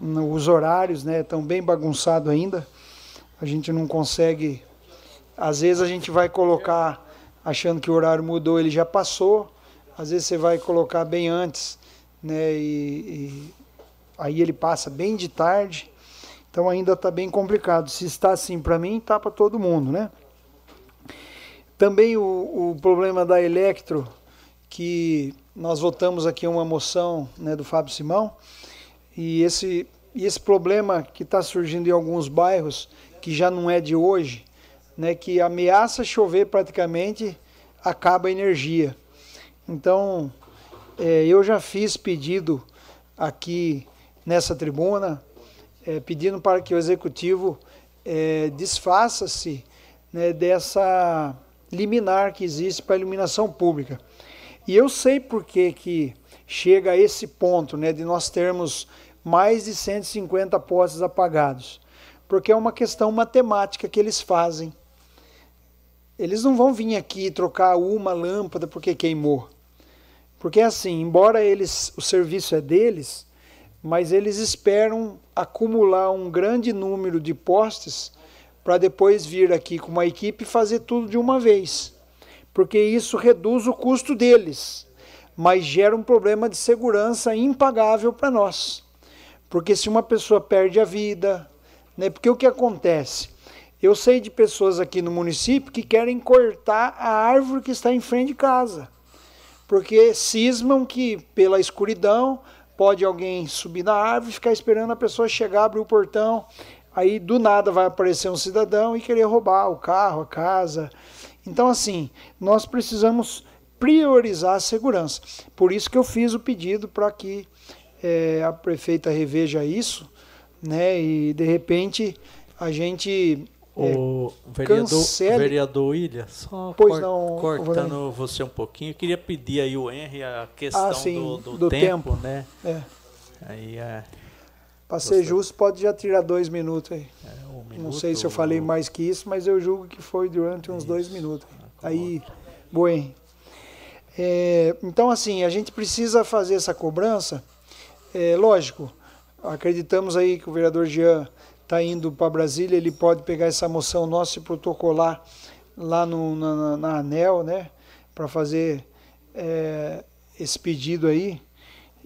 S4: Os horários né, estão bem bagunçados ainda. A gente não consegue às vezes a gente vai colocar achando que o horário mudou, ele já passou. Às vezes você vai colocar bem antes, né? E, e aí ele passa bem de tarde. Então ainda está bem complicado. Se está assim para mim, está para todo mundo, né? Também o, o problema da Electro, que nós votamos aqui uma moção né, do Fábio Simão, e esse, e esse problema que está surgindo em alguns bairros, que já não é de hoje, né, que ameaça chover praticamente, acaba a energia. Então, é, eu já fiz pedido aqui nessa tribuna, é, pedindo para que o executivo é, desfaça-se né, dessa liminar que existe para a iluminação pública. E eu sei por que, que chega a esse ponto né, de nós termos mais de 150 postes apagados. Porque é uma questão matemática que eles fazem. Eles não vão vir aqui trocar uma lâmpada porque queimou. Porque assim, embora eles, o serviço é deles, mas eles esperam acumular um grande número de postes para depois vir aqui com uma equipe e fazer tudo de uma vez. Porque isso reduz o custo deles, mas gera um problema de segurança impagável para nós. Porque se uma pessoa perde a vida, né? Porque o que acontece? Eu sei de pessoas aqui no município que querem cortar a árvore que está em frente de casa. Porque cismam que pela escuridão pode alguém subir na árvore, ficar esperando a pessoa chegar, abrir o portão, aí do nada vai aparecer um cidadão e querer roubar o carro, a casa. Então, assim, nós precisamos priorizar a segurança. Por isso que eu fiz o pedido para que é, a prefeita reveja isso, né? E de repente a gente
S1: o é, vereador, cancele... vereador William, só cor, não, cortando você um pouquinho, eu queria pedir aí o Henry a questão ah, sim, do, do, do, tempo, tempo. né?
S4: É.
S1: Aí é.
S4: Para ser justo, pode já tirar dois minutos aí. É, um minuto, não sei se eu falei mais que isso, mas eu julgo que foi durante uns isso. dois minutos. Ah, aí, bom. É, então, assim, a gente precisa fazer essa cobrança. É, lógico, acreditamos aí que o vereador Jean está indo para Brasília, ele pode pegar essa moção nossa e protocolar lá no, na, na ANEL, né, para fazer é, esse pedido aí.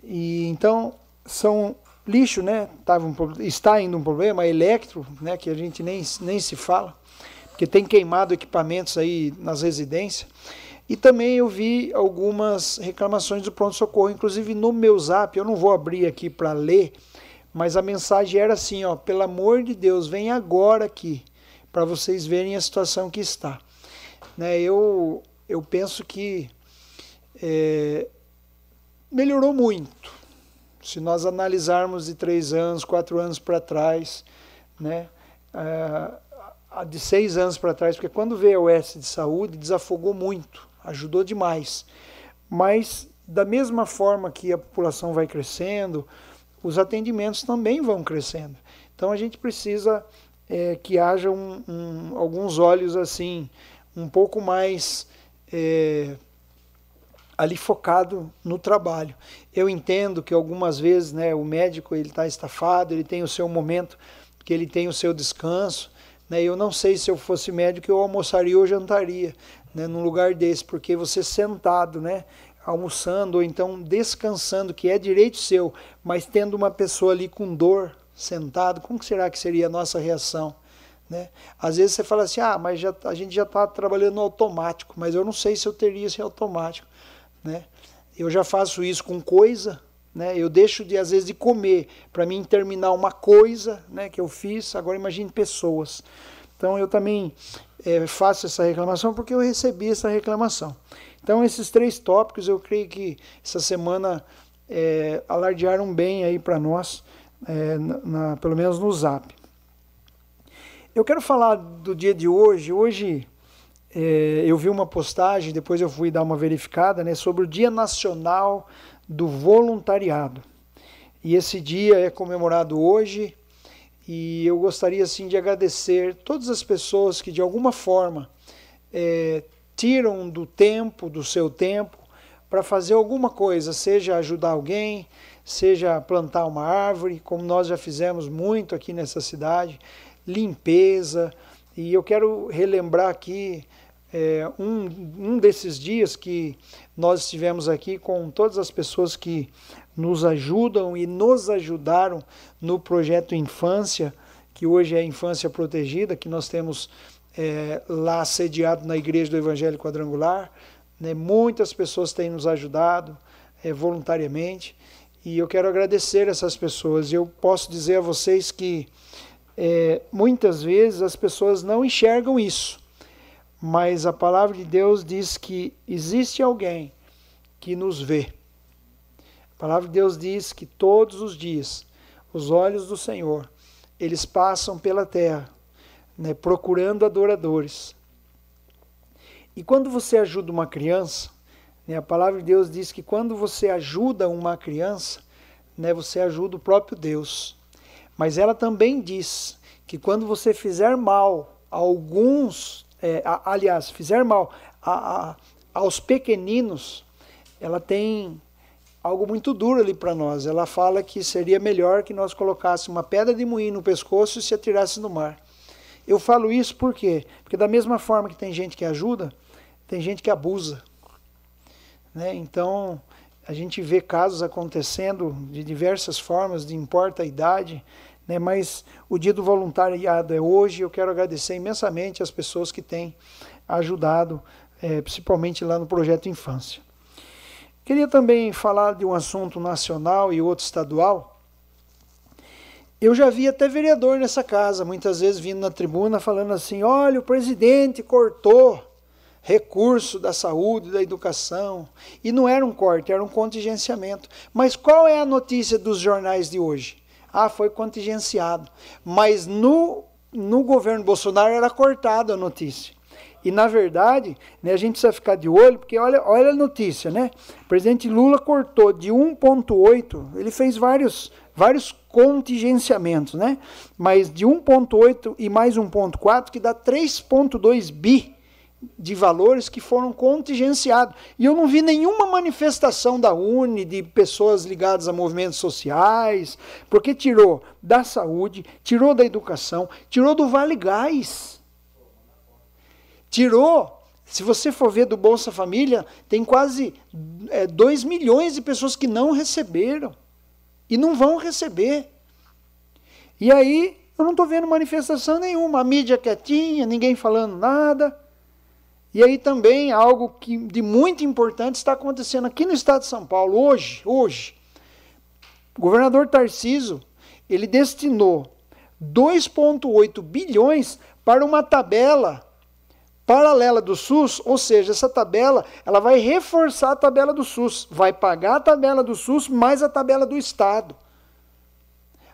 S4: E então são lixo, né? Tava um, está indo um problema, eletro, né? Que a gente nem, nem se fala, porque tem queimado equipamentos aí nas residências. E também eu vi algumas reclamações do pronto-socorro, inclusive no meu zap, eu não vou abrir aqui para ler, mas a mensagem era assim, ó, pelo amor de Deus, vem agora aqui, para vocês verem a situação que está. Né, eu, eu penso que é, melhorou muito. Se nós analisarmos de três anos, quatro anos para trás, né, é, de seis anos para trás, porque quando veio a OS de saúde, desafogou muito, ajudou demais. Mas, da mesma forma que a população vai crescendo, os atendimentos também vão crescendo. Então a gente precisa é, que haja um, um, alguns olhos assim, um pouco mais é, ali focado no trabalho. Eu entendo que algumas vezes né, o médico ele está estafado, ele tem o seu momento, que ele tem o seu descanso. Né, eu não sei se eu fosse médico eu almoçaria ou jantaria né, num lugar desse, porque você sentado, né, almoçando ou então descansando, que é direito seu, mas tendo uma pessoa ali com dor, sentado, como será que seria a nossa reação? Né? Às vezes você fala assim, ah, mas já, a gente já está trabalhando no automático, mas eu não sei se eu teria esse automático. Né? Eu já faço isso com coisa, né? eu deixo de às vezes de comer para mim terminar uma coisa né, que eu fiz, agora imagine pessoas. Então eu também é, faço essa reclamação porque eu recebi essa reclamação. Então, esses três tópicos eu creio que essa semana é, alardearam bem aí para nós, é, na, pelo menos no Zap. Eu quero falar do dia de hoje. Hoje é, eu vi uma postagem, depois eu fui dar uma verificada, né, sobre o Dia Nacional do Voluntariado. E esse dia é comemorado hoje. E eu gostaria assim de agradecer todas as pessoas que de alguma forma é, tiram do tempo, do seu tempo, para fazer alguma coisa, seja ajudar alguém, seja plantar uma árvore, como nós já fizemos muito aqui nessa cidade, limpeza. E eu quero relembrar aqui é, um, um desses dias que nós estivemos aqui com todas as pessoas que nos ajudam e nos ajudaram no projeto Infância, que hoje é Infância Protegida, que nós temos é, lá sediado na Igreja do Evangelho Quadrangular. Né? Muitas pessoas têm nos ajudado é, voluntariamente e eu quero agradecer essas pessoas. Eu posso dizer a vocês que é, muitas vezes as pessoas não enxergam isso, mas a palavra de Deus diz que existe alguém que nos vê. A palavra de Deus diz que todos os dias os olhos do Senhor eles passam pela terra né, procurando adoradores. E quando você ajuda uma criança, né, a palavra de Deus diz que quando você ajuda uma criança, né, você ajuda o próprio Deus. Mas ela também diz que quando você fizer mal a alguns, é, a, aliás, fizer mal a, a, aos pequeninos, ela tem algo muito duro ali para nós. Ela fala que seria melhor que nós colocássemos uma pedra de moinho no pescoço e se atirasse no mar. Eu falo isso por quê? Porque da mesma forma que tem gente que ajuda, tem gente que abusa. Né? Então, a gente vê casos acontecendo de diversas formas, de importa a idade, né? mas o dia do voluntariado é hoje. Eu quero agradecer imensamente as pessoas que têm ajudado, é, principalmente lá no Projeto Infância. Queria também falar de um assunto nacional e outro estadual. Eu já vi até vereador nessa casa, muitas vezes vindo na tribuna falando assim: olha, o presidente cortou recurso da saúde, da educação. E não era um corte, era um contingenciamento. Mas qual é a notícia dos jornais de hoje? Ah, foi contingenciado. Mas no, no governo Bolsonaro era cortada a notícia. E, na verdade, né, a gente precisa ficar de olho, porque olha, olha a notícia, né? O presidente Lula cortou de 1,8, ele fez vários, vários contingenciamentos, né? Mas de 1,8 e mais 1,4, que dá 3,2 bi de valores que foram contingenciados. E eu não vi nenhuma manifestação da UNE, de pessoas ligadas a movimentos sociais, porque tirou da saúde, tirou da educação, tirou do Vale Gás. Tirou, se você for ver do Bolsa Família, tem quase 2 é, milhões de pessoas que não receberam e não vão receber. E aí eu não estou vendo manifestação nenhuma, a mídia quietinha, ninguém falando nada. E aí também algo que de muito importante está acontecendo aqui no estado de São Paulo hoje, hoje. O governador Tarciso, ele destinou 2.8 bilhões para uma tabela paralela do SUS, ou seja, essa tabela ela vai reforçar a tabela do SUS, vai pagar a tabela do SUS mais a tabela do Estado.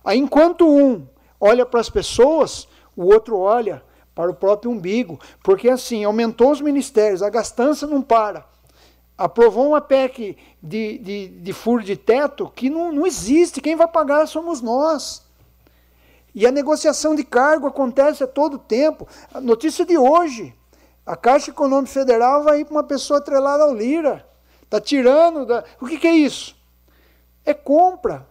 S4: Aí, enquanto um olha para as pessoas, o outro olha para o próprio umbigo, porque assim, aumentou os ministérios, a gastança não para. Aprovou uma PEC de, de, de furo de teto que não, não existe, quem vai pagar somos nós. E a negociação de cargo acontece a todo tempo. A notícia de hoje, a Caixa Econômica Federal vai ir para uma pessoa atrelada ao Lira. Está tirando. Da... O que, que é isso? É compra.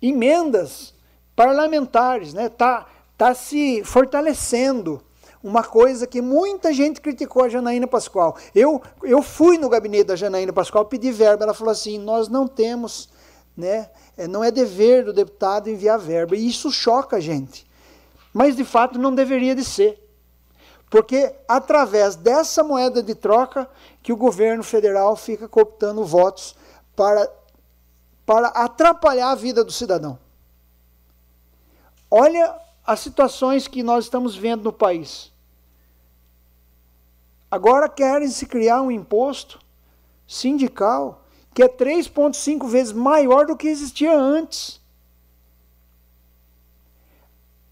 S4: Emendas parlamentares, né? Tá, tá se fortalecendo. Uma coisa que muita gente criticou a Janaína Pascoal. Eu, eu fui no gabinete da Janaína Pascoal pedir verba. Ela falou assim: nós não temos, né? É, não é dever do deputado enviar verba. E isso choca a gente. Mas de fato não deveria de ser. Porque através dessa moeda de troca que o governo federal fica cooptando votos para, para atrapalhar a vida do cidadão. Olha as situações que nós estamos vendo no país. Agora querem se criar um imposto sindical que é 3,5 vezes maior do que existia antes.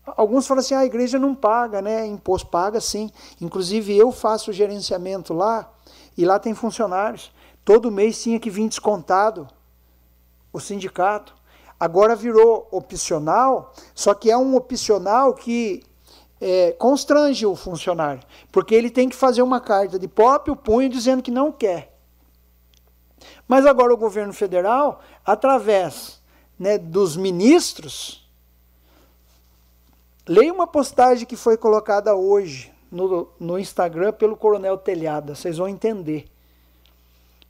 S4: Alguns falam assim, ah, a igreja não paga, né? Imposto paga sim. Inclusive eu faço o gerenciamento lá e lá tem funcionários. Todo mês tinha que vir descontado o sindicato. Agora virou opcional, só que é um opcional que é, constrange o funcionário, porque ele tem que fazer uma carta de próprio punho dizendo que não quer. Mas agora o governo federal, através né, dos ministros, Leia uma postagem que foi colocada hoje no, no Instagram pelo Coronel Telhada, vocês vão entender.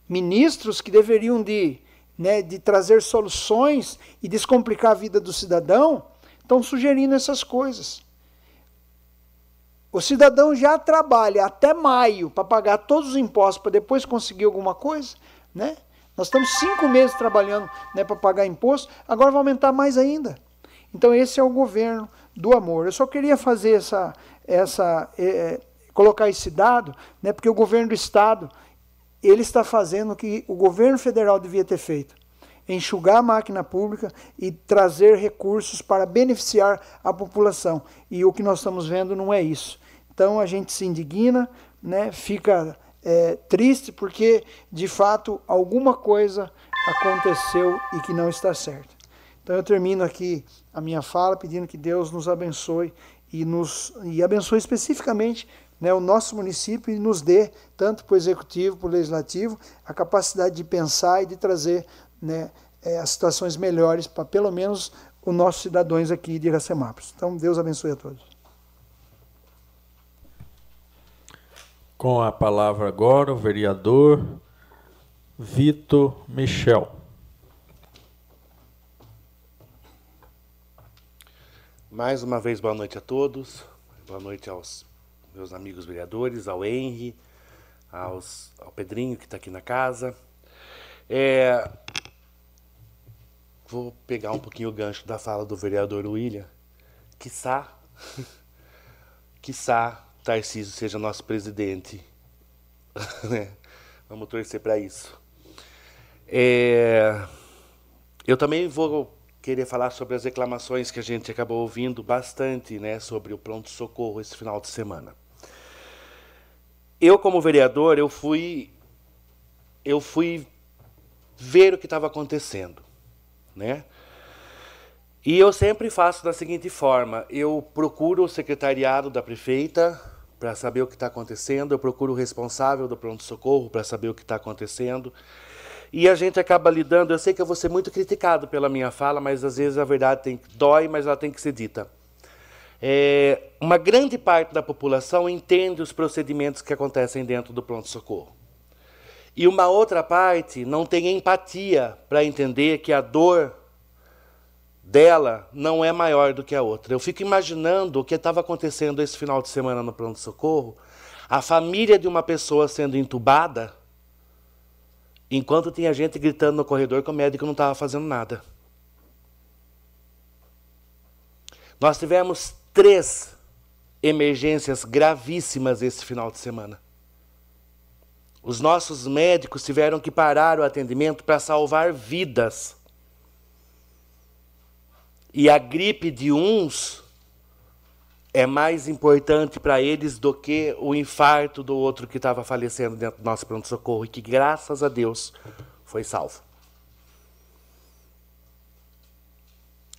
S4: Ministros que deveriam de, né, de trazer soluções e descomplicar a vida do cidadão, estão sugerindo essas coisas. O cidadão já trabalha até maio para pagar todos os impostos para depois conseguir alguma coisa, né? Nós estamos cinco meses trabalhando né, para pagar imposto, agora vai aumentar mais ainda. Então esse é o governo do amor. Eu só queria fazer essa, essa é, colocar esse dado, né, porque o governo do estado ele está fazendo o que o governo federal devia ter feito, enxugar a máquina pública e trazer recursos para beneficiar a população. E o que nós estamos vendo não é isso. Então a gente se indigna, né, fica é, triste porque de fato alguma coisa aconteceu e que não está certo. Então eu termino aqui a minha fala pedindo que Deus nos abençoe e nos e abençoe especificamente né, o nosso município e nos dê, tanto para o executivo, para o legislativo, a capacidade de pensar e de trazer né, é, as situações melhores para pelo menos os nossos cidadãos aqui de Iracemápolis. Então, Deus abençoe a todos.
S1: Com a palavra agora o vereador Vitor Michel.
S7: Mais uma vez, boa noite a todos. Boa noite aos meus amigos vereadores, ao Henry, aos, ao Pedrinho, que está aqui na casa. É, vou pegar um pouquinho o gancho da fala do vereador William. Quiçá, quiçá Tarcísio seja nosso presidente. Né? Vamos torcer para isso. É, eu também vou querer falar sobre as reclamações que a gente acabou ouvindo bastante né, sobre o pronto-socorro esse final de semana. Eu, como vereador, eu fui, eu fui ver o que estava acontecendo. Né? E eu sempre faço da seguinte forma: eu procuro o secretariado da prefeita para saber o que está acontecendo, eu procuro o responsável do pronto-socorro para saber o que está acontecendo. E a gente acaba lidando, eu sei que eu vou ser muito criticado pela minha fala, mas às vezes a verdade tem, dói, mas ela tem que ser dita. É, uma grande parte da população entende os procedimentos que acontecem dentro do pronto-socorro. E uma outra parte não tem empatia para entender que a dor dela não é maior do que a outra. Eu fico imaginando o que estava acontecendo esse final de semana no pronto-socorro, a família de uma pessoa sendo entubada Enquanto tinha gente gritando no corredor que o médico não estava fazendo nada. Nós tivemos três emergências gravíssimas esse final de semana. Os nossos médicos tiveram que parar o atendimento para salvar vidas. E a gripe de uns é mais importante para eles do que o infarto do outro que estava falecendo dentro do nosso pronto-socorro e que, graças a Deus, foi salvo.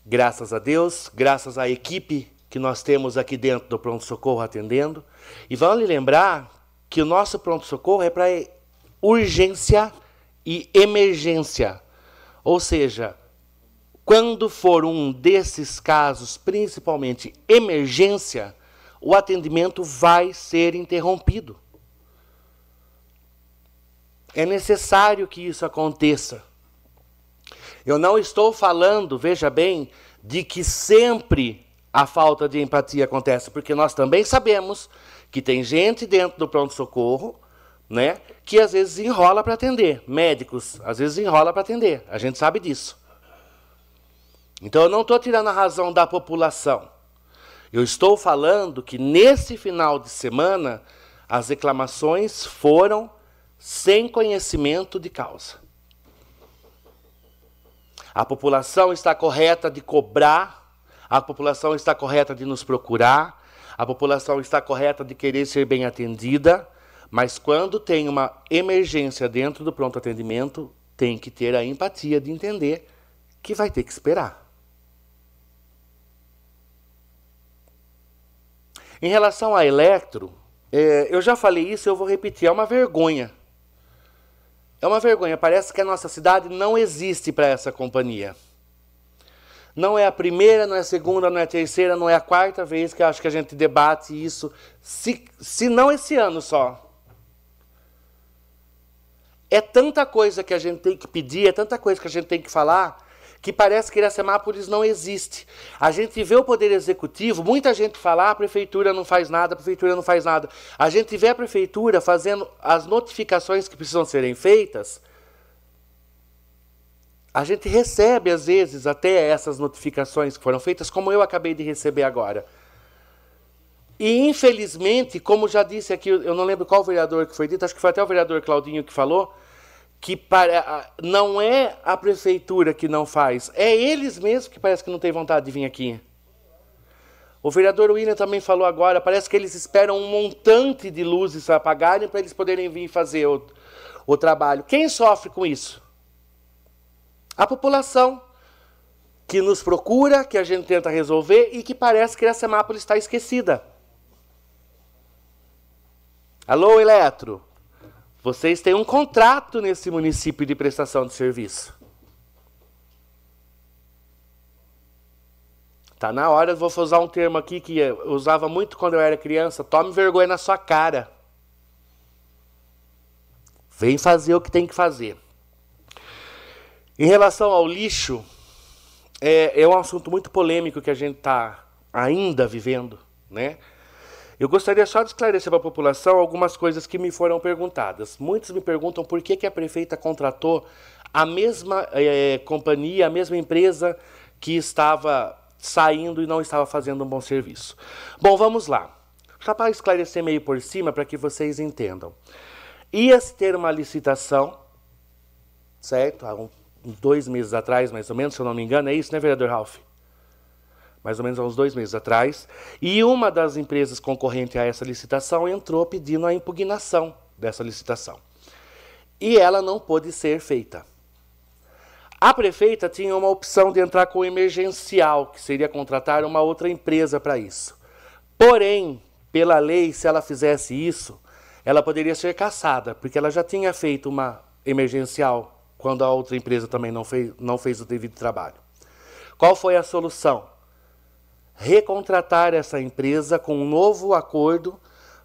S7: Graças a Deus, graças à equipe que nós temos aqui dentro do pronto-socorro atendendo. E vale lembrar que o nosso pronto-socorro é para urgência e emergência. Ou seja, quando for um desses casos, principalmente emergência, o atendimento vai ser interrompido. É necessário que isso aconteça. Eu não estou falando, veja bem, de que sempre a falta de empatia acontece, porque nós também sabemos que tem gente dentro do pronto-socorro, né, que às vezes enrola para atender, médicos às vezes enrola para atender, a gente sabe disso. Então eu não estou tirando a razão da população. Eu estou falando que nesse final de semana as reclamações foram sem conhecimento de causa. A população está correta de cobrar, a população está correta de nos procurar, a população está correta de querer ser bem atendida, mas quando tem uma emergência dentro do pronto atendimento, tem que ter a empatia de entender que vai ter que esperar. Em relação à Electro, é, eu já falei isso, eu vou repetir, é uma vergonha. É uma vergonha, parece que a nossa cidade não existe para essa companhia. Não é a primeira, não é a segunda, não é a terceira, não é a quarta vez que acho que a gente debate isso, se, se não esse ano só. É tanta coisa que a gente tem que pedir, é tanta coisa que a gente tem que falar, que parece que Iracemápolis não existe. A gente vê o poder executivo, muita gente fala, ah, a prefeitura não faz nada, a prefeitura não faz nada. A gente vê a prefeitura fazendo as notificações que precisam serem feitas. A gente recebe, às vezes, até essas notificações que foram feitas, como eu acabei de receber agora. E, infelizmente, como já disse aqui, eu não lembro qual vereador que foi dito, acho que foi até o vereador Claudinho que falou, que para, não é a prefeitura que não faz, é eles mesmos que parece que não têm vontade de vir aqui. O vereador William também falou agora, parece que eles esperam um montante de luzes apagarem para eles poderem vir fazer o, o trabalho. Quem sofre com isso? A população que nos procura, que a gente tenta resolver e que parece que a Semápolis está esquecida. Alô, Eletro? Vocês têm um contrato nesse município de prestação de serviço. Tá na hora, vou usar um termo aqui que eu usava muito quando eu era criança. Tome vergonha na sua cara. Vem fazer o que tem que fazer. Em relação ao lixo, é, é um assunto muito polêmico que a gente está ainda vivendo, né? Eu gostaria só de esclarecer para a população algumas coisas que me foram perguntadas. Muitos me perguntam por que, que a prefeita contratou a mesma é, companhia, a mesma empresa que estava saindo e não estava fazendo um bom serviço. Bom, vamos lá. Só para esclarecer meio por cima, para que vocês entendam. Ia-se ter uma licitação, certo? Há uns dois meses atrás, mais ou menos, se eu não me engano, é isso, né, vereador Ralph? Mais ou menos há uns dois meses atrás, e uma das empresas concorrentes a essa licitação entrou pedindo a impugnação dessa licitação. E ela não pôde ser feita. A prefeita tinha uma opção de entrar com o emergencial, que seria contratar uma outra empresa para isso. Porém, pela lei, se ela fizesse isso, ela poderia ser caçada, porque ela já tinha feito uma emergencial quando a outra empresa também não fez, não fez o devido trabalho. Qual foi a solução? Recontratar essa empresa com um novo acordo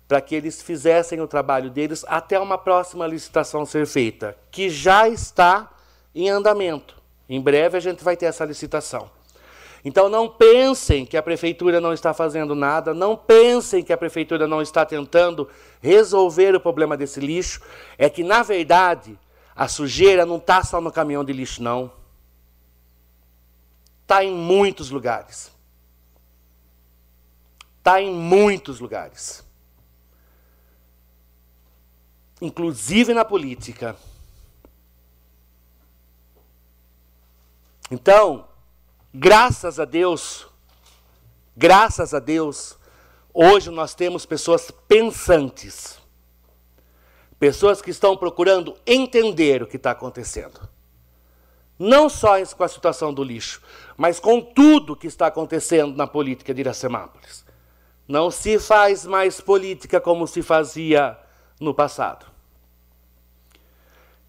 S7: para que eles fizessem o trabalho deles até uma próxima licitação ser feita, que já está em andamento. Em breve a gente vai ter essa licitação. Então não pensem que a prefeitura não está fazendo nada, não pensem que a prefeitura não está tentando resolver o problema desse lixo. É que, na verdade, a sujeira não está só no caminhão de lixo, não. Está em muitos lugares. Está em muitos lugares. Inclusive na política. Então, graças a Deus, graças a Deus, hoje nós temos pessoas pensantes. Pessoas que estão procurando entender o que está acontecendo. Não só com a situação do lixo, mas com tudo que está acontecendo na política de Iracemápolis. Não se faz mais política como se fazia no passado.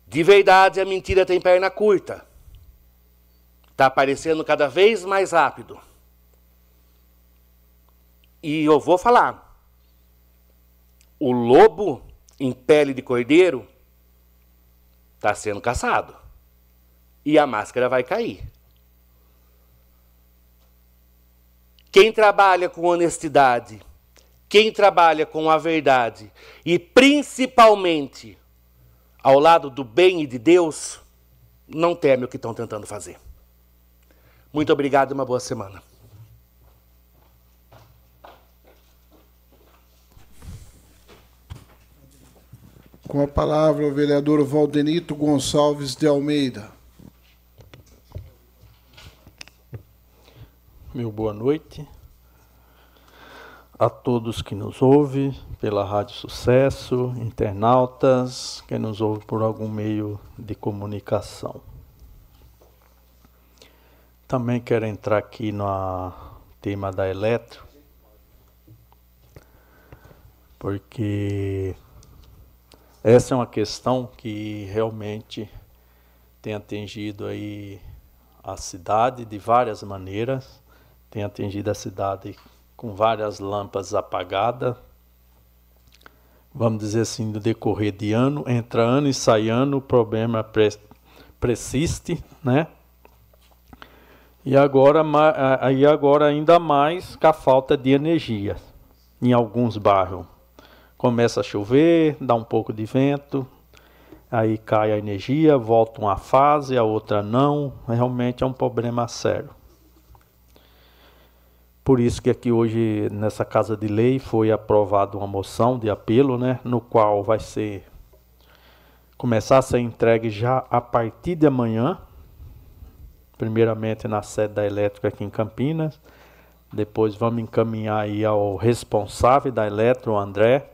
S7: De verdade, a mentira tem perna curta. Está aparecendo cada vez mais rápido. E eu vou falar. O lobo em pele de cordeiro está sendo caçado. E a máscara vai cair. Quem trabalha com honestidade, quem trabalha com a verdade e principalmente ao lado do bem e de Deus, não teme o que estão tentando fazer. Muito obrigado e uma boa semana.
S3: Com a palavra o vereador Valdenito Gonçalves de Almeida.
S1: Meu boa noite a todos que nos ouvem pela Rádio Sucesso, internautas, quem nos ouve por algum meio de comunicação. Também quero entrar aqui no tema da Eletro, porque essa é uma questão que realmente tem atingido aí a cidade de várias maneiras tem atingido a cidade com várias lâmpadas apagadas. Vamos dizer assim, no decorrer de ano, entra ano e sai ano, o problema persiste, né? E agora, aí agora ainda mais com a falta de energia em alguns bairros. Começa a chover, dá um pouco de vento, aí cai a energia, volta uma fase, a outra não. Realmente é um problema sério. Por isso que aqui hoje, nessa Casa de Lei, foi aprovada uma moção de apelo, né, no qual vai ser começar a ser entregue já a partir de amanhã, primeiramente na sede da elétrica aqui em Campinas, depois vamos encaminhar aí ao responsável da Eletro, o André,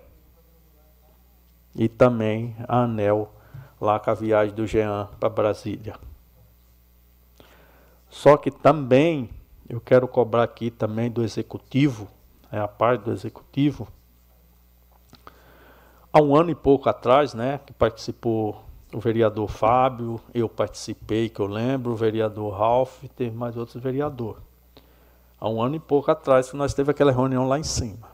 S1: e também a ANEL, lá com a viagem do Jean para Brasília. Só que também eu quero cobrar aqui também do executivo, é a parte do executivo, há um ano e pouco atrás, né, que participou o vereador Fábio, eu participei, que eu lembro, o vereador Ralph, teve mais outros vereadores. Há um ano e pouco atrás que nós teve aquela reunião lá em cima.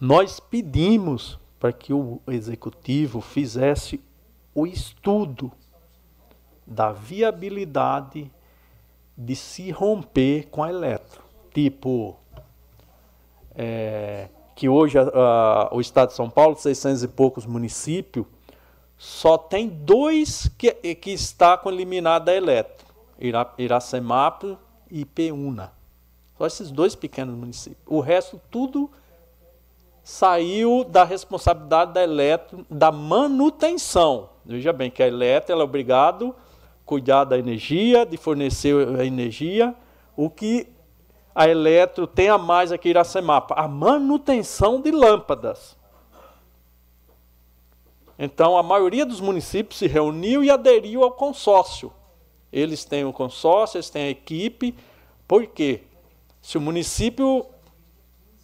S1: Nós pedimos para que o executivo fizesse o estudo da viabilidade de se romper com a eletro. Tipo, é, que hoje a, a, o estado de São Paulo, 600 e poucos municípios, só tem dois que, que está com eliminada da eletro, Ira, Iracemápolis e Ipeúna. Só esses dois pequenos municípios. O resto tudo saiu da responsabilidade da eletro, da manutenção. Veja bem que a eletro ela é obrigado a cuidar da energia, de fornecer a energia, o que a Eletro tem a mais aqui em Iracemapa? A manutenção de lâmpadas. Então, a maioria dos municípios se reuniu e aderiu ao consórcio. Eles têm o consórcio, eles têm a equipe. Por quê? Se o município.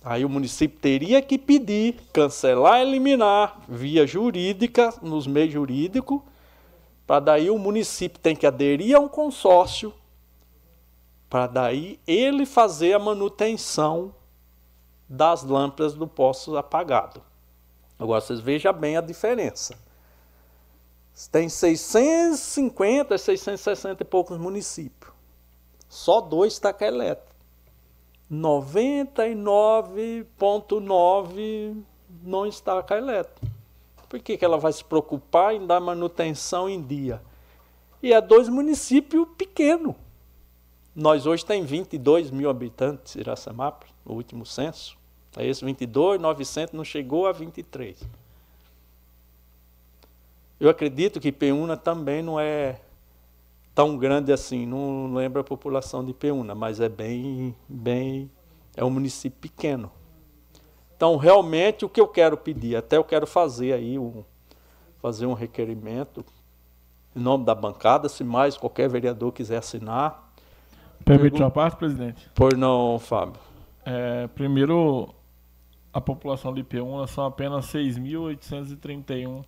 S1: Aí o município teria que pedir, cancelar, eliminar, via jurídica, nos meios jurídicos, para daí o município tem que aderir a um consórcio para daí ele fazer a manutenção das lâmpadas do poço apagado. Agora vocês vejam bem a diferença. Tem 650, 660 e poucos municípios. Só dois está com elétrico. 99,9 não está com elétrico. Por que, que ela vai se preocupar em dar manutenção em dia? E é dois municípios pequenos. Nós hoje temos 22 mil habitantes em Iracemápolis, no último censo. É esse 22, 900 não chegou a 23. Eu acredito que Peúna também não é tão grande assim, não lembro a população de Peúna, mas é bem, bem, é um município pequeno. Então, realmente, o que eu quero pedir, até eu quero fazer aí um, fazer um requerimento em nome da bancada, se mais qualquer vereador quiser assinar,
S5: Permite uma parte, presidente?
S1: Por não, Fábio.
S5: É, primeiro, a população de Ipeúna são apenas 6.831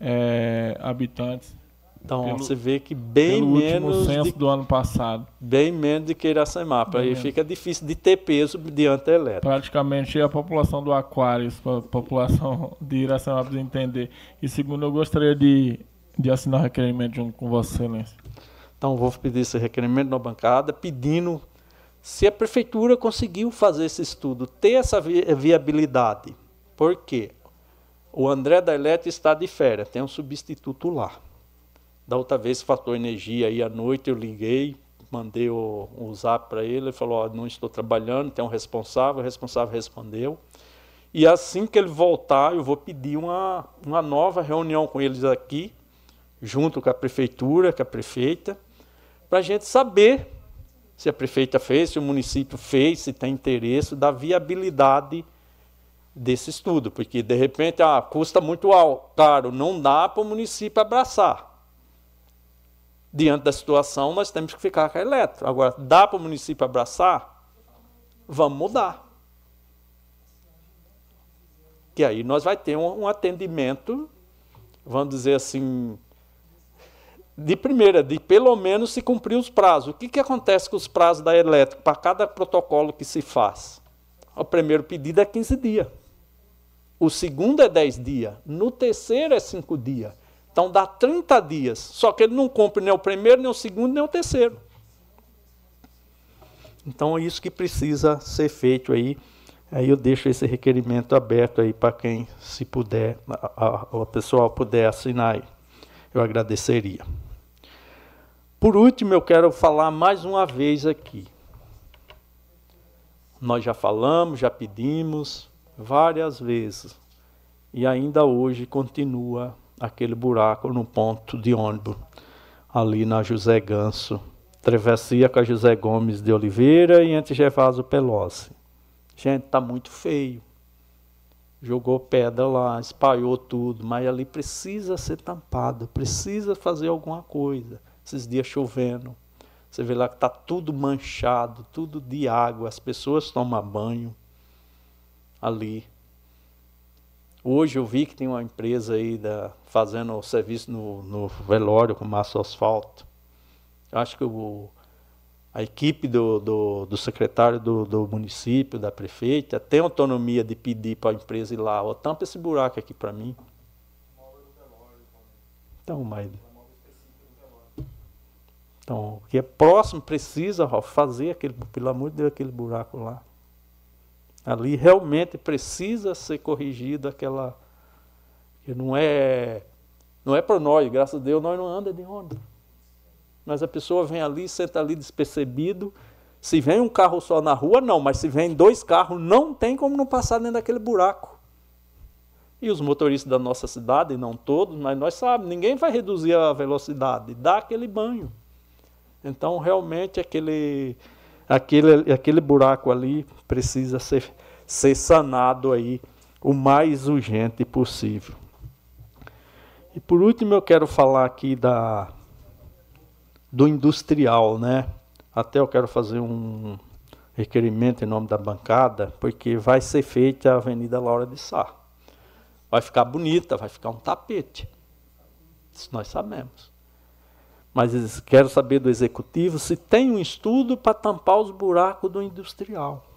S5: é, habitantes.
S1: Então pelo, você vê que bem menos
S5: censo de, do ano passado.
S1: Bem menos de que Iracemapa. Aí fica difícil de ter peso diante da elétrica.
S5: Praticamente a população do Aquários, a população de Iracemapa de entender. E segundo, eu gostaria de, de assinar requerimento junto com Vossa Excelência.
S1: Então, vou pedir esse requerimento na bancada, pedindo se a prefeitura conseguiu fazer esse estudo, ter essa viabilidade. Por quê? O André da Elete está de férias, tem um substituto lá. Da outra vez faltou energia aí à noite, eu liguei, mandei o, o zap para ele, ele falou, oh, não estou trabalhando, tem um responsável, o responsável respondeu. E assim que ele voltar, eu vou pedir uma, uma nova reunião com eles aqui, junto com a prefeitura, com a prefeita, para a gente saber se a prefeita fez, se o município fez, se tem interesse da viabilidade desse estudo, porque de repente ah, custa muito caro, não dá para o município abraçar. Diante da situação, nós temos que ficar com a eletro. Agora, dá para o município abraçar? Vamos mudar. Que aí nós vai ter um, um atendimento, vamos dizer assim, de primeira, de pelo menos se cumprir os prazos. O que, que acontece com os prazos da elétrica para cada protocolo que se faz? O primeiro pedido é 15 dias. O segundo é 10 dias. No terceiro é 5 dias. Então dá 30 dias. Só que ele não cumpre nem o primeiro, nem o segundo, nem o terceiro. Então é isso que precisa ser feito aí. Aí eu deixo esse requerimento aberto aí para quem, se puder, a, a pessoal puder assinar aí. Eu agradeceria. Por último, eu quero falar mais uma vez aqui. Nós já falamos, já pedimos várias vezes. E ainda hoje continua aquele buraco no ponto de ônibus, ali na José Ganso, travessia com a José Gomes de Oliveira e entre Gervásio Pelosi. Gente, tá muito feio. Jogou pedra lá, espalhou tudo, mas ali precisa ser tampado, precisa fazer alguma coisa esses dias chovendo. Você vê lá que está tudo manchado, tudo de água, as pessoas tomam banho ali. Hoje eu vi que tem uma empresa aí da, fazendo serviço no, no velório com massa asfalto. Acho que o, a equipe do, do, do secretário do, do, município, da prefeita, tem autonomia de pedir para a empresa ir lá, ó, tampa esse buraco aqui para mim. Então, mas... Então, o que é próximo precisa fazer aquele, pelo amor de Deus, aquele buraco lá. Ali realmente precisa ser corrigida aquela que não é não é para nós, graças a Deus nós não anda de onda. Mas a pessoa vem ali, senta ali despercebido. Se vem um carro só na rua, não, mas se vem dois carros, não tem como não passar dentro daquele buraco. E os motoristas da nossa cidade, não todos, mas nós sabemos, ninguém vai reduzir a velocidade, dá aquele banho. Então, realmente, aquele, aquele, aquele buraco ali precisa ser, ser sanado aí o mais urgente possível. E por último, eu quero falar aqui da, do industrial, né? Até eu quero fazer um requerimento em nome da bancada, porque vai ser feita a Avenida Laura de Sá. Vai ficar bonita, vai ficar um tapete. Isso nós sabemos. Mas quero saber do executivo se tem um estudo para tampar os buracos do industrial.